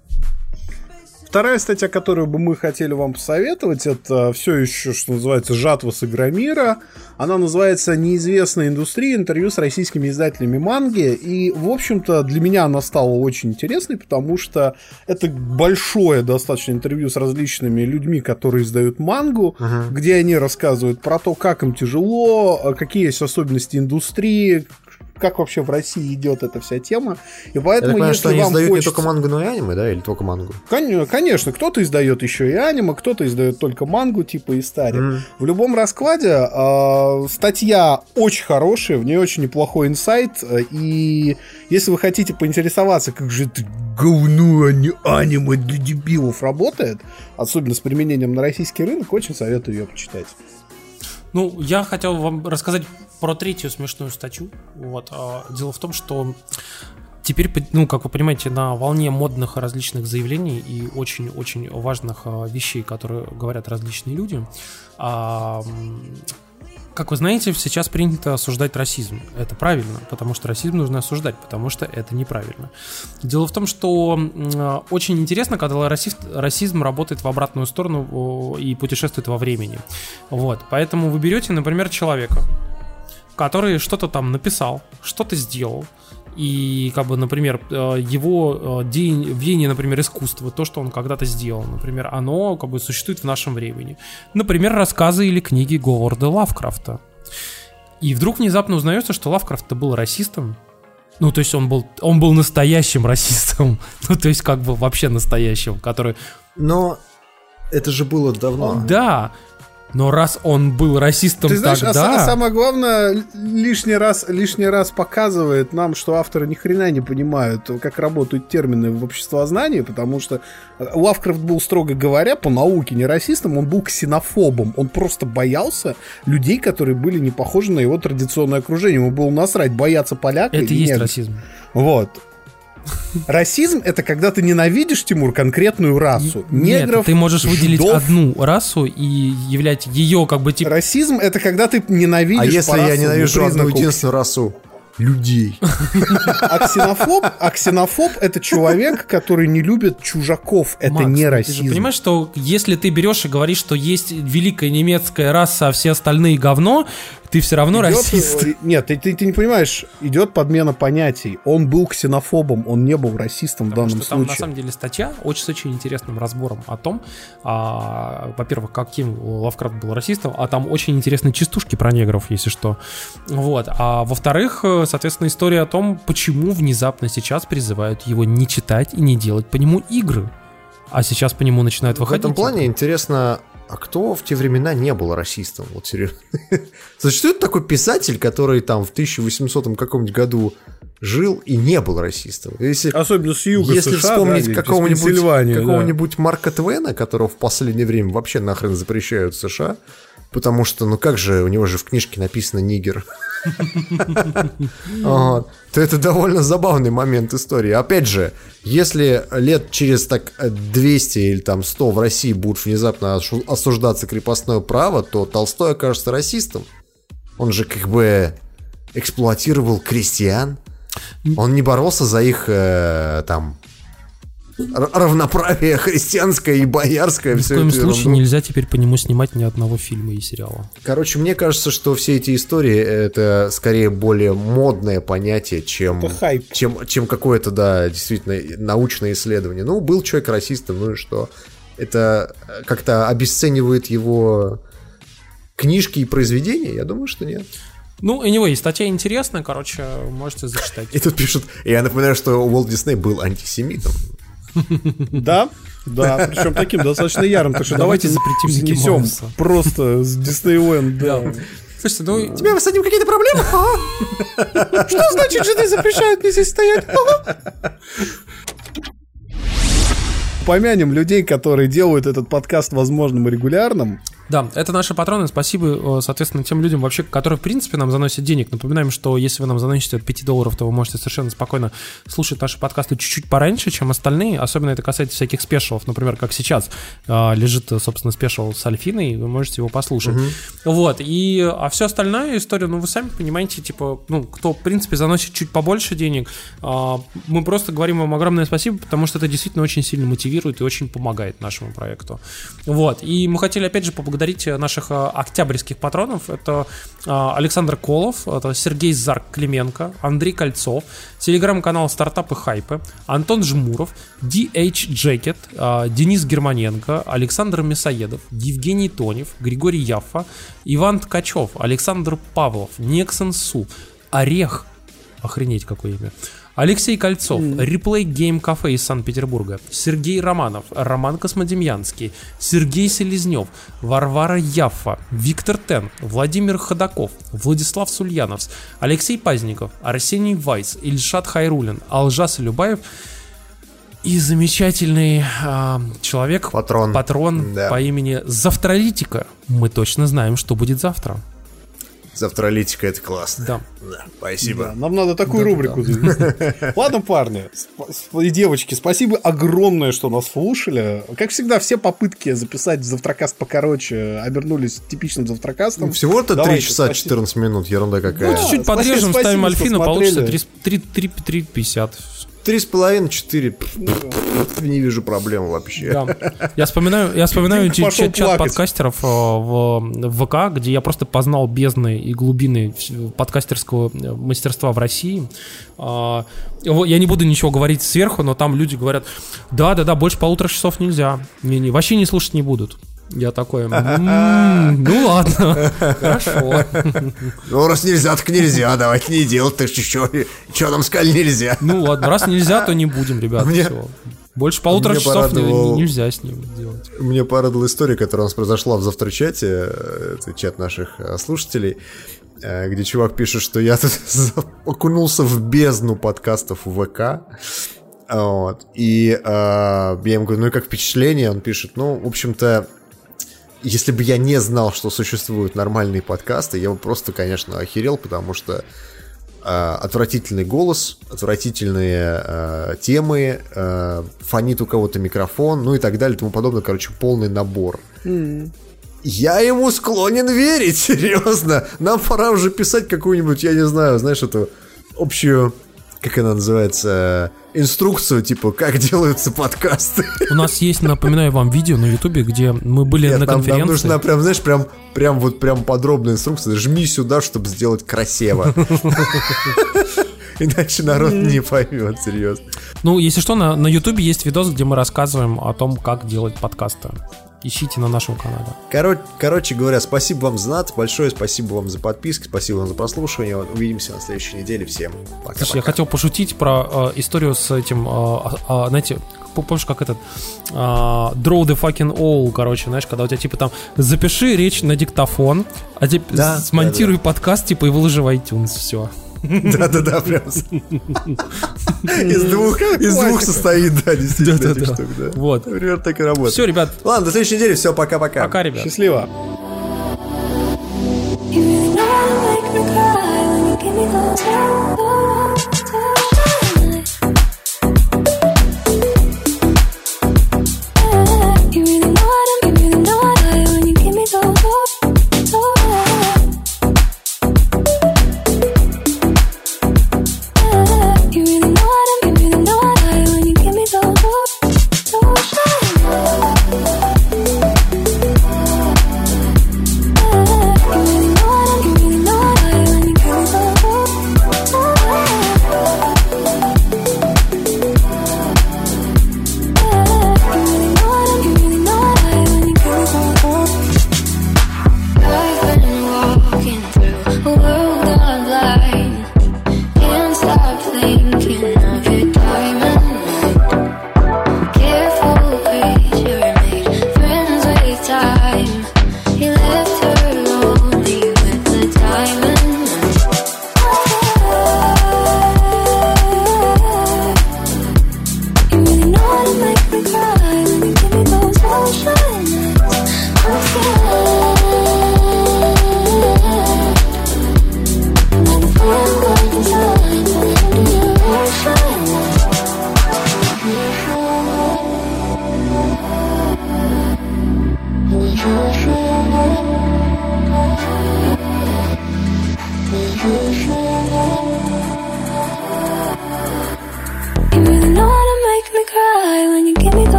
Вторая статья, которую бы мы хотели вам посоветовать, это все еще, что называется, «Жатва с Игромира». Она называется «Неизвестная индустрия. Интервью с российскими издателями манги». И, в общем-то, для меня она стала очень интересной, потому что это большое достаточно интервью с различными людьми, которые издают мангу, где они рассказывают про то, как им тяжело, какие есть особенности индустрии, как вообще в России идет эта вся тема. И Я поэтому, так понимаю, если что они вам издают хочется... не только мангу, но и аниме, да? Или только мангу? Кон- Конечно, кто-то издает еще и аниме, кто-то издает только мангу, типа Истари. Мгм. В любом раскладе э, статья очень хорошая, в ней очень неплохой инсайт. э, И если вы хотите поинтересоваться, как же это говно, а не аниме для дебилов работает, особенно с применением на российский рынок, очень советую ее почитать. Ну, я хотел вам рассказать про третью смешную статью. Вот. а, Дело в том, что теперь, ну, как вы понимаете, на волне модных различных заявлений и очень-очень важных а, вещей, которые говорят различные люди, а, как вы знаете, сейчас принято осуждать расизм. Это правильно, потому что расизм нужно осуждать, потому что это неправильно. Дело в том, что очень интересно, когда расизм работает в обратную сторону и путешествует во времени. Вот, поэтому вы берете, например, человека, который что-то там написал, что-то сделал, и, как бы, например, э, его э, веяние, например, искусства, то, что он когда-то сделал, например, оно, как бы, существует в нашем времени. Например, рассказы или книги Говарда Лавкрафта. И вдруг внезапно узнается, что Лавкрафт был расистом. Ну, то есть он был, он был настоящим расистом. *laughs* Ну, то есть как бы вообще настоящим, который... Но это же было давно. Да, но раз он был расистом Ты знаешь, а, тогда... са- а самое главное, лишний раз, лишний раз показывает нам, что авторы ни хрена не понимают, как работают термины в обществознании, потому что э, Лавкрафт был, строго говоря, по науке не расистом, он был ксенофобом. Он просто боялся людей, которые были не похожи на его традиционное окружение. Ему было насрать, бояться поляка Это и есть негра. расизм. Вот. Расизм это когда ты ненавидишь, Тимур, конкретную расу. Нет, Негров, ты можешь выделить жидов. одну расу и являть ее как бы типа... Расизм это когда ты ненавидишь А если по я ненавижу одну единственную расу? Людей. А ксенофоб, а ксенофоб это человек, который не любит чужаков. Это Макс, не Ты же расизм. понимаешь, что если ты берешь и говоришь, что есть великая немецкая раса, а все остальные говно, ты все равно Идет, расист. э, Нет, ты, ты, ты не понимаешь, идет подмена понятий. Он был ксенофобом, он не был расистом в Потому данном что там на случае. самом деле статья очень с очень интересным разбором о том, а, во-первых, каким Лавкрафт был расистом, а там очень интересные частушки про негров, если что. Вот. А во-вторых, э, соответственно, история о том, почему внезапно сейчас призывают его не читать и не делать по нему игры. А сейчас по нему начинают В выходить. этом плане интересно, а кто в те времена не был расистом? Вот серьезно. *laughs* Существует такой писатель, который там в 1800 каком-нибудь году жил и не был расистом? Если, Особенно с юга если США, вспомнить да, какого-нибудь, Пенсильвании, да. Марка Твена, которого в последнее время вообще нахрен запрещают в США, потому что, ну как же, у него же в книжке написано «нигер». *laughs* То это довольно забавный момент истории. Опять же, если лет через так 200 или там 100 в России будут внезапно осуждаться крепостное право, то Толстой окажется расистом. Он же как бы эксплуатировал крестьян. Он не боролся за их э, там равноправие *laughs* христианское и боярское. Ни в коем случае ерунду. нельзя теперь по нему снимать ни одного фильма и сериала. Короче, мне кажется, что все эти истории это скорее более модное понятие, чем, чем, чем какое-то, да, действительно научное исследование. Ну, был человек расистом, ну и что? Это э, как-то обесценивает его книжки и произведения? Я думаю, что нет. Ну, anyway, статья интересная, короче, можете зачитать. И тут пишут, я напоминаю, что Уолт Дисней был антисемитом. Да, да, причем таким достаточно ярым. Так что Давайте запретим занесем просто с Диснейленд, да. Слушайте, ну, тебя с этим какие-то проблемы? Что значит, жены запрещают мне здесь стоять? Помянем людей, которые делают этот подкаст возможным и регулярным. Да, это наши патроны. Спасибо, э, соответственно, тем людям вообще, которые, в принципе, нам заносят денег. Напоминаем, что если вы нам заносите от 5 долларов, то вы можете совершенно спокойно слушать наши подкасты чуть-чуть пораньше, чем остальные. Особенно это касается всяких спешалов. Например, как сейчас э, лежит, э, собственно, спешал с Альфиной, вы можете его послушать. Вот, и, а все остальная история, ну, вы сами понимаете, типа, ну, кто, в принципе, заносит чуть побольше денег, а, мы просто говорим вам огромное спасибо, потому что это действительно очень сильно мотивирует и очень помогает нашему проекту. Вот, и мы хотели, опять же, поблагодарить наших а, октябрьских патронов. Это а, Александр Колов, это Сергей Зарк Клименко, Андрей Кольцов, телеграм-канал «Стартапы Хайпы», Антон Жмуров, DH Джекет, Денис Германенко, Александр Мясоедов, Евгений Тонев, Григорий Яффа, Иван Ткачев, Александр Павлов, Нексон Су, Орех, охренеть какое имя, Алексей Кольцов, Реплей Гейм Кафе из Санкт-Петербурга, Сергей Романов, Роман Космодемьянский, Сергей Селезнев, Варвара Яффа, Виктор Тен, Владимир Ходаков, Владислав Сульяновс, Алексей Пазников, Арсений Вайс, Ильшат Хайрулин, Алжас Любаев и замечательный а, человек, Патрон. патрон Да. по имени Завтралитика. Мы точно знаем, что будет завтра. Завтралитика это классно. Да. Да, спасибо. Да, нам надо такую рубрику завести. Ладно, парни и девочки, спасибо огромное, что нас слушали. Как всегда, все попытки записать завтракаст покороче обернулись типичным завтракастом. Ну, Всего-то 3 Давайте, часа спасибо. 14 минут, ерунда какая. Ну, чуть-чуть подрежем, спасибо, ставим Альфину, получится 3,50. Три с половиной, четыре. Не вижу проблем вообще. Да. Я вспоминаю, я вспоминаю чат, чат подкастеров э, в, в ВК, где я просто познал бездны и глубины подкастерского э, мастерства в России. А, Я не буду ничего говорить сверху, но там люди говорят, да-да-да, больше полутора часов нельзя. Не, не, вообще не слушать не будут. Я такой, «М, *laughs* ну ладно, хорошо. Ну, раз нельзя, так нельзя, давайте не делать, ты что, что нам сказали нельзя. Ну ладно, раз нельзя, то не будем, ребят. Мне- всё. Больше полутора мне часов порадовал- нельзя с ним делать. Мне порадовала история, которая у нас произошла в завтрачате, э, это чат наших э, слушателей, э, где чувак пишет, что я тут *laughs* окунулся в бездну подкастов ВК. Вот. И э, я ему говорю, ну и как впечатление? Он пишет, ну, в общем-то, если бы я не знал, что существуют нормальные подкасты, я бы просто, конечно, охерел, потому что э, отвратительный голос, отвратительные э, темы, э, фонит у кого-то микрофон, ну и так далее, тому подобное, короче, полный набор. Я ему склонен верить, *laughs* серьезно. Нам пора уже писать какую-нибудь, я не знаю, знаешь, эту общую, как она называется, инструкцию, типа, как *laughs* делаются подкасты. У нас есть, напоминаю вам, видео на Ютубе, где мы были Нет, на нам, нам конференции. нужна прям, знаешь, прям, прям вот прям подробная инструкция. Жми сюда, чтобы сделать красиво. *laughs* Иначе народ не поймет, серьезно. Ну, если что, на, на Ютубе есть видос, где мы рассказываем о том, как делать подкасты. Ищите на нашем канале. Коро- короче говоря, спасибо вам за над, большое спасибо вам за подписки, спасибо вам за прослушивание. Увидимся на следующей неделе. Всем пока. Слушай, я хотел пошутить про э, историю с этим, э, а, знаете, помнишь, как этот э, Draw the fucking all, короче, знаешь, когда у тебя типа там запиши речь на диктофон, а типа Да, смонтируй подкаст, типа и выложи в iTunes, все. *laughs* Да-да-да, прям. *laughs* Из двух, из двух состоит, да, действительно. Вот. Примерно так и работает. Все, ребят. Ладно, до следующей недели. Все, пока-пока. Пока, ребят. Счастливо. Give me those